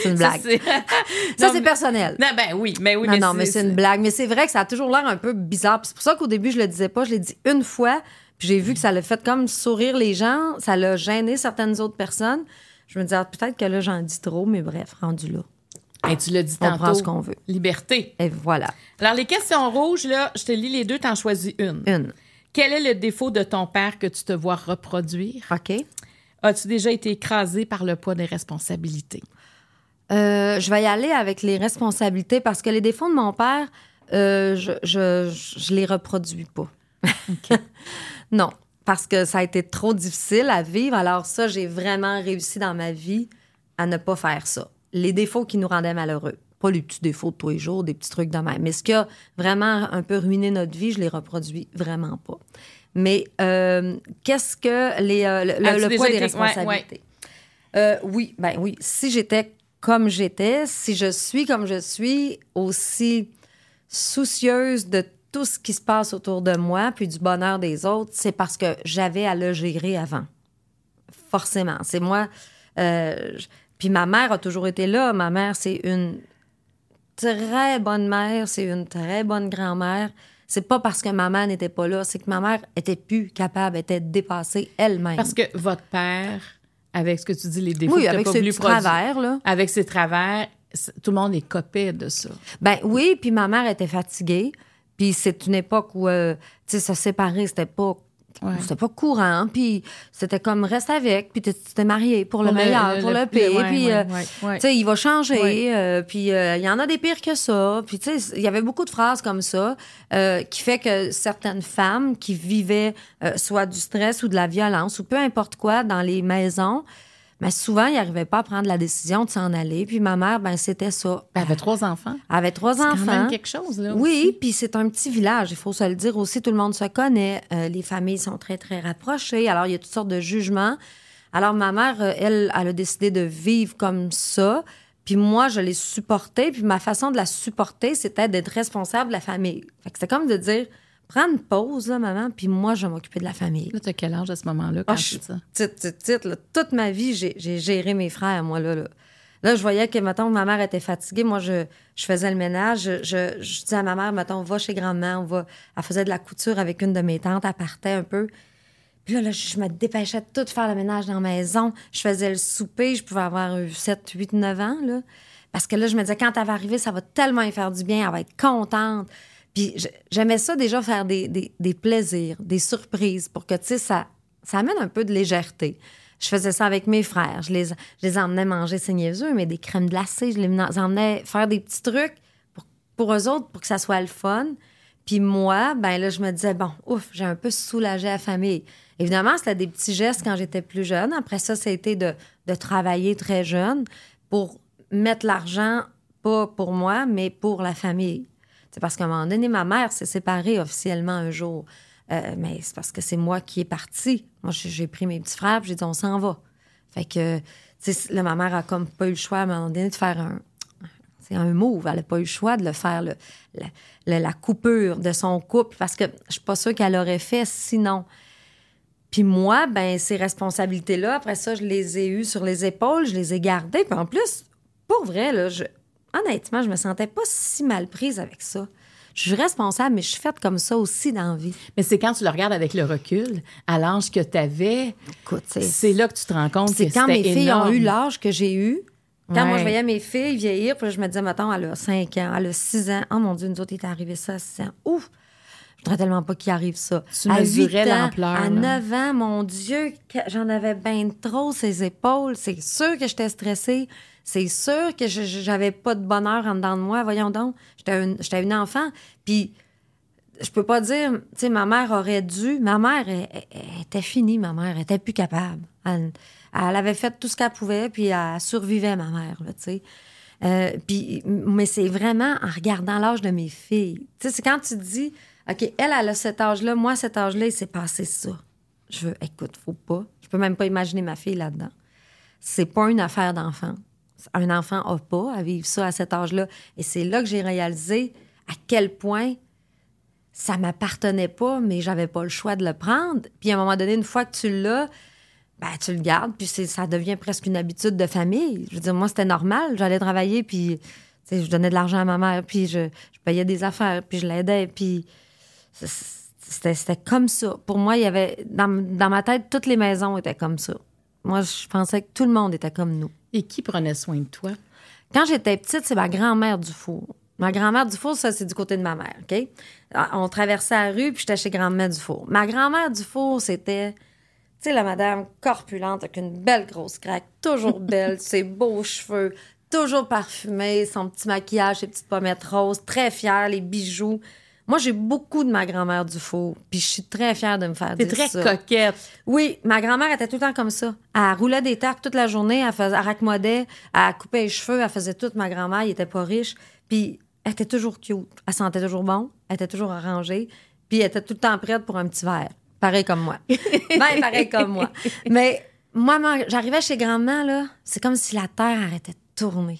C'est une blague.
Ça, c'est- mais-
personnel.
Non, ben oui, mais oui,
Non, non, mais c'est une blague. Mais c'est vrai que ça a toujours l'air un peu bizarre. C'est pour ça qu'au début, je le disais pas. Je l'ai dit une fois. Puis j'ai vu que ça l'a fait comme sourire les gens. Ça l'a gêné certaines autres personnes. Je me disais, ah, peut-être que là, j'en dis trop, mais bref, rendu là.
Hey, tu l'as dit
On
tantôt.
prend ce qu'on veut.
Liberté.
Et voilà.
Alors, les questions rouges, là, je te lis les deux, t'en choisis une.
Une.
Quel est le défaut de ton père que tu te vois reproduire?
OK.
As-tu déjà été écrasé par le poids des responsabilités?
Euh, je vais y aller avec les responsabilités parce que les défauts de mon père, euh, je, je, je les reproduis pas. non, parce que ça a été trop difficile à vivre. Alors ça, j'ai vraiment réussi dans ma vie à ne pas faire ça. Les défauts qui nous rendaient malheureux. Pas les petits défauts de tous les jours, des petits trucs de même. Mais ce qui a vraiment un peu ruiné notre vie, je les reproduis vraiment pas. Mais euh, qu'est-ce que les, le, le
déjà
poids des
été- ouais,
responsabilités? Euh, oui, ben oui. Si j'étais comme j'étais, si je suis comme je suis, aussi soucieuse de tout ce qui se passe autour de moi, puis du bonheur des autres, c'est parce que j'avais à le gérer avant. Forcément. C'est moi. euh, puis ma mère a toujours été là. Ma mère, c'est une très bonne mère, c'est une très bonne grand-mère. C'est pas parce que ma mère n'était pas là, c'est que ma mère était plus capable, était dépassée elle-même.
Parce que votre père, avec ce que tu dis, les défauts
oui,
que
avec
pas
ses
voulu
petits
produire-
travers, là.
avec ses travers, tout le monde est copé de ça.
Ben oui, puis ma mère était fatiguée. Puis c'est une époque où, euh, tu sais, se séparer, c'était pas
Ouais.
C'était pas courant, puis c'était comme reste avec, puis tu t'es marié pour le
Pour le-
meilleur,
le-
pour le,
le-
pire,
ouais,
puis
ouais,
euh, tu sais, il va changer, euh, puis euh, il y en a des pires que ça, puis tu sais, il y avait beaucoup de phrases comme ça qui fait que certaines femmes qui vivaient soit du stress ou de la violence ou peu importe quoi dans les maisons, mais souvent ils n'arrivaient pas à prendre la décision de s'en aller, puis ma mère, ben c'était ça.
Elle avait trois enfants.
Elle avait trois
C'est
enfants.
quand même quelque chose, là.
Oui,
aussi.
puis c'est un petit village, il faut se le dire aussi, tout le monde se connaît, euh, les familles sont très, très rapprochées, alors il y a toutes sortes de jugements. Alors ma mère, euh, elle, elle a décidé de vivre comme ça, puis moi, je l'ai supportée, puis ma façon de la supporter, c'était d'être responsable de la famille. Fait que c'était comme de dire, prends une pause, là, maman, puis moi, je vais m'occuper de la famille.
Là, t'as quel âge à ce moment-là quand
Ah, je-
dis ça?
Là, toute ma vie, j'ai géré mes frères, moi, là. Là, Là, je voyais que, mettons, ma mère était fatiguée. Moi, je, je faisais le ménage. Je, je, je disais à ma mère, mettons, va chez grand-mère, on va... Elle faisait de la couture avec une de mes tantes, elle partait un peu. Puis là, là, je me dépêchais de tout faire le ménage dans la maison. Je faisais le souper. Je pouvais avoir eu 7, 8, 9 ans, là. Parce que là, je me disais, quand elle va arriver, ça va tellement lui faire du bien. Elle va être contente. Puis j'aimais ça déjà faire des, plaisirs, des surprises pour que, tu sais, ça, amène un peu de légèreté. Je faisais ça avec mes frères. Je les, je les emmenais manger, c'est niaiseux, mais des crèmes glacées. Je les mena- emmenais faire des petits trucs pour, pour eux autres, pour que ça soit le fun. Puis moi, ben là, je me disais, bon, ouf, j'ai un peu soulagé la famille. Évidemment, c'était des petits gestes quand j'étais plus jeune. Après ça, été de, de travailler très jeune pour mettre l'argent, pas pour moi, mais pour la famille. C'est parce qu'à un moment donné, ma mère s'est séparée officiellement un jour. Euh, mais c'est parce que c'est moi qui est partie. Moi, j'ai pris mes petits frères, j'ai dit, on s'en va. Fait que, tu sais, ma mère a comme pas eu le choix à un moment donné de faire un, c'est un move. Elle n'a pas eu le choix de le faire, la coupure de son couple, parce que je suis pas sûre qu'elle aurait fait sinon. Puis moi, ben ces responsabilités-là, après ça, je les ai eues sur les épaules, je les ai gardées. Puis en plus, pour vrai, là, je, honnêtement, je me sentais pas si mal prise avec ça. Je suis responsable, mais je suis faite comme ça aussi dans la vie.
Mais c'est quand tu le regardes avec le recul, à l'âge que tu avais,
Écoute, c'est-
c'est là que tu te rends compte
C'est
que
quand mes filles ont eu l'âge que j'ai eu. Quand moi, je voyais mes filles vieillir, puis je me disais, mettons, elle a 5 ans, elle a 6 ans. Oh mon Dieu, nous autres, il est arrivé ça à 6 ans. Ouf! Je voudrais tellement pas qu'il arrive ça.
Tu
à
mesurais
8 ans,
l'ampleur,
À
là.
9 ans, mon Dieu, j'en avais bien trop ses épaules. C'est sûr que j'étais stressée. C'est sûr que j'avais pas de bonheur en dedans de moi. Voyons donc. J'étais une, une enfant. Puis je peux pas dire, tu sais, ma mère aurait dû. Ma mère, elle, elle- elle était finie, ma mère. Elle était plus capable. Elle, avait fait tout ce qu'elle pouvait, puis elle survivait, ma mère, tu sais. Euh, puis, mais c'est vraiment en regardant l'âge de mes filles. Tu sais, c'est quand tu te dis, OK, elle, elle a cet âge-là, moi, cet âge-là, il s'est passé ça. Je veux, écoute, faut pas. Je peux même pas imaginer ma fille là-dedans. C'est pas une affaire d'enfant. Un enfant a pas à vivre ça à cet âge-là. Et c'est là que j'ai réalisé à quel point ça m'appartenait pas, mais j'avais pas le choix de le prendre. Puis à un moment donné, une fois que tu l'as, ben, tu le gardes, puis ça devient presque une habitude de famille. Je veux dire, moi, c'était normal. J'allais travailler, puis je donnais de l'argent à ma mère, puis je, je payais des affaires, puis je l'aidais, puis c'était comme ça. Pour moi, il y avait... Dans, dans ma tête, toutes les maisons étaient comme ça. Moi, je pensais que tout le monde était comme nous.
Et qui prenait soin de toi?
Quand j'étais petite, c'est ma grand-mère du four. Ma grand-mère du four, ça, c'est du côté de ma mère, OK? On traversait la rue, puis j'étais chez grand-mère du four. Ma grand-mère du four, c'était, tu sais, la madame corpulente avec une belle grosse craque, toujours belle, ses beaux cheveux, toujours parfumée, son petit maquillage, ses petites pommettes roses, très fière, les bijoux. Moi, j'ai beaucoup de ma grand-mère du four, puis je suis très fière de me faire dire
très
ça.
coquette.
Oui, ma grand-mère était tout le temps comme ça. Elle roulait des tartes toute la journée, elle, faisait, elle raccommodait, elle coupait les cheveux, elle faisait tout. Ma grand-mère, elle était pas riche. Puis elle était toujours cute. Elle sentait toujours bon, elle était toujours arrangée, puis elle était tout le temps prête pour un petit verre. Pareil comme moi. ben, pareil comme moi. Mais moi, j'arrivais chez grand-mère, là, c'est comme si la terre arrêtait de tourner.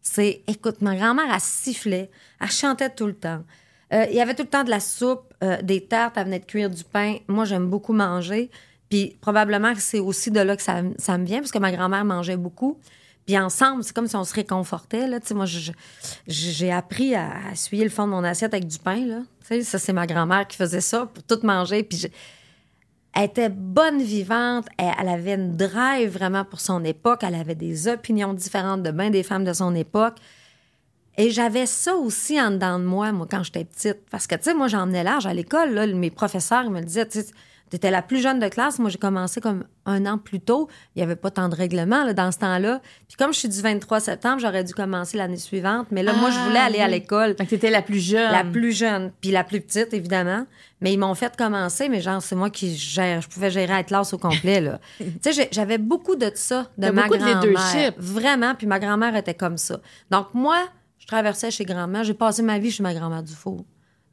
C'est, écoute, ma grand-mère, elle sifflait, elle chantait tout le temps. Euh, il y avait tout le temps de la soupe, euh, des tartes, elle venait de cuire du pain. Moi, j'aime beaucoup manger. Puis probablement que c'est aussi de là que ça, me vient, parce que ma grand-mère mangeait beaucoup. Puis ensemble, c'est comme si on se réconfortait. Là. Moi, j'ai appris à, essuyer le fond de mon assiette avec du pain. Là. Ça, c'est ma grand-mère qui faisait ça pour tout manger. Puis elle était bonne vivante. Elle, elle avait une drive vraiment pour son époque. Elle avait des opinions différentes de bien des femmes de son époque. Et j'avais ça aussi en dedans de moi, moi, quand j'étais petite. Parce que, tu sais, moi, j'emmenais large à l'école. Là, mes professeurs ils me le disaient, tu sais, Tu étais la plus jeune de classe. Moi, j'ai commencé comme un an plus tôt. Il n'y avait pas tant de règlements là, dans ce temps-là. Puis comme je suis du 23 septembre, j'aurais dû commencer l'année suivante. Mais là, moi, je voulais
Ah,
aller à l'école.
Fait que t'étais la plus jeune.
La plus jeune, puis la plus petite, évidemment. Mais ils m'ont fait commencer, mais genre, c'est moi qui gère. Je pouvais gérer la classe au complet, là. tu sais, j'avais beaucoup de ça, de ma grand-mère. Vraiment, puis ma grand-mère était comme ça. Donc, moi, traversais chez grand-mère. J'ai passé ma vie chez ma grand-mère du four.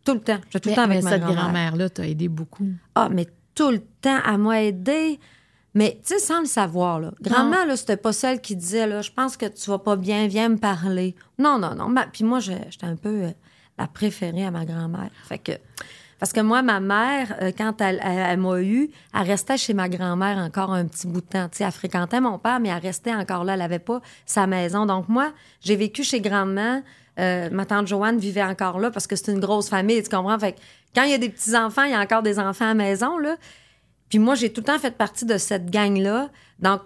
Tout le temps. J'étais tout le temps avec
mais
ma
cette
grand-mère.
grand-mère-là t'a aidé beaucoup.
Ah, mais tout le temps, elle m'a aidé. Mais, tu sais, sans le savoir, là. Grand-mère, là, c'était pas celle qui disait, là, je pense que tu vas pas bien, viens me parler. Non, non, non. Ma- Puis moi, je- j'étais un peu euh, la préférée à ma grand-mère. Fait que. Parce que moi, ma mère, euh, quand elle, elle- elle m'a eu, elle restait chez ma grand-mère encore un petit bout de temps. Tu sais, elle fréquentait mon père, mais elle restait encore là. Elle avait pas sa maison. Donc, moi, j'ai vécu chez grand-mère. Euh, ma tante Joanne vivait encore là parce que c'est une grosse famille, tu comprends? Fait que quand il y a des petits-enfants, il y a encore des enfants à la maison, là. Puis moi, j'ai tout le temps fait partie de cette gang-là. Donc,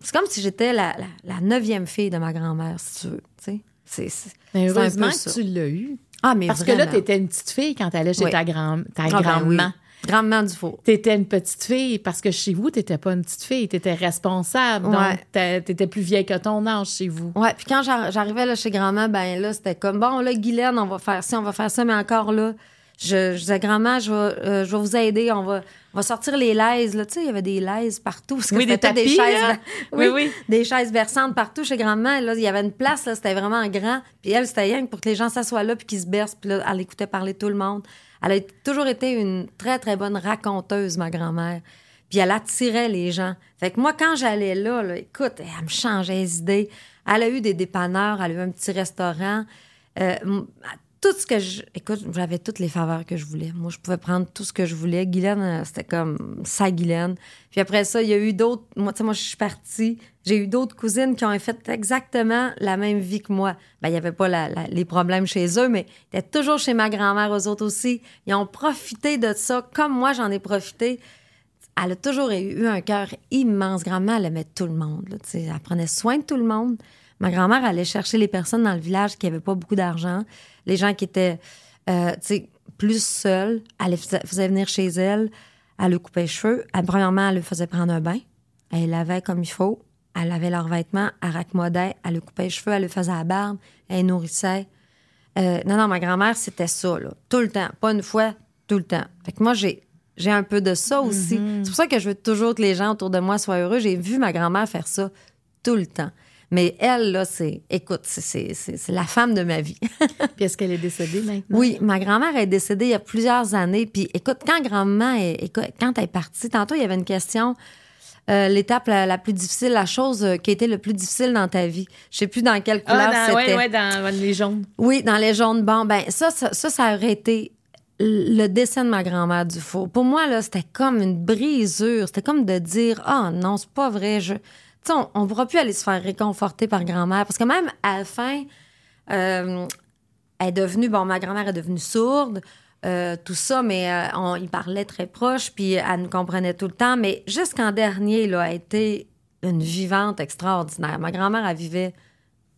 c'est comme si j'étais la, la, la neuvième fille de ma grand-mère, si tu veux. Tu sais, c'est, un
heureusement
peu
que
ça.
tu l'as eu.
Ah, mais
Parce que là,
vraiment.
t'étais une petite fille quand t'allais chez
Oui.
ta, grand, ta
Ah, ben oui. Grandement du four.
T'étais une petite fille parce que chez vous, t'étais pas une petite fille, t'étais responsable.
Ouais.
Donc, t'a- t'étais plus vieille que ton âge chez vous.
Ouais, puis quand j'ar- j'arrivais là chez grand-mère, ben là, c'était comme, bon, là, Guylaine, on va faire ça, on va faire ça, mais encore là, je, je disais, grand-mère, je vais, euh, je vais vous aider, on va, on va sortir les laises, là. Tu sais, il y avait des laises partout. parce que
Oui, des tapis,
chaises.
là.
ver-
Oui,
oui,
oui.
Des chaises berçantes partout chez grand-mère. Là, il y avait une place, là, c'était vraiment grand. Puis elle, c'était rien pour que les gens s'assoient là puis qu'ils se bercent. Puis là, elle écoutait parler tout le monde. Elle a toujours été une très, très bonne raconteuse, ma grand-mère. Puis elle attirait les gens. Fait que moi, quand j'allais là, là, écoute, elle me changeait les idées. Elle a eu des dépanneurs, elle a eu un petit restaurant. Euh, tout ce que je. Écoute, j'avais toutes les faveurs que je voulais. Moi, je pouvais prendre tout ce que je voulais. Guylaine, euh, c'était comme sa Guylaine. Puis après ça, il y a eu d'autres. Moi, tu sais, moi, je suis partie. J'ai eu d'autres cousines qui ont fait exactement la même vie que moi. Ben, il n'y avait pas les problèmes chez eux, mais ils étaient toujours chez ma grand-mère, eux autres aussi. Ils ont profité de ça, comme moi, j'en ai profité. Elle a toujours eu un cœur immense. Grand-mère, elle aimait tout le monde. elle prenait soin de tout le monde. Ma grand-mère allait chercher les personnes dans le village qui n'avaient pas beaucoup d'argent, les gens qui étaient euh, plus seuls. Elle les faisait, venir chez elle. Elle leur coupait les cheveux. Elle, premièrement, elle leur faisait prendre un bain. Elle les lavait comme il faut. Elle lavait leurs vêtements. Elle raccommodait. Elle leur coupait les cheveux. Elle leur faisait la barbe. Elle les nourrissait. Euh, non, non, ma grand-mère, c'était ça, là. Tout le temps. Pas une fois, tout le temps. Fait que moi, j'ai, j'ai un peu de ça aussi. C'est pour ça que je veux toujours que les gens autour de moi soient heureux. J'ai vu ma grand-mère faire ça tout le temps. Mais elle, là, c'est. Écoute, c'est, la femme de ma vie.
Puis est-ce qu'elle est décédée maintenant?
oui, ma grand-mère est décédée il y a plusieurs années. Puis écoute, quand grand-maman est, quand elle est partie, tantôt, il y avait une question. euh, l'étape la, la plus difficile, la chose euh, qui a été le plus difficile dans ta vie. Je sais plus dans quelle couleur
Ah,
c'était.
ouais, ouais, dans les jaunes.
Oui, dans les jaunes bon Ben, ça, ça, ça, ça aurait été le dessin de ma grand-mère du four. Pour moi, là, c'était comme une brisure. C'était comme de dire, ah non, c'est pas vrai. Je... On ne pourra plus aller se faire réconforter par grand-mère. Parce que même à la fin, euh, elle est devenue, bon, ma grand-mère est devenue sourde, euh, tout ça, mais euh, on parlait très proche, puis elle nous comprenait tout le temps. Mais jusqu'en dernier, là, elle a été une vivante extraordinaire. Ma grand-mère, elle vivait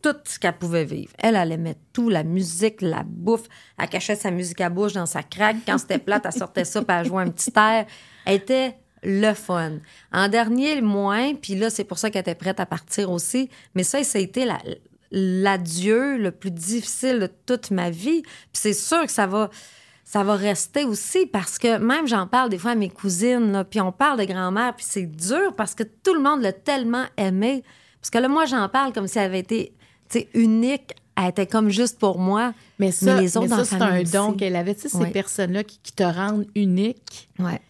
tout ce qu'elle pouvait vivre. Elle, elle aimait tout, la musique, la bouffe. Elle cachait sa musique à bouche dans sa craque. Quand c'était plate, elle sortait ça, puis elle jouait un petit air. Elle était le fun. En dernier, le moins, puis là, c'est pour ça qu'elle était prête à partir aussi. Mais ça, ça a été la- l'adieu le plus difficile de toute ma vie. Puis c'est sûr que ça va ça va rester aussi parce que même j'en parle des fois à mes cousines, là, puis on parle de grand-mère, puis c'est dur parce que tout le monde l'a tellement aimé. Parce que là, moi, j'en parle comme si elle avait été unique. Elle était comme juste pour moi.
Mais ça,
les autres
mais ça, c'est un don qu'elle avait. Tu sais, ces personnes-là qui, qui te rendent unique,
Ouais.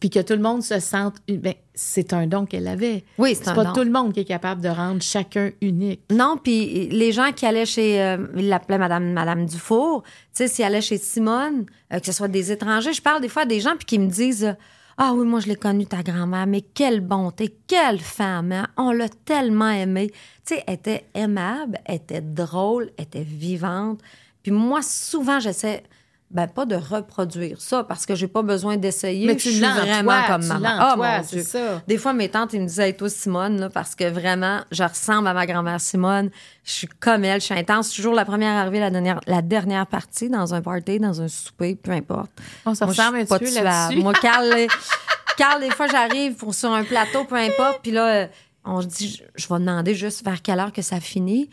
Puis que tout le monde se sente... ben, c'est un don qu'elle avait.
Oui, c'est
pas
don.
tout le monde qui est capable de rendre chacun unique.
Non, puis les gens qui allaient chez, euh, ils l'appelaient Madame, Madame Dufour, tu sais, s'ils allaient chez Simone, euh, que ce soit des étrangers, je parle des fois à des gens puis qui me disent, euh, ah oui, moi je l'ai connue ta grand-mère, mais quelle bonté, quelle femme, hein? on l'a tellement aimée. Tu sais, elle était aimable, elle était drôle, elle était vivante. Puis moi, souvent, j'essaie, ben pas de reproduire ça parce que j'ai pas besoin d'essayer.
Mais
je
tu
suis
l'as en
vraiment
toi,
comme
tu
maman. Ah,
toi,
mon Dieu.
ça.
Des fois, mes tantes, ils me disaient, hey, toi, Simone, là, parce que vraiment, je ressemble à ma grand-mère Simone. Je suis comme elle, je suis intense. Toujours la première arrivée, la dernière, la dernière partie, dans un party, dans un souper, peu importe.
On se
je
ressemble un
suis pas
là-dessus.
Moi, Carl, Carl, des fois, j'arrive pour sur un plateau, peu importe, puis là, euh, on se dit, je, je vais demander juste vers quelle heure que ça finit.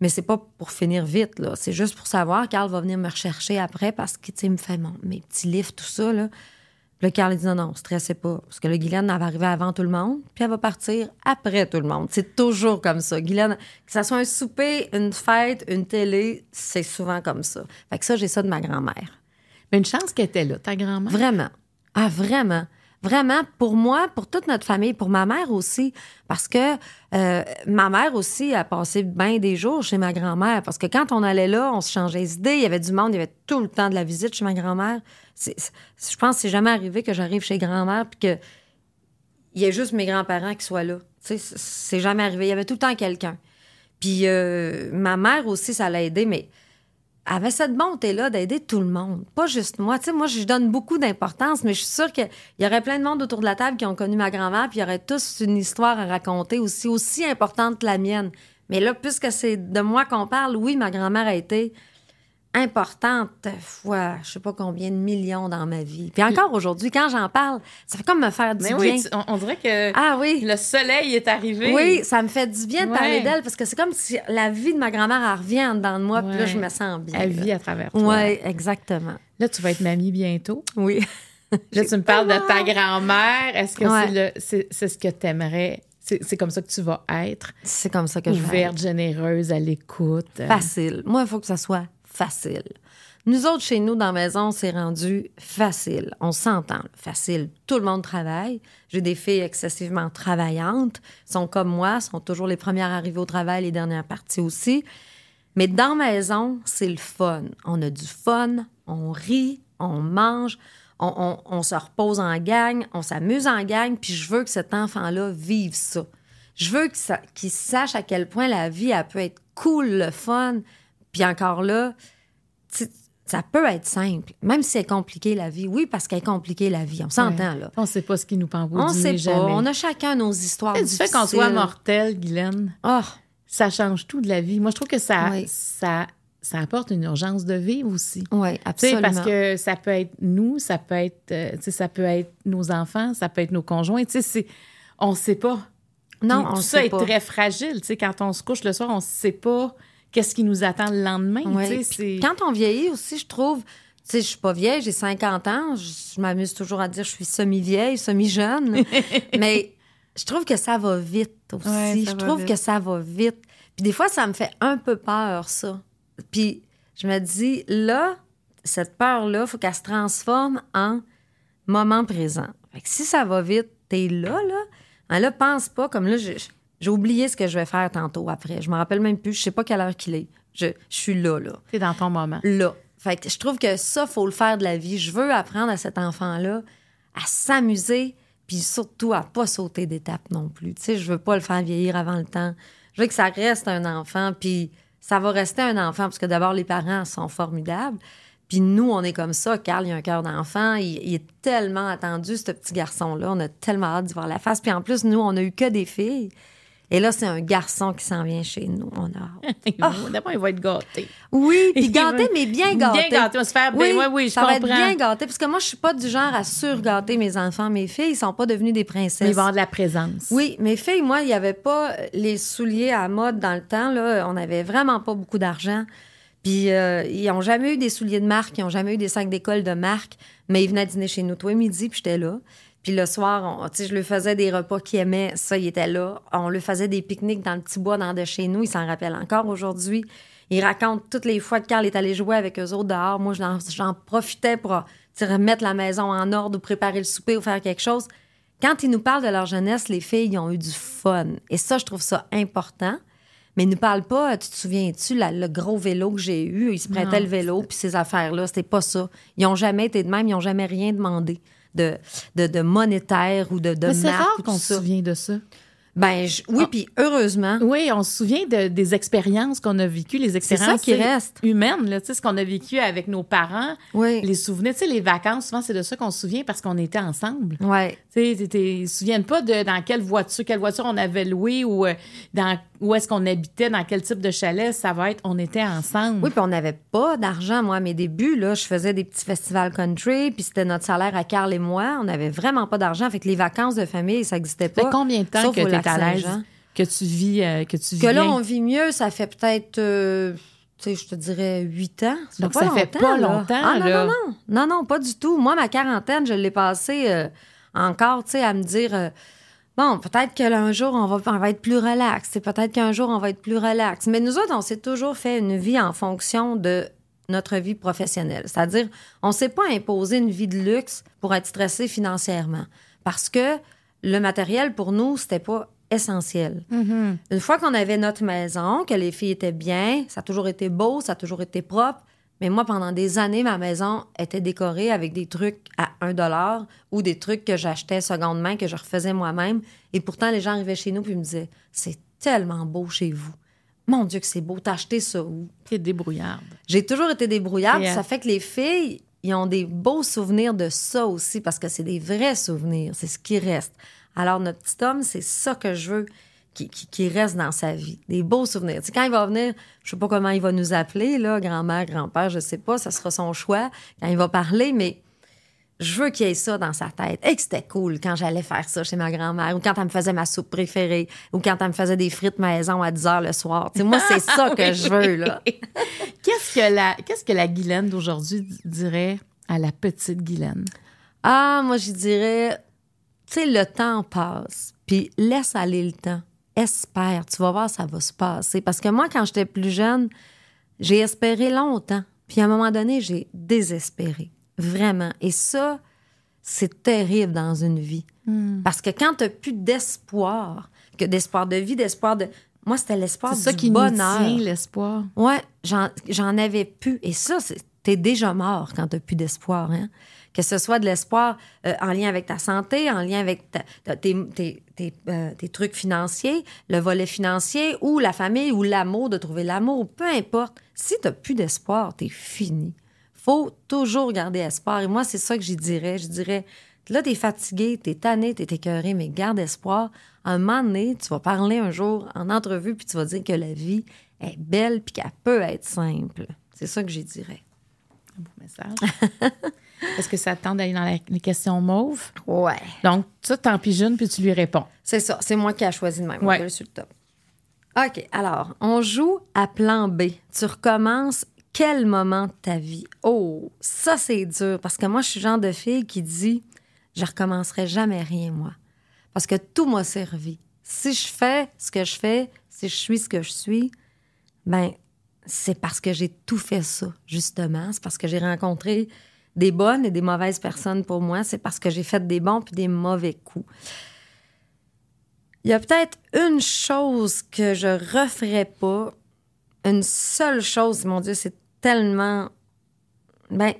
Mais c'est pas pour finir vite, là. C'est juste pour savoir. Carl va venir me rechercher après parce que, tu sais, il me fait mon- mes petits livres, tout ça, là. Puis là, Carl, il dit non, non, stressez pas. Parce que là, Guylaine, elle va arriver avant tout le monde, puis elle va partir après tout le monde. C'est toujours comme ça. Guylaine, que ça soit un souper, une fête, une télé, c'est souvent comme ça. Fait que ça, j'ai ça de ma grand-mère.
Mais une chance qu'elle était là, ta grand-mère.
Vraiment. Ah, vraiment. Vraiment, pour moi, pour toute notre famille, pour ma mère aussi, parce que euh, ma mère aussi a passé bien des jours chez ma grand-mère, parce que quand on allait là, on se changeait les idées, il y avait du monde, il y avait tout le temps de la visite chez ma grand-mère. Je pense que c'est jamais arrivé que j'arrive chez grand-mère puis que il y ait juste mes grands-parents qui soient là. C'est- jamais arrivé. Il y avait tout le temps quelqu'un. Puis euh, ma mère aussi, ça l'a aidé, mais avait cette bonté-là d'aider tout le monde, pas juste moi. Tu sais, moi, je donne beaucoup d'importance, mais je suis sûre qu'il y aurait plein de monde autour de la table qui ont connu ma grand-mère, puis il y aurait tous une histoire à raconter aussi, aussi importante que la mienne. Mais là, puisque c'est de moi qu'on parle, oui, ma grand-mère a été importante fois, je sais pas combien de millions dans ma vie. Puis encore aujourd'hui, quand j'en parle, ça fait comme me faire du
Mais
bien.
oui, tu- on, on dirait que
Ah oui.
le soleil est arrivé.
Oui, ça me fait du bien de parler
Ouais.
d'elle parce que c'est comme si la vie de ma grand-mère revient en dedans de moi, puis là,
Ouais.
je me sens bien.
Elle
là.
vit à travers toi.
Oui, exactement.
Là, tu vas être mamie bientôt.
Oui.
Là, tu me parles de ta grand-mère. Est-ce que
Ouais.
c'est ce que tu aimerais? C'est comme ça que tu vas être?
C'est comme ça que je vais.
Ouverte, généreuse, à l'écoute.
Facile. Moi, il faut que ça soit facile. Nous autres, chez nous, dans la maison, c'est rendu facile. On s'entend. Facile. Tout le monde travaille. J'ai des filles excessivement travaillantes. sont comme moi, sont toujours les premières arrivées au travail, les dernières parties aussi. Mais dans la maison, c'est le fun. On a du fun, on rit, on mange, on, se repose en gang, on s'amuse en gang, puis je veux que cet enfant-là vive ça. Je veux qu'il sache à quel point la vie, elle peut être cool, le fun. Puis encore là, ça peut être simple, même si c'est compliqué la vie. Oui, parce qu'elle est compliquée la vie, on s'entend là.
On sait pas ce qui nous pend
On sait pas,
jamais.
on a chacun nos histoires
Du fait qu'on soit mortel, Guylaine,
Ah,
ça change tout de la vie. Moi, je trouve que ça,
Oui.
ça, ça apporte une urgence de vivre aussi.
oui, absolument.
parce que ça peut être nous, ça peut être, euh, ça peut être nos enfants, ça peut être nos conjoints. Tu sais, c'est, on sait pas.
non,
Puis
on
tout
le
ça
sait
est très fragile. Tu sais, quand on se couche le soir, on sait pas qu'est-ce qui nous attend le lendemain. C'est-
Quand on vieillit aussi, je trouve, tu sais, je suis pas vieille, j'ai 50 ans, je, je m'amuse toujours à dire que je suis semi-vieille, semi-jeune, mais je trouve que ça va vite aussi.
Ouais,
je trouve
vite.
que ça va vite. Puis des fois, ça me fait un peu peur, ça. Puis je me dis, là, cette peur-là, faut qu'elle se transforme en moment présent. Fait que si ça va vite, t'es là, là. Là, pense pas, comme là, j'ai j'ai oublié ce que je vais faire tantôt après. Je me rappelle même plus, je sais pas quelle heure qu'il est. Je, je suis là, là
T'es dans ton moment.
là. Fait que je trouve que ça, faut le faire de la vie. Je veux apprendre à cet enfant-là à s'amuser, puis surtout à pas sauter d'étape non plus. Tu sais, je veux pas le faire vieillir avant le temps. Je veux que ça reste un enfant, puis ça va rester un enfant, parce que d'abord, les parents sont formidables. Puis nous, on est comme ça. Carl, il a un cœur d'enfant. Il, il est tellement attendu, ce petit garçon-là. On a tellement hâte d'y voir la face. Puis en plus, nous, on a eu que des filles. Et là, c'est un garçon qui s'en vient chez nous. On a hâte.
D'abord, il va être gâté.
Oui, puis gâté, mais bien gâté.
Bien gâté, on va se faire bien. Oui, oui, je
ça va être bien gâté, parce que moi, je suis pas du genre à surgâter mes enfants. Mes filles, ils sont pas devenues des princesses.
Mais il va y avoir de la présence.
Oui, mes filles, moi, il n'y avait pas les souliers à mode dans le temps. Là. On n'avait vraiment pas beaucoup d'argent. Puis, euh, ils n'ont jamais eu des souliers de marque, ils n'ont jamais eu des sacs d'école de marque, mais ils venaient dîner chez nous tous les midi, puis j'étais là. Puis le soir, on- je lui faisais des repas qu'ils aimaient, ça, il était là. On lui faisait des pique-niques dans le petit bois dans de chez nous, il s'en rappelle encore aujourd'hui. Il raconte toutes les fois que Carl est allé jouer avec eux autres dehors. Moi, j'en, profitais pour remettre la maison en ordre ou préparer le souper ou faire quelque chose. Quand ils nous parlent de leur jeunesse, les filles, ils ont eu du fun. Et ça, je trouve ça important. Mais ils ne nous parlent pas, tu te souviens-tu, le gros vélo que j'ai eu, ils se prêtaient
Non,
le vélo, puis ces affaires-là, c'était pas ça. Ils n'ont jamais été de même, ils n'ont jamais rien demandé de, de, de monétaire ou de, de
Mais c'est rare qu'on se
ça.
souvienne de ça.
Ben, je- oui,
Ah.
puis heureusement.
Oui, on se souvient de- des expériences qu'on a vécues, les expériences
qui
tu sais,
reste.
humaines, là, ce qu'on a vécu avec nos parents,
Oui.
les souvenirs, les vacances, souvent, c'est de ça qu'on se souvient parce qu'on était ensemble.
Ouais.
Tu ils se souviennent pas de dans quelle voiture, quelle voiture on avait loué ou euh, dans où est-ce qu'on habitait, dans quel type de chalet, ça va être on était ensemble.
Oui, puis on n'avait pas d'argent. Moi, à mes débuts, là, je faisais des petits festivals country, puis c'était notre salaire à Carl et moi. On n'avait vraiment pas d'argent. Fait que les vacances de famille, ça n'existait
Ça fait
pas.
combien de temps
sauf
que tu es à l'aise, que tu vis, euh, que tu vis
Que là, on vit mieux, ça fait peut-être, euh, tu sais, je te dirais 8 ans.
Donc, ça fait pas longtemps,
Ah, non,
là.
non, non. Non, non, pas du tout. Moi, ma quarantaine, je l'ai passée euh, encore, tu sais, à me dire, bon, peut-être que là, un jour, on va, on va être plus relax. C'est peut-être qu'un jour, on va être plus relax. Mais nous autres, on s'est toujours fait une vie en fonction de notre vie professionnelle. C'est-à-dire, on s'est pas imposé une vie de luxe pour être stressé financièrement. Parce que le matériel, pour nous, c'était pas essentiel.
Mhm.
Une fois qu'on avait notre maison, que les filles étaient bien, ça a toujours été beau, ça a toujours été propre. Mais moi, pendant des années, ma maison était décorée avec des trucs à 1 dollar ou des trucs que j'achetais seconde main, que je refaisais moi-même. Et pourtant, les gens arrivaient chez nous puis me disaient C'est tellement beau chez vous. Mon Dieu, que c'est beau. T'as acheté ça où?
T'es débrouillarde.
J'ai toujours été débrouillarde. Ça fait que les filles, ils ont des beaux souvenirs de ça aussi parce que c'est des vrais souvenirs. C'est ce qui reste. Alors, notre petit homme, c'est ça que je veux qui, qui- qui reste dans sa vie. Des beaux souvenirs. Tu sais, quand il va venir, je sais pas comment il va nous appeler, là, grand-mère, grand-père, je sais pas, ça sera son choix quand il va parler, mais je veux qu'il y ait ça dans sa tête. Et que c'était cool quand j'allais faire ça chez ma grand-mère, ou quand elle me faisait ma soupe préférée, ou quand elle me faisait des frites maison à 10 heures le soir. Tu sais, moi, c'est ça que je veux, là.
Qu'est-ce que la, qu'est-ce que la Guylaine d'aujourd'hui dirait à la petite Guylaine?
Ah, moi, je dirais, tu sais, le temps passe, puis laisse aller le temps. Espère, tu vas voir, ça va se passer. Parce que moi, quand j'étais plus jeune, j'ai espéré longtemps. Puis à un moment donné, j'ai désespéré. Vraiment. Et ça, c'est terrible dans une vie. Parce que quand tu n'as plus d'espoir, que d'espoir de vie, d'espoir de. Moi, c'était l'espoir
C'est ça
du
qui
bonheur.
tient, l'espoir.
Ouais, j'en, avais plus. Et ça, c'est, t'es déjà mort quand t'as plus d'espoir. Hein? Que ce soit de l'espoir euh, en lien avec ta santé, en lien avec ta- ta- tes, tes- tes, euh, tes trucs financiers, le volet financier, ou la famille, ou l'amour, de trouver l'amour, peu importe. Si t'as plus d'espoir, t'es fini. Faut toujours garder espoir. Et moi, c'est ça que j'y dirais. Je dirais, là, t'es fatigué, t'es tanné, t'es écœuré, mais garde espoir. À un moment donné, tu vas parler un jour en entrevue, puis tu vas dire que la vie est belle, puis qu'elle peut être simple. C'est ça que j'y dirais.
Un beau message. Est-ce que ça te tente d'aller dans la- les questions mauves?
Ouais.
Donc, ça, t'en pigeonnes puis tu lui réponds.
C'est ça. C'est moi qui ai choisi de même.
Ouais.
Va sur le top. OK. Alors, on joue à plan B. Tu recommences quel moment de ta vie? Oh, ça, c'est dur. Parce que moi, je suis le genre de fille qui dit je recommencerai jamais rien, moi. Parce que tout m'a servi. Si je fais ce que je fais, si je suis ce que je suis, ben c'est parce que j'ai tout fait ça, justement. C'est parce que j'ai rencontré des bonnes et des mauvaises personnes pour moi. C'est parce que j'ai fait des bons puis des mauvais coups. Il y a peut-être une chose que je referais pas, une seule chose, mon Dieu, c'est tellement. Ben.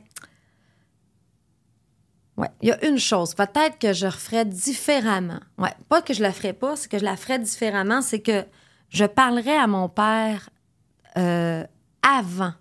Ouais, il y a une chose. Peut-être que je referais différemment. Ouais, pas que je la ferais pas, c'est que je la ferais différemment. C'est que je parlerais à mon père euh, avant.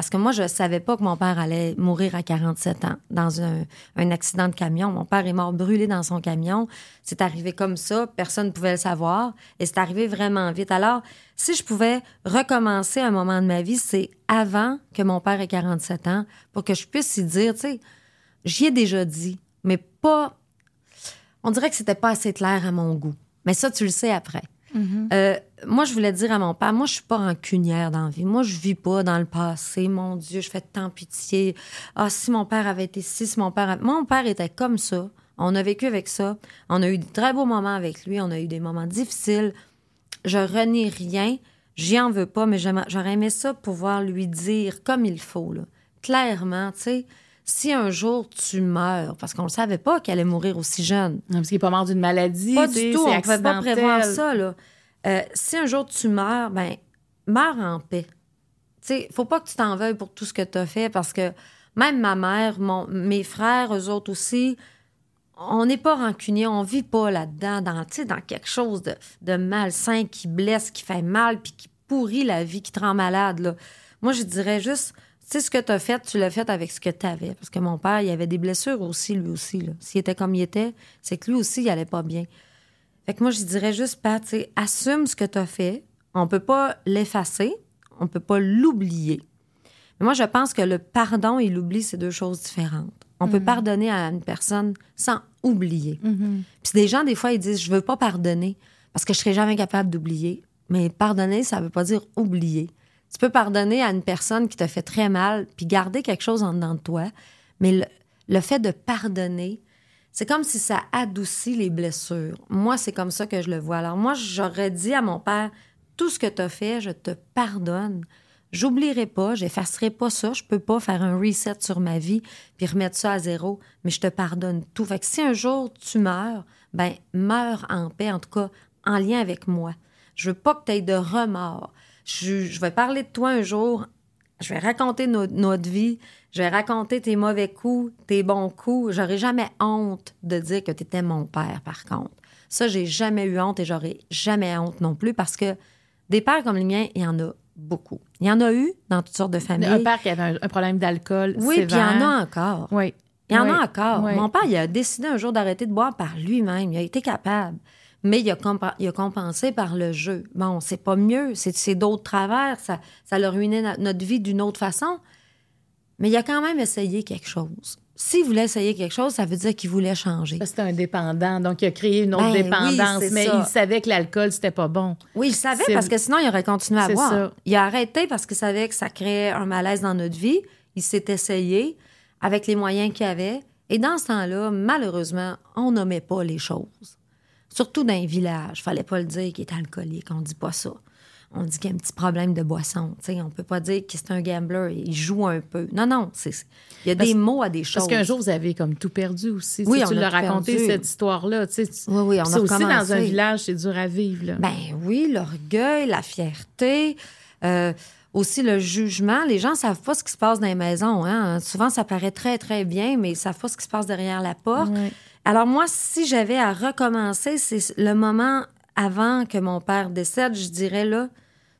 Parce que moi, je ne savais pas que mon père allait mourir à 47 ans dans un, un accident de camion. Mon père est mort brûlé dans son camion. C'est arrivé comme ça. Personne ne pouvait le savoir. Et c'est arrivé vraiment vite. Alors, si je pouvais recommencer un moment de ma vie, c'est avant que mon père ait 47 ans pour que je puisse y dire, tu sais, j'y ai déjà dit, mais pas. On dirait que c'était pas assez clair à mon goût. Mais ça, tu le sais après. Euh, moi, je voulais dire à mon père, moi, je suis pas rancunière dans la vie. Moi, je vis pas dans le passé. Mon Dieu, je fais tant pitié. Ah, si mon père avait été ci, si mon père... avait- Mon père était comme ça. On a vécu avec ça. On a eu de très beaux moments avec lui. On a eu des moments difficiles. Je renie rien. J'y en veux pas, mais j'aurais aimé ça pouvoir lui dire comme il faut, là. Clairement, tu sais, si un jour tu meurs, parce qu'on ne savait pas qu'elle allait mourir aussi jeune.
Non, parce qu'il n'est pas mort d'une maladie.
Pas du tout, on ne pouvait pas prévoir ça, là. Euh, si un jour tu meurs, ben, meurs en paix. Tu faut pas que tu t'en veuilles pour tout ce que tu as fait parce que même ma mère, mes frères, eux autres aussi, on n'est pas rancunier, on vit pas là-dedans, dans, dans quelque chose de, malsain qui blesse, qui fait mal, puis qui pourrit la vie, qui te rend malade. Moi, je dirais juste, tu ce que tu as fait, tu l'as fait avec ce que tu avais. Parce que mon père, il avait des blessures aussi, lui aussi. S'il était comme il était, c'est que lui aussi, il allait pas bien. Fait que moi, je dirais juste, Pat, tu sais, assume ce que tu as fait, On peut pas l'effacer, on peut pas l'oublier. Mais moi, je pense que le pardon et l'oubli, c'est deux choses différentes. On peut pardonner à une personne sans oublier. Puis des gens, des fois, ils disent, je veux pas pardonner parce que je serai jamais capable d'oublier. Mais pardonner, ça veut pas dire oublier. Tu peux pardonner à une personne qui t'a fait très mal, puis garder quelque chose en dedans de toi. Mais le, le fait de pardonner, c'est comme si ça adoucit les blessures. Moi, c'est comme ça que je le vois. Alors moi, j'aurais dit à mon père, tout ce que tu as fait, je te pardonne. J'oublierai pas, j'effacerai pas ça. Je peux pas faire un reset sur ma vie puis remettre ça à zéro, mais je te pardonne tout. Fait que si un jour tu meurs, ben meurs en paix, en tout cas en lien avec moi. Je veux pas que tu aies de remords. Je, vais parler de toi un jour, je vais raconter no- notre vie, je vais raconter tes mauvais coups, tes bons coups. J'aurai jamais honte de dire que tu étais mon père, par contre. Ça, j'ai jamais eu honte et j'aurai jamais honte non plus parce que des pères comme les miens, il y en a beaucoup. Il y en a eu dans toutes sortes de familles.
Un père qui avait un, un problème d'alcool
oui, puis il y en a encore.
Oui.
Il y en
Oui.
a encore.
Oui.
Mon père, il a décidé un jour d'arrêter de boire par lui-même. Il a été capable. Mais il a, compa- il a compensé par le jeu. Bon, c'est pas mieux. C'est, c'est d'autres travers. Ça, ça l'a ruiné no- notre vie d'une autre façon. Mais il a quand même essayé quelque chose. S'il voulait essayer quelque chose, ça veut dire qu'il voulait changer.
C'était un dépendant, donc il a créé une autre
Ben
dépendance,
c'est
mais
ça.
il savait que l'alcool, c'était pas bon.
Oui, il savait
C'est-
parce que sinon, il aurait continué à
C'est
boire.
ça.
Il a arrêté parce qu'il savait que ça créait un malaise dans notre vie. Il s'est essayé avec les moyens qu'il avait. Et dans ce temps-là, malheureusement, on nommait pas les choses. Surtout dans les villages. Fallait pas le dire qu'il est alcoolique. On dit pas ça. On dit qu'il y a un petit problème de boisson. Tu sais, on peut pas dire que c'est un gambler. Il joue un peu. Non, non. c'est Il y a
Parce-
des mots à des choses.
Parce qu'un jour, vous avez comme tout perdu aussi.
Oui,
Tu l'as raconté,
perdu.
cette histoire-là.
Oui, oui, on a
C'est aussi dans un village, c'est dur à vivre. Là.
Ben oui, l'orgueil, la fierté, euh, aussi le jugement. Les gens savent pas ce qui se passe dans les maisons. Hein? Souvent, ça paraît très, très bien, mais ils savent pas ce qui se passe derrière la porte. Alors moi, si j'avais à recommencer, c'est le moment avant que mon père décède, je dirais là,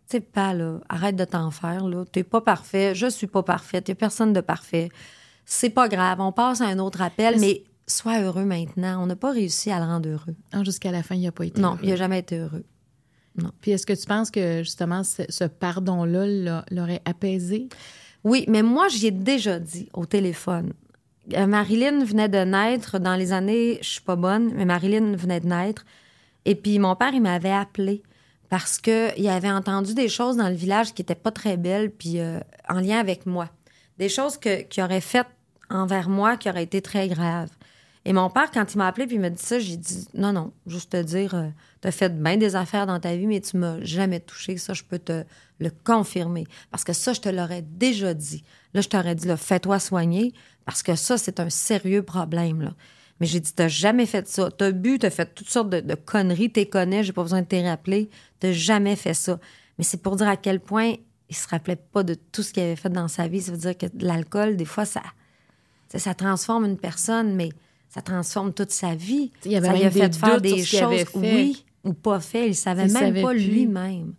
tu sais pas là, arrête de t'en faire là, t'es pas parfait, je suis pas parfaite, y a personne de parfait. C'est pas grave, on passe à un autre appel,
Mais
mais sois heureux maintenant. On n'a pas réussi à le rendre heureux.
Ah, Jusqu'à la fin, il n'a pas été.
Non,
heureux.
il a jamais été heureux.
Puis est-ce que tu penses que justement ce, ce pardon-là l'a- l'aurait apaisé?
Oui, mais moi, j'y ai déjà dit au téléphone. Euh, Marilyn venait de naître dans les années, je suis pas bonne, mais Marilyn venait de naître. Et puis mon père, il m'avait appelé parce que il avait entendu des choses dans le village qui étaient pas très belles, puis euh, en lien avec moi. Des choses que, qu'il aurait faites envers moi qui auraient été très graves. Et mon père, quand il m'a appelé puis il m'a dit ça, j'ai dit non, non, juste te dire, euh, t'as fait bien des affaires dans ta vie, mais tu m'as jamais touché. Ça, je peux te le confirmer. Parce que ça, je te l'aurais déjà dit. Là, je t'aurais dit, fais-toi soigner, parce que ça, c'est un sérieux problème, là. Mais j'ai dit, t'as jamais fait ça. T'as bu, t'as fait toutes sortes de, de conneries, t'es connais, j'ai pas besoin de te rappeler. T'as jamais fait ça. Mais c'est pour dire à quel point il se rappelait pas de tout ce qu'il avait fait dans sa vie. Ça veut dire que l'alcool, des fois, ça, ça transforme une personne, mais ça transforme toute sa vie.
Il y avait
ça lui a fait faire des choses,
fait.
oui ou pas fait. Il savait
Il
même
savait
pas lui-même.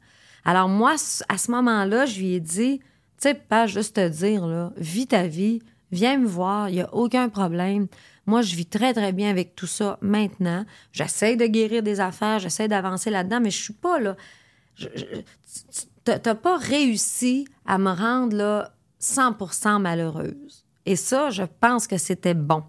Alors moi, à ce moment-là, je lui ai dit, tu sais, pas juste te dire, là, vis ta vie, viens me voir, il n'y a aucun problème. Moi, je vis très, très bien avec tout ça maintenant. J'essaie de guérir des affaires, j'essaie d'avancer là-dedans, mais je suis pas là. T'as pas réussi à me rendre là 100% malheureuse. Et ça, je pense que c'était bon.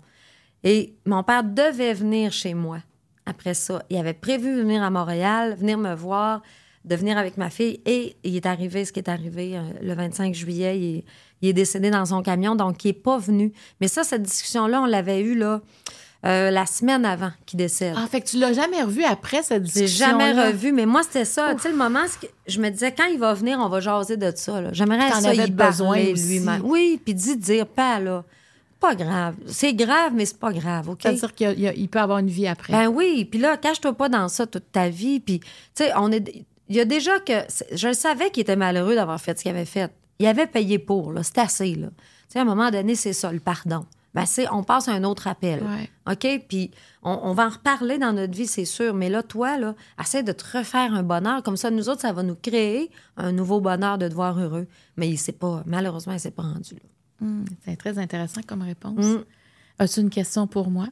Et mon père devait venir chez moi après ça. Il avait prévu venir à Montréal, venir me voir, de venir avec ma fille. Et il est arrivé ce qui est arrivé euh, le 25 juillet. Il est décédé dans son camion, donc il n'est pas venu. Mais ça, cette discussion-là, on l'avait eue là, euh, la semaine avant qu'il décède.
Ah, fait que tu l'as jamais revu après cette
J'ai
discussion
jamais revu, mais moi, c'était ça. Tu sais, le moment, je me disais, quand il va venir, on va jaser de ça. J'aimerais ça
avais
y
besoin
lui-même. Oui, puis dit dire, pas là. Pas grave. C'est grave, mais c'est pas grave, OK?
C'est-à-dire qu'il peut avoir une vie après.
Ben oui, puis là, cache-toi pas dans ça toute ta vie. Puis, tu sais, on est. Il y a déjà que. Je le savais qu'il était malheureux d'avoir fait ce qu'il avait fait. Il avait payé pour, là. C'est assez, là. Tu sais, à un moment donné, c'est ça, le pardon. Ben, c'est, on passe à un autre appel.
Ouais.
OK? Puis, on, on va en reparler dans notre vie, c'est sûr. Mais là, toi, là, essaie de te refaire un bonheur. Comme ça, nous autres, ça va nous créer un nouveau bonheur de te voir heureux. Mais il s'est pas. Malheureusement, il s'est pas rendu, là.
Hum, c'est très intéressant comme réponse.
Mm.
As-tu une question pour moi?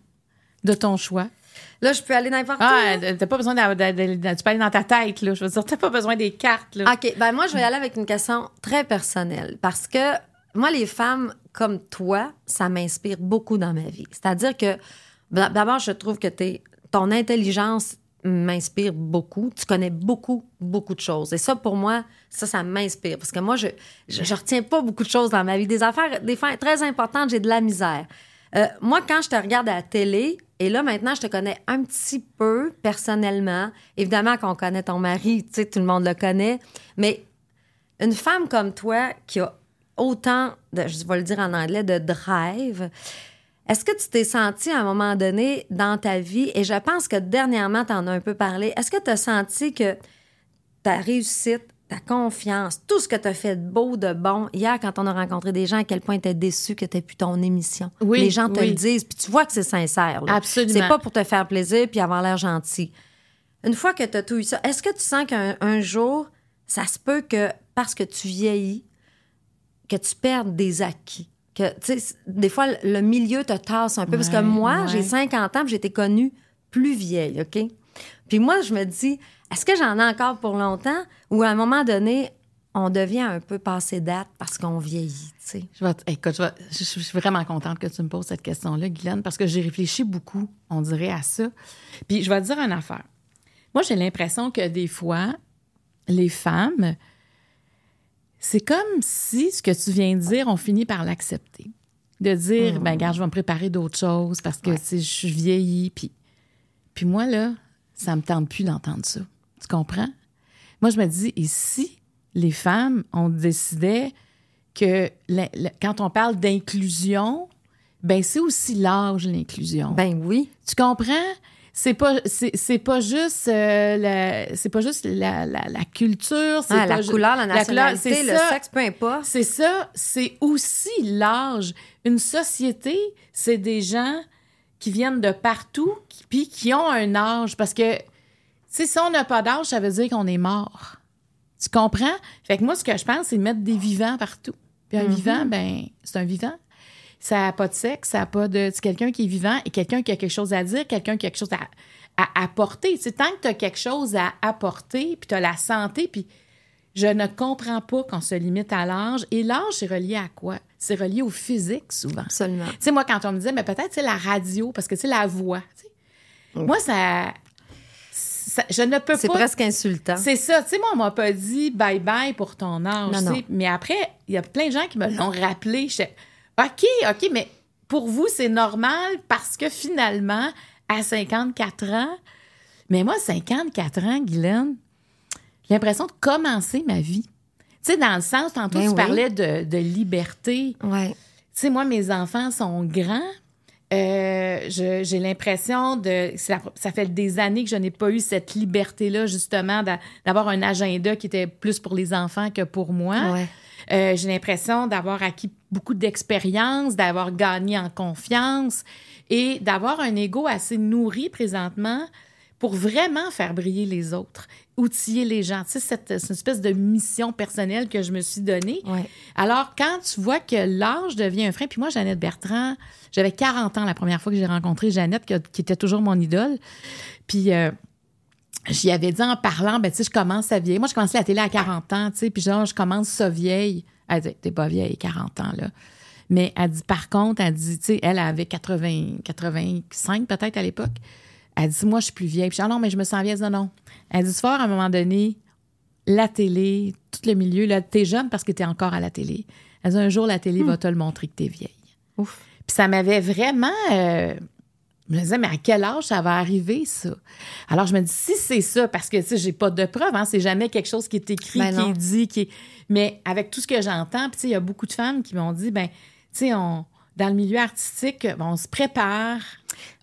De ton choix?
Là, je peux aller n'importe
Ah,
où.
t'as pas besoin de, de- de- Tu peux aller dans ta tête, là. Je veux dire, t'as pas besoin des cartes, là.
OK, ben moi, je vais y aller avec une question très personnelle parce que moi, les femmes comme toi, ça m'inspire beaucoup dans ma vie. C'est-à-dire que, d'abord, je trouve que t'es- ton intelligence m'inspire beaucoup. Tu connais beaucoup, beaucoup de choses. Et ça, pour moi, ça, ça m'inspire. Parce que moi, je, je, je retiens pas beaucoup de choses dans ma vie. Des affaires, des fois très importantes, j'ai de la misère. Euh, moi, quand je te regarde à la télé, et là, maintenant, je te connais un petit peu personnellement. Évidemment qu'on connaît ton mari, tu sais, tout le monde le connaît. Mais une femme comme toi qui a autant, de, je vais le dire en anglais, de drive, est-ce que tu t'es senti à un moment donné dans ta vie, et je pense que dernièrement, tu en as un peu parlé, est-ce que tu as senti que ta réussite, ta confiance, tout ce que tu as fait de beau, de bon, hier, quand on a rencontré des gens, à quel point tu étais déçu que tu plus ton émission.
Oui,
Les gens te
oui.
le disent, puis tu vois que c'est sincère. là.
Absolument.
C'est pas pour te faire plaisir puis avoir l'air gentil. Une fois que tu as tout eu ça, est-ce que tu sens qu'un un jour, ça se peut que parce que tu vieillis, que tu perdes des acquis? Que, des fois, le milieu te tasse un peu. parce que moi,
ouais.
j'ai 50 ans, j'ai été connue plus vieille, OK? Puis moi, je me dis, est-ce que j'en ai encore pour longtemps? Ou à un moment donné, on devient un peu passé date parce qu'on vieillit, tu sais?
Je vais te- écoute, je, vais- je- je suis vraiment contente que tu me poses cette question-là, Guylaine, parce que j'ai réfléchi beaucoup, on dirait, à ça. Puis je vais te dire une affaire. Moi, j'ai l'impression que des fois, les femmes, c'est comme si ce que tu viens de dire, on finit par l'accepter. De dire, ben regarde, je vais me préparer d'autres choses parce que
Ouais.
je suis vieillie. Puis, puis moi, là, ça me tente plus d'entendre ça. Tu comprends? Moi, je me dis, et si les femmes, on décidait que la- la- quand on parle d'inclusion, ben c'est aussi l'âge, l'inclusion.
Ben oui.
tu comprends? C'est pas, c'est, c'est pas juste, euh, la, c'est pas juste la, la, la culture, c'est
Ah, la couleur, la
couleur,
nationalité, le
ça.
sexe, peu importe.
C'est ça, c'est aussi l'âge. Une société, c'est des gens qui viennent de partout, puis qui ont un âge. Parce que, sais, si on n'a pas d'âge, ça veut dire qu'on est mort. Tu comprends? Fait que moi, ce que je pense, c'est de mettre des vivants partout. Puis un vivant, ben, c'est un vivant. Ça n'a pas de sexe, ça n'a pas de. C'est quelqu'un qui est vivant et quelqu'un qui a quelque chose à dire, quelqu'un qui a quelque chose à, à apporter. Tu sais, tant que tu as quelque chose à apporter, puis tu as la santé, puis je ne comprends pas qu'on se limite à l'âge. Et l'âge, c'est relié à quoi? C'est relié au physique, souvent.
Absolument.
Tu sais, moi, quand on me disait, mais peut-être, c'est la radio, parce que c'est la voix. tu sais. Moi, ça, ça- Je ne peux
C'est
pas.
presque insultant.
C'est ça. Tu sais, moi, on m'a pas dit bye bye pour ton âge.
Non, non.
Mais après, il y a plein de gens qui me l'ont rappelé. J'étais, OK, OK, mais pour vous, c'est normal parce que finalement, à 54 ans, mais moi, 54 ans, Guylaine, j'ai l'impression de commencer ma vie. Tu sais, dans le sens, tantôt,
Ben
tu
oui.
parlais de, de liberté.
Ouais.
Tu sais, moi, mes enfants sont grands. Euh, je- j'ai l'impression de. ça fait des années que je n'ai pas eu cette liberté-là, justement, d'a- d'avoir un agenda qui était plus pour les enfants que pour moi.
Ouais.
Euh, j'ai l'impression d'avoir acquis beaucoup d'expérience, d'avoir gagné en confiance et d'avoir un ego assez nourri présentement pour vraiment faire briller les autres, outiller les gens. Tu sais, c'est une espèce de mission personnelle que je me suis donnée.
Ouais.
Alors, quand tu vois que l'âge devient un frein, puis moi, Jeannette Bertrand, j'avais 40 ans la première fois que j'ai rencontré Jeannette, qui, était toujours mon idole. Puis, euh, j'y avais dit en parlant, ben, tu sais, je commence à vieillir. Moi, je commençais la télé à 40 ans, tu sais, puis genre, je commence ça vieille. Elle dit, t'es pas vieille, 40 ans, là. Mais elle dit, par contre, elle dit, tu sais, elle avait 80, 85 peut-être à l'époque. Elle dit, moi, je suis plus vieille. Puis, je dis, ah non, mais je me sens vieille. Elle dit, non, non. Elle dit, voir, à un moment donné, la télé, tout le milieu, là, t'es jeune parce que t'es encore à la télé. Elle dit, un jour, la télé va te le montrer que t'es vieille.
Ouf.
Puis ça m'avait vraiment. euh, je me disais, mais à quel âge ça va arriver, ça? Alors, je me dis, si c'est ça, parce que, tu sais, j'ai pas de preuves, hein, c'est jamais quelque chose qui est écrit,
Ben
qui
non.
est dit, qui est... Mais avec tout ce que j'entends, puis, tu sais, il y a beaucoup de femmes qui m'ont dit, ben, tu sais, on. Dans le milieu artistique, on se prépare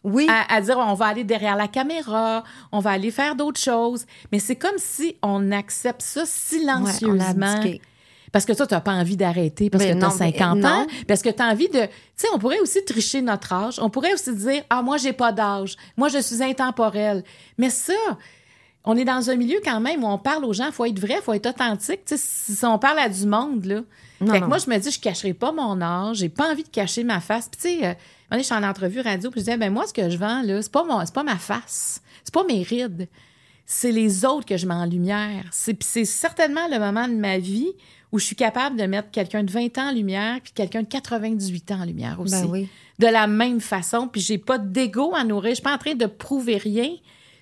Oui.
à, à dire on va aller derrière la caméra, on va aller faire d'autres choses. Mais c'est comme si on accepte ça silencieusement. Parce que toi, tu n'as pas envie d'arrêter parce
Mais
que tu as
non, mais
50 ans. Parce que tu as envie de. Tu sais, on pourrait aussi tricher notre âge. On pourrait aussi dire Ah, moi, j'ai pas d'âge. Moi, je suis intemporelle. Mais ça, on est dans un milieu quand même où on parle aux gens, il faut être vrai, il faut être authentique. Tu sais, si on parle à du monde, là.
Non,
fait que
non.
moi, je me dis, je cacherai pas mon âge, j'ai pas envie de cacher ma face. Puis, tu sais, euh, je suis en entrevue radio, puis je disais, ben moi, ce que je vends, là, c'est pas, mon, c'est pas ma face, c'est pas mes rides, c'est les autres que je mets en lumière. C'est, puis c'est certainement le moment de ma vie où je suis capable de mettre quelqu'un de 20 ans en lumière, puis quelqu'un de 98 ans en lumière aussi.
Ben oui.
De la même façon, puis j'ai pas d'ego à nourrir, je suis pas en train de prouver rien,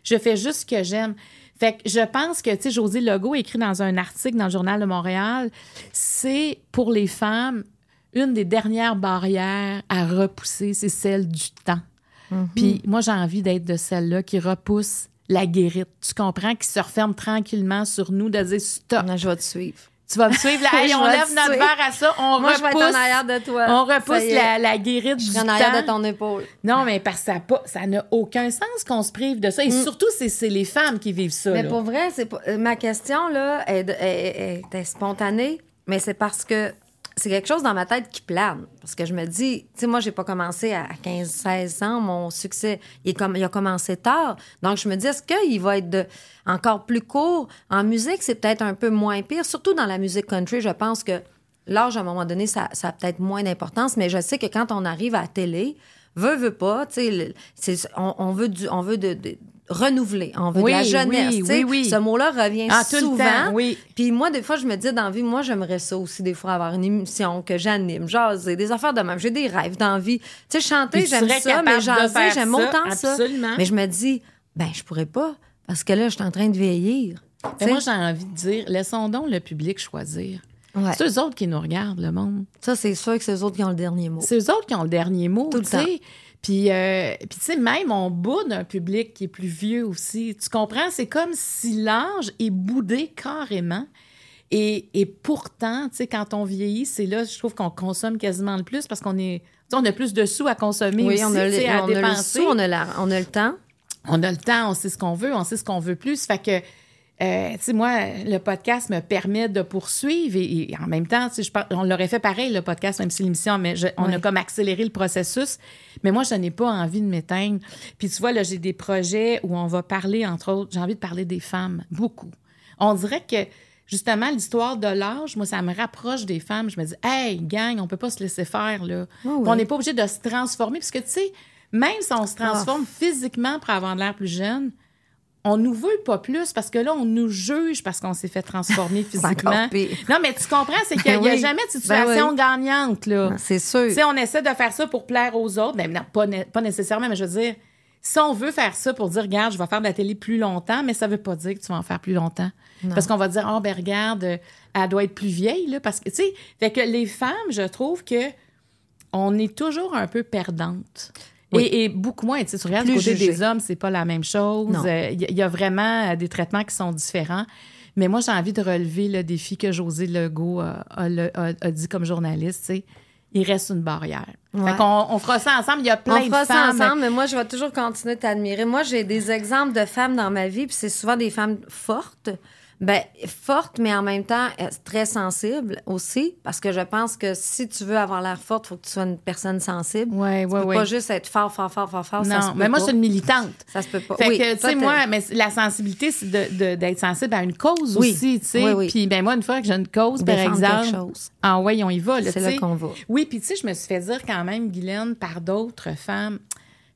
je fais juste ce que j'aime. Fait que je pense que, tu sais, José Legault écrit dans un article dans le Journal de Montréal, c'est pour les femmes une des dernières barrières à repousser, c'est celle du temps. Puis moi, j'ai envie d'être de celle-là qui repousse la guérite. Tu comprends? Qui se referme tranquillement sur nous, de dire stop.
Non, je vais te suivre.
Tu vas me suivre là. Hey, on lève notre
suivre.
verre à ça. On
Moi, je vais être en
repousse.
arrière de toi.
On repousse la, la guérite
Je
du
en arrière
temps.
de ton épaule.
Non, mais parce que ça n'a aucun sens qu'on se prive de ça. Et surtout, c'est les femmes qui vivent ça.
Mm. Mais
là.
pour vrai, c'est euh, ma question là est, de- est- est- est spontanée, mais c'est parce que c'est quelque chose dans ma tête qui plane. Parce que je me dis, tu sais, moi, j'ai pas commencé à 15-16 ans. Mon succès, il, il a commencé tard. Donc, je me dis, est-ce qu'il va être encore plus court? En musique, c'est peut-être un peu moins pire. Surtout dans la musique country, je pense que l'âge, à un moment donné, ça, a peut-être moins d'importance. Mais je sais que quand on arrive à la télé, veut, veut pas, tu sais, on, veut, du, on veut de- renouveler, on veut
Oui,
de la jeunesse.
oui, oui.
Ce mot-là revient
Ah,
souvent.
temps, oui.
Puis moi, des fois, je me dis dans la vie, moi, j'aimerais ça aussi, des fois, avoir une émission que j'anime, jaser, des affaires de même. J'ai des rêves d'envie. Tu sais, chanter, j'aime ça, mais jaser, j'aime autant ça. Mais je me dis, ben, je pourrais pas, parce que là, je suis en train de vieillir. Sais?
moi, j'ai envie de dire, laissons donc le public choisir.
Ouais.
C'est eux autres qui nous regardent, le monde.
Ça, c'est sûr que c'est eux autres qui ont le dernier mot.
C'est eux autres qui ont le dernier mot,
Tout le
tu sais. Puis, euh, puis tu sais, même on boude un public qui est plus vieux aussi. Tu comprends? C'est comme si l'âge est boudé carrément. Et, et pourtant, tu sais, quand on vieillit, c'est là, je trouve qu'on consomme quasiment le plus parce qu'on est... on a plus de sous à consommer
Oui,
aussi,
on a, le,
à
on a le
dépenser.
sou, on a, la- on a le temps.
on a le temps, on sait ce qu'on veut, on sait ce qu'on veut plus. Fait que, euh, tu sais, moi, le podcast me permet de poursuivre et, et en même temps, je par- on l'aurait fait pareil, le podcast, même si l'émission, mais je- on a comme accéléré le processus. Mais moi, je n'ai pas envie de m'éteindre. Puis tu vois, là, j'ai des projets où on va parler, entre autres, j'ai envie de parler des femmes, beaucoup. On dirait que, justement, l'histoire de l'âge, moi, ça me rapproche des femmes. Je me dis, hey, gang, on peut pas se laisser faire, là.
oui.
On n'est pas obligé de se transformer, parce que, tu sais, même si on se transforme
Ah.
physiquement pour avoir de l'air plus jeune, on nous veut pas plus parce que là, on nous juge parce qu'on s'est fait transformer physiquement. Non, mais tu comprends, c'est qu'il n'y a
Ben
jamais de
Ben
situation
oui.
gagnante, là.
Non, C'est sûr.
Tu sais, on essaie de faire ça pour plaire aux autres. Ben, non, pas, pas nécessairement, mais je veux dire, si on veut faire ça pour dire, regarde, je vais faire de la télé plus longtemps, mais ça veut pas dire que tu vas en faire plus longtemps. Parce qu'on va dire, oh, ben, regarde, elle doit être plus vieille, là. Parce que, tu sais, fait que les femmes, je trouve que on est toujours un peu perdante.
Oui.
Et, et beaucoup moins, tu regardes du côté
jugée.
des hommes, c'est pas la même chose.
Non.
Euh, Il y, a- il y a vraiment euh, des traitements qui sont différents. Mais moi, j'ai envie de relever le défi que José Legault euh, a, le- a- a dit comme journaliste, tu sais. Il reste une barrière.
Ouais.
Fait qu'on on fera ça ensemble. Il y a plein
on fera
de
ça
femmes.
ensemble, mais moi, je vais toujours continuer de t'admirer. Moi, j'ai des exemples de femmes dans ma vie, puis c'est souvent des femmes fortes. Ben, fortes, mais en même temps euh, très sensibles aussi, parce que je pense que si tu veux avoir l'air forte, il faut que tu sois une personne sensible.
Ouais,
tu
ouais,
peux
ouais.
pas juste être fort, fort, fort, fort, fort.
Non, mais moi,
pas.
je suis une militante.
Ça se peut pas.
Fait
Oui,
que, tu sais, moi, mais la sensibilité, c'est de- de- d'être sensible à une cause
Oui.
aussi, tu sais.
Oui, oui.
Puis, ben, moi, une fois que j'ai une cause, par exemple.
chose.
Ah, ouais, on y va, là,
C'est
tu
là qu'on va.
Oui, puis, tu sais, je me suis fait dire quand même, Guylaine, par d'autres femmes,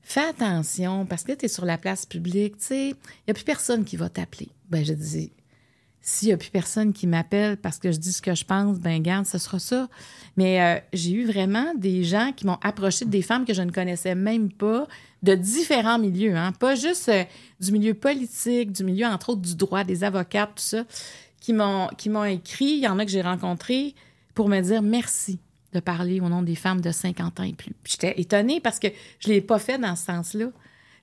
fais attention, parce que tu es sur la place publique, tu sais, il n'y a plus personne qui va t'appeler. Ben, je dis, s'il n'y a plus personne qui m'appelle parce que je dis ce que je pense, ben garde, ce sera ça. Mais euh, j'ai eu vraiment des gens qui m'ont approché des femmes que je ne connaissais même pas, de différents milieux, hein, pas juste euh, du milieu politique, du milieu, entre autres, du droit, des avocats, tout ça, qui m'ont qui m'ont écrit, il y en a que j'ai rencontrés, pour me dire merci de parler au nom des femmes de 50 ans et plus. J'étais étonnée parce que je ne l'ai pas fait dans ce sens-là,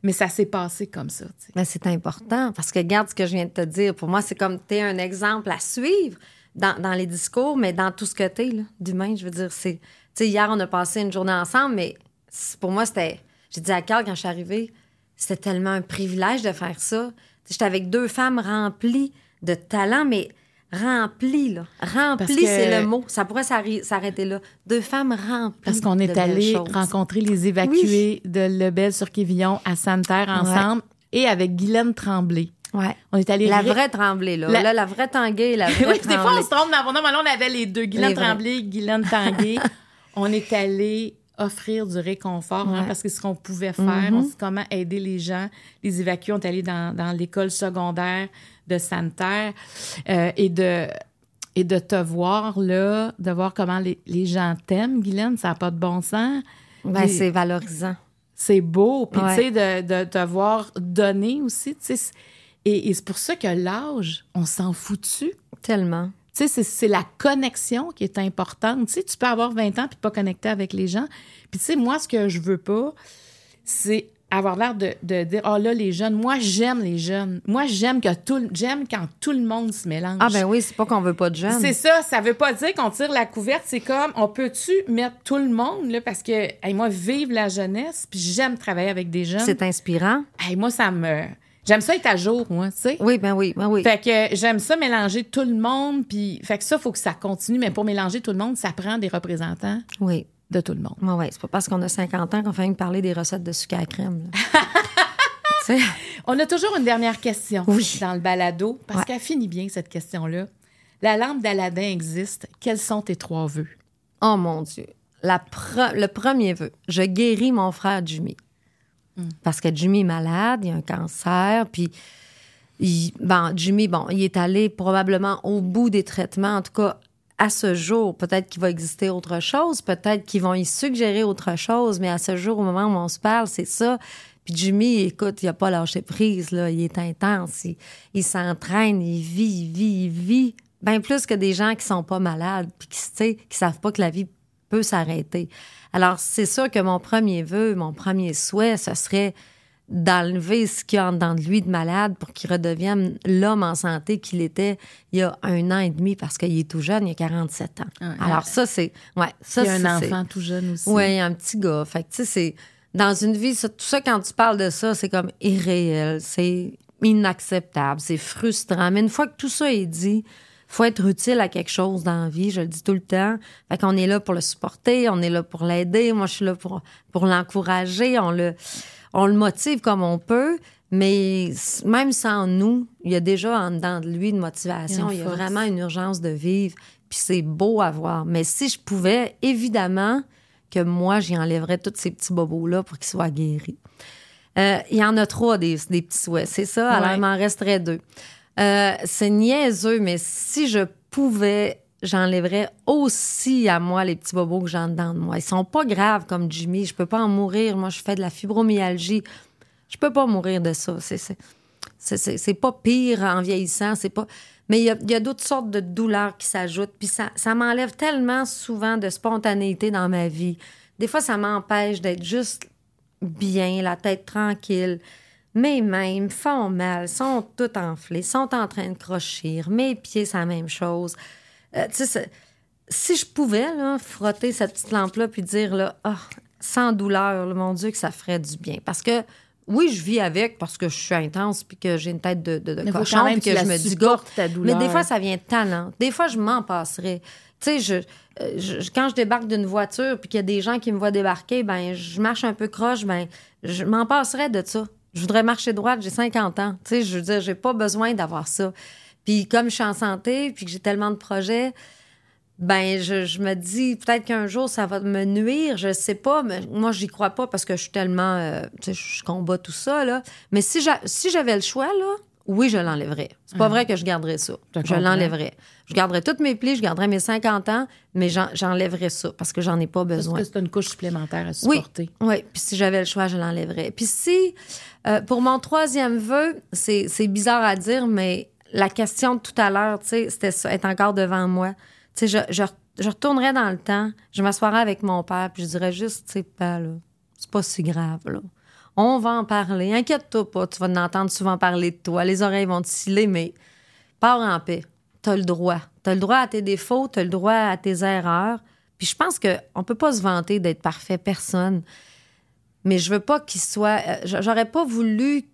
mais ça s'est passé comme ça.
Mais c'est important parce que regarde ce que je viens de te dire. Pour moi, c'est comme tu es un exemple à suivre dans, les discours, mais dans tout ce que tu es d'humain. Je veux dire, c'est. Hier, on a passé une journée ensemble, mais pour moi, c'était. J'ai dit à Carl quand je suis arrivée, c'était tellement un privilège de faire ça. J'étais avec deux femmes remplies de talent, mais remplies, là.
Que-
c'est le mot. Ça pourrait s'arrêter là. Deux femmes remplies.
Parce qu'on est allé rencontrer les évacués de Lebel sur Quévillon à Santerre ensemble et avec Guylaine Tremblay.
Ouais.
On est allé
La vraie Tremblay, là.
La-
Là, la vraie Tanguay, la vraie
oui, des fois, on
Tremblay.
se trompe dans mon nom. Mais là, on avait les deux, Guylaine
Les.
Tremblay, Guylaine Tanguay. on est allé offrir du réconfort, hein, parce que ce qu'on pouvait faire, on sait comment aider les gens, les évacuer. On est allé dans, dans l'école secondaire de Santerre euh, et de et de te voir là, de voir comment les, les gens t'aiment, Guylaine, ça n'a pas de bon sens.
Ben, c'est valorisant.
c'est beau. Puis,
Ouais.
tu sais, de, de te voir donner aussi, tu sais. c'est- Et, et c'est pour ça que l'âge, on s'en fout dessus.
Tellement.
Tu sais, c'est- la connexion qui est importante. Tu sais, tu peux avoir 20 ans puis pas connecter avec les gens. Puis, tu sais, moi, ce que je veux pas, c'est avoir l'air de, de dire, oh là, les jeunes, moi, j'aime les jeunes. Moi, j'aime que tout, j'aime quand tout le monde se mélange.
Ah, ben oui, c'est pas qu'on veut pas de jeunes.
C'est ça, ça veut pas dire qu'on tire la couverte, c'est comme on peut-tu mettre tout le monde là parce que hey, moi vive la jeunesse, puis j'aime travailler avec des jeunes.
C'est inspirant.
Hey, moi ça me j'aime ça être à jour moi, tu sais.
Oui, ben oui, ben oui.
Fait que j'aime ça mélanger tout le monde puis fait que ça faut que ça continue mais pour mélanger tout le monde, ça prend des représentants
Oui.
de tout le monde.
Ouais, ouais. C'est pas parce qu'on a 50 ans qu'on fait même parler des recettes de sucre à la crème. là. tu sais?
On a toujours une dernière question
Oui.
dans le balado parce
Ouais.
qu'elle finit bien cette question-là. La lampe d'Aladin existe. Quels sont tes trois vœux?
Oh mon Dieu. La pre- le premier vœu, je guéris mon frère Jimmy. Parce que Jimmy est malade, il a un cancer, puis bon, Jimmy, bon, il est allé probablement au bout des traitements, en tout cas à ce jour. Peut-être qu'il va exister autre chose, peut-être qu'ils vont y suggérer autre chose, mais à ce jour, au moment où on se parle, c'est ça. Puis Jimmy, écoute, il a pas lâché prise, là. Il est intense, il, s'entraîne, il vit, il vit, il vit. Bien plus que des gens qui sont pas malades, puis qui, qui savent pas que la vie peut s'arrêter. Alors, c'est sûr que mon premier vœu, mon premier souhait, ce serait d'enlever ce qu'il y a en dedans de lui de malade pour qu'il redevienne l'homme en santé qu'il était il y a un an et demi parce qu'il est tout jeune, il a 47 ans. Alors ça, c'est... Ouais, ça,
Il y a un enfant tout jeune aussi.
oui, un petit gars. Fait que, tu sais, c'est. Dans une vie, ça- tout ça, quand tu parles de ça, c'est comme irréel, c'est inacceptable, c'est frustrant. Mais une fois que tout ça est dit, faut être utile à quelque chose dans la vie, je le dis tout le temps. Fait qu'on est là pour le supporter, on est là pour l'aider. Moi, je suis là pour, pour l'encourager. On le, on le motive comme on peut. Mais même sans nous, il y a déjà en dedans de lui une motivation.
Il y a une
Il y a
force.
vraiment une urgence de vivre. Puis c'est beau à voir. Mais si je pouvais, évidemment, que moi, j'y enlèverais tous ces petits bobos-là pour qu'ils soient guéris. Euh, il y en a trois des, des petits souhaits, c'est ça? Alors,
Ouais.
il m'en resterait deux. Euh, c'est niaiseux, mais si je pouvais, j'enlèverais aussi à moi les petits bobos que j'ai en dedans de moi. Ils sont pas graves comme Jimmy. Je peux pas en mourir. Moi, je fais de la fibromyalgie. Je peux pas mourir de ça. C'est, pas pire en vieillissant. C'est pas. Mais il y a, d'autres sortes de douleurs qui s'ajoutent. Puis ça m'enlève tellement souvent de spontanéité dans ma vie. Des fois, ça m'empêche d'être juste bien, la tête tranquille. Mes me font mal, sont toutes enflées, sont en train de crochir. Mes pieds, c'est la même chose. Euh, si je pouvais là, frotter cette petite lampe-là puis dire, là, Ah, sans douleur, là, mon Dieu, que ça ferait du bien. Parce que, oui, je vis avec parce que je suis intense puis que j'ai une tête de, de, de
Mais
cochon puis
que
je me dis,
supportes, ta douleur.
mais des fois, ça vient de talent. Des fois, je m'en passerais. Tu sais, je, euh, je- quand je débarque d'une voiture puis qu'il y a des gens qui me voient débarquer, ben je marche un peu croche, ben je m'en passerais de ça. Je voudrais marcher droite, j'ai 50 ans. Tu je veux dire, j'ai pas besoin d'avoir ça. Puis comme je suis en santé puis que j'ai tellement de projets, ben je, me dis peut-être qu'un jour ça va me nuire, je sais pas, mais moi j'y crois pas parce que je suis tellement euh, je combats tout ça mais si j'a- si j'avais le choix là, oui, je l'enlèverais. C'est pas vrai que je garderais ça.
Je
Je l'enlèverais. Je garderais toutes mes plis, je garderais mes 50 ans, mais j'en- j'enlèverais ça parce que j'en ai pas
Parce
besoin.
que c'est une couche supplémentaire à
Oui,
supporter.
oui. Puis si j'avais le choix, je l'enlèverais. Puis si, euh, pour mon troisième vœu, c'est bizarre à dire, mais la question de tout à l'heure, tu sais, c'était ça, est encore devant moi. Tu sais, je, je, je retournerais dans le temps, je m'assoirais avec mon père, puis je dirais juste, tu sais, pas là, c'est pas si grave, là. On va en parler. Inquiète-toi pas, tu vas en entendre souvent parler de toi. Les oreilles vont te sciller, mais pars en paix. T'as le droit. T'as le droit à tes défauts, t'as le droit à tes erreurs. Puis je pense qu'on peut pas se vanter d'être parfait, personne. Mais je veux pas qu'il soit. euh, J'aurais pas voulu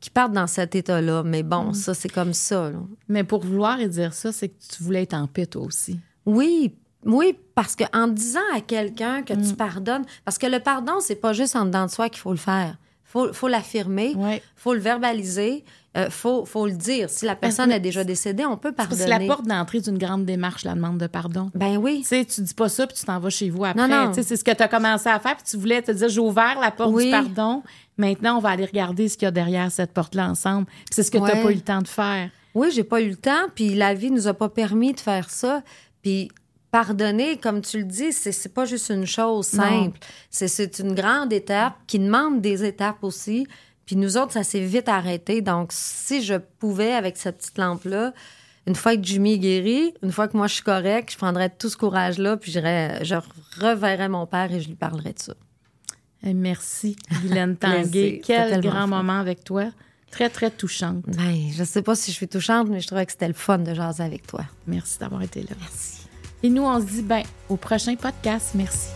qu'il parte dans cet état-là. Mais bon, ça, c'est comme ça. là.
Mais pour vouloir et dire ça, c'est que tu voulais être en paix toi aussi.
Oui, oui, parce qu'en disant à quelqu'un que tu pardonnes, parce que le pardon, c'est pas juste en dedans de soi qu'il faut le faire. Faut, faut l'affirmer,
Ouais.
faut le verbaliser. euh, faut, faut le dire. Si la personne est déjà décédée, on peut pardonner.
C'est la porte d'entrée d'une grande démarche, la demande de pardon.
Ben oui.
Tu sais, tu dis pas ça, puis tu t'en vas chez vous après.
Non, non.
C'est ce que tu as commencé à faire, puis tu voulais te dire, j'ai ouvert la porte
Oui.
du pardon. Maintenant, on va aller regarder ce qu'il y a derrière cette porte-là ensemble. C'est ce que tu n'as pas eu le temps de faire.
Oui, j'ai pas eu le temps, puis la vie nous a pas permis de faire ça. Puis pardonner, comme tu le dis, c'est pas juste une chose simple. C'est une grande étape qui demande des étapes aussi. Puis nous autres, ça s'est vite arrêté. Donc, si je pouvais, avec cette petite lampe-là, une fois que Jimmy est guéri, une fois que moi je suis correct, je prendrais tout ce courage-là, puis je reverrais mon père et je lui parlerais de ça.
Eh, Merci, Guylaine Tanguay. Quel grand
fun.
moment avec toi. Très, très touchante.
Ben, je sais pas si je suis touchante, mais je trouvais que c'était le fun de jaser avec toi.
Merci d'avoir été là.
Merci.
Et nous, on se dit, ben, au prochain podcast. Merci.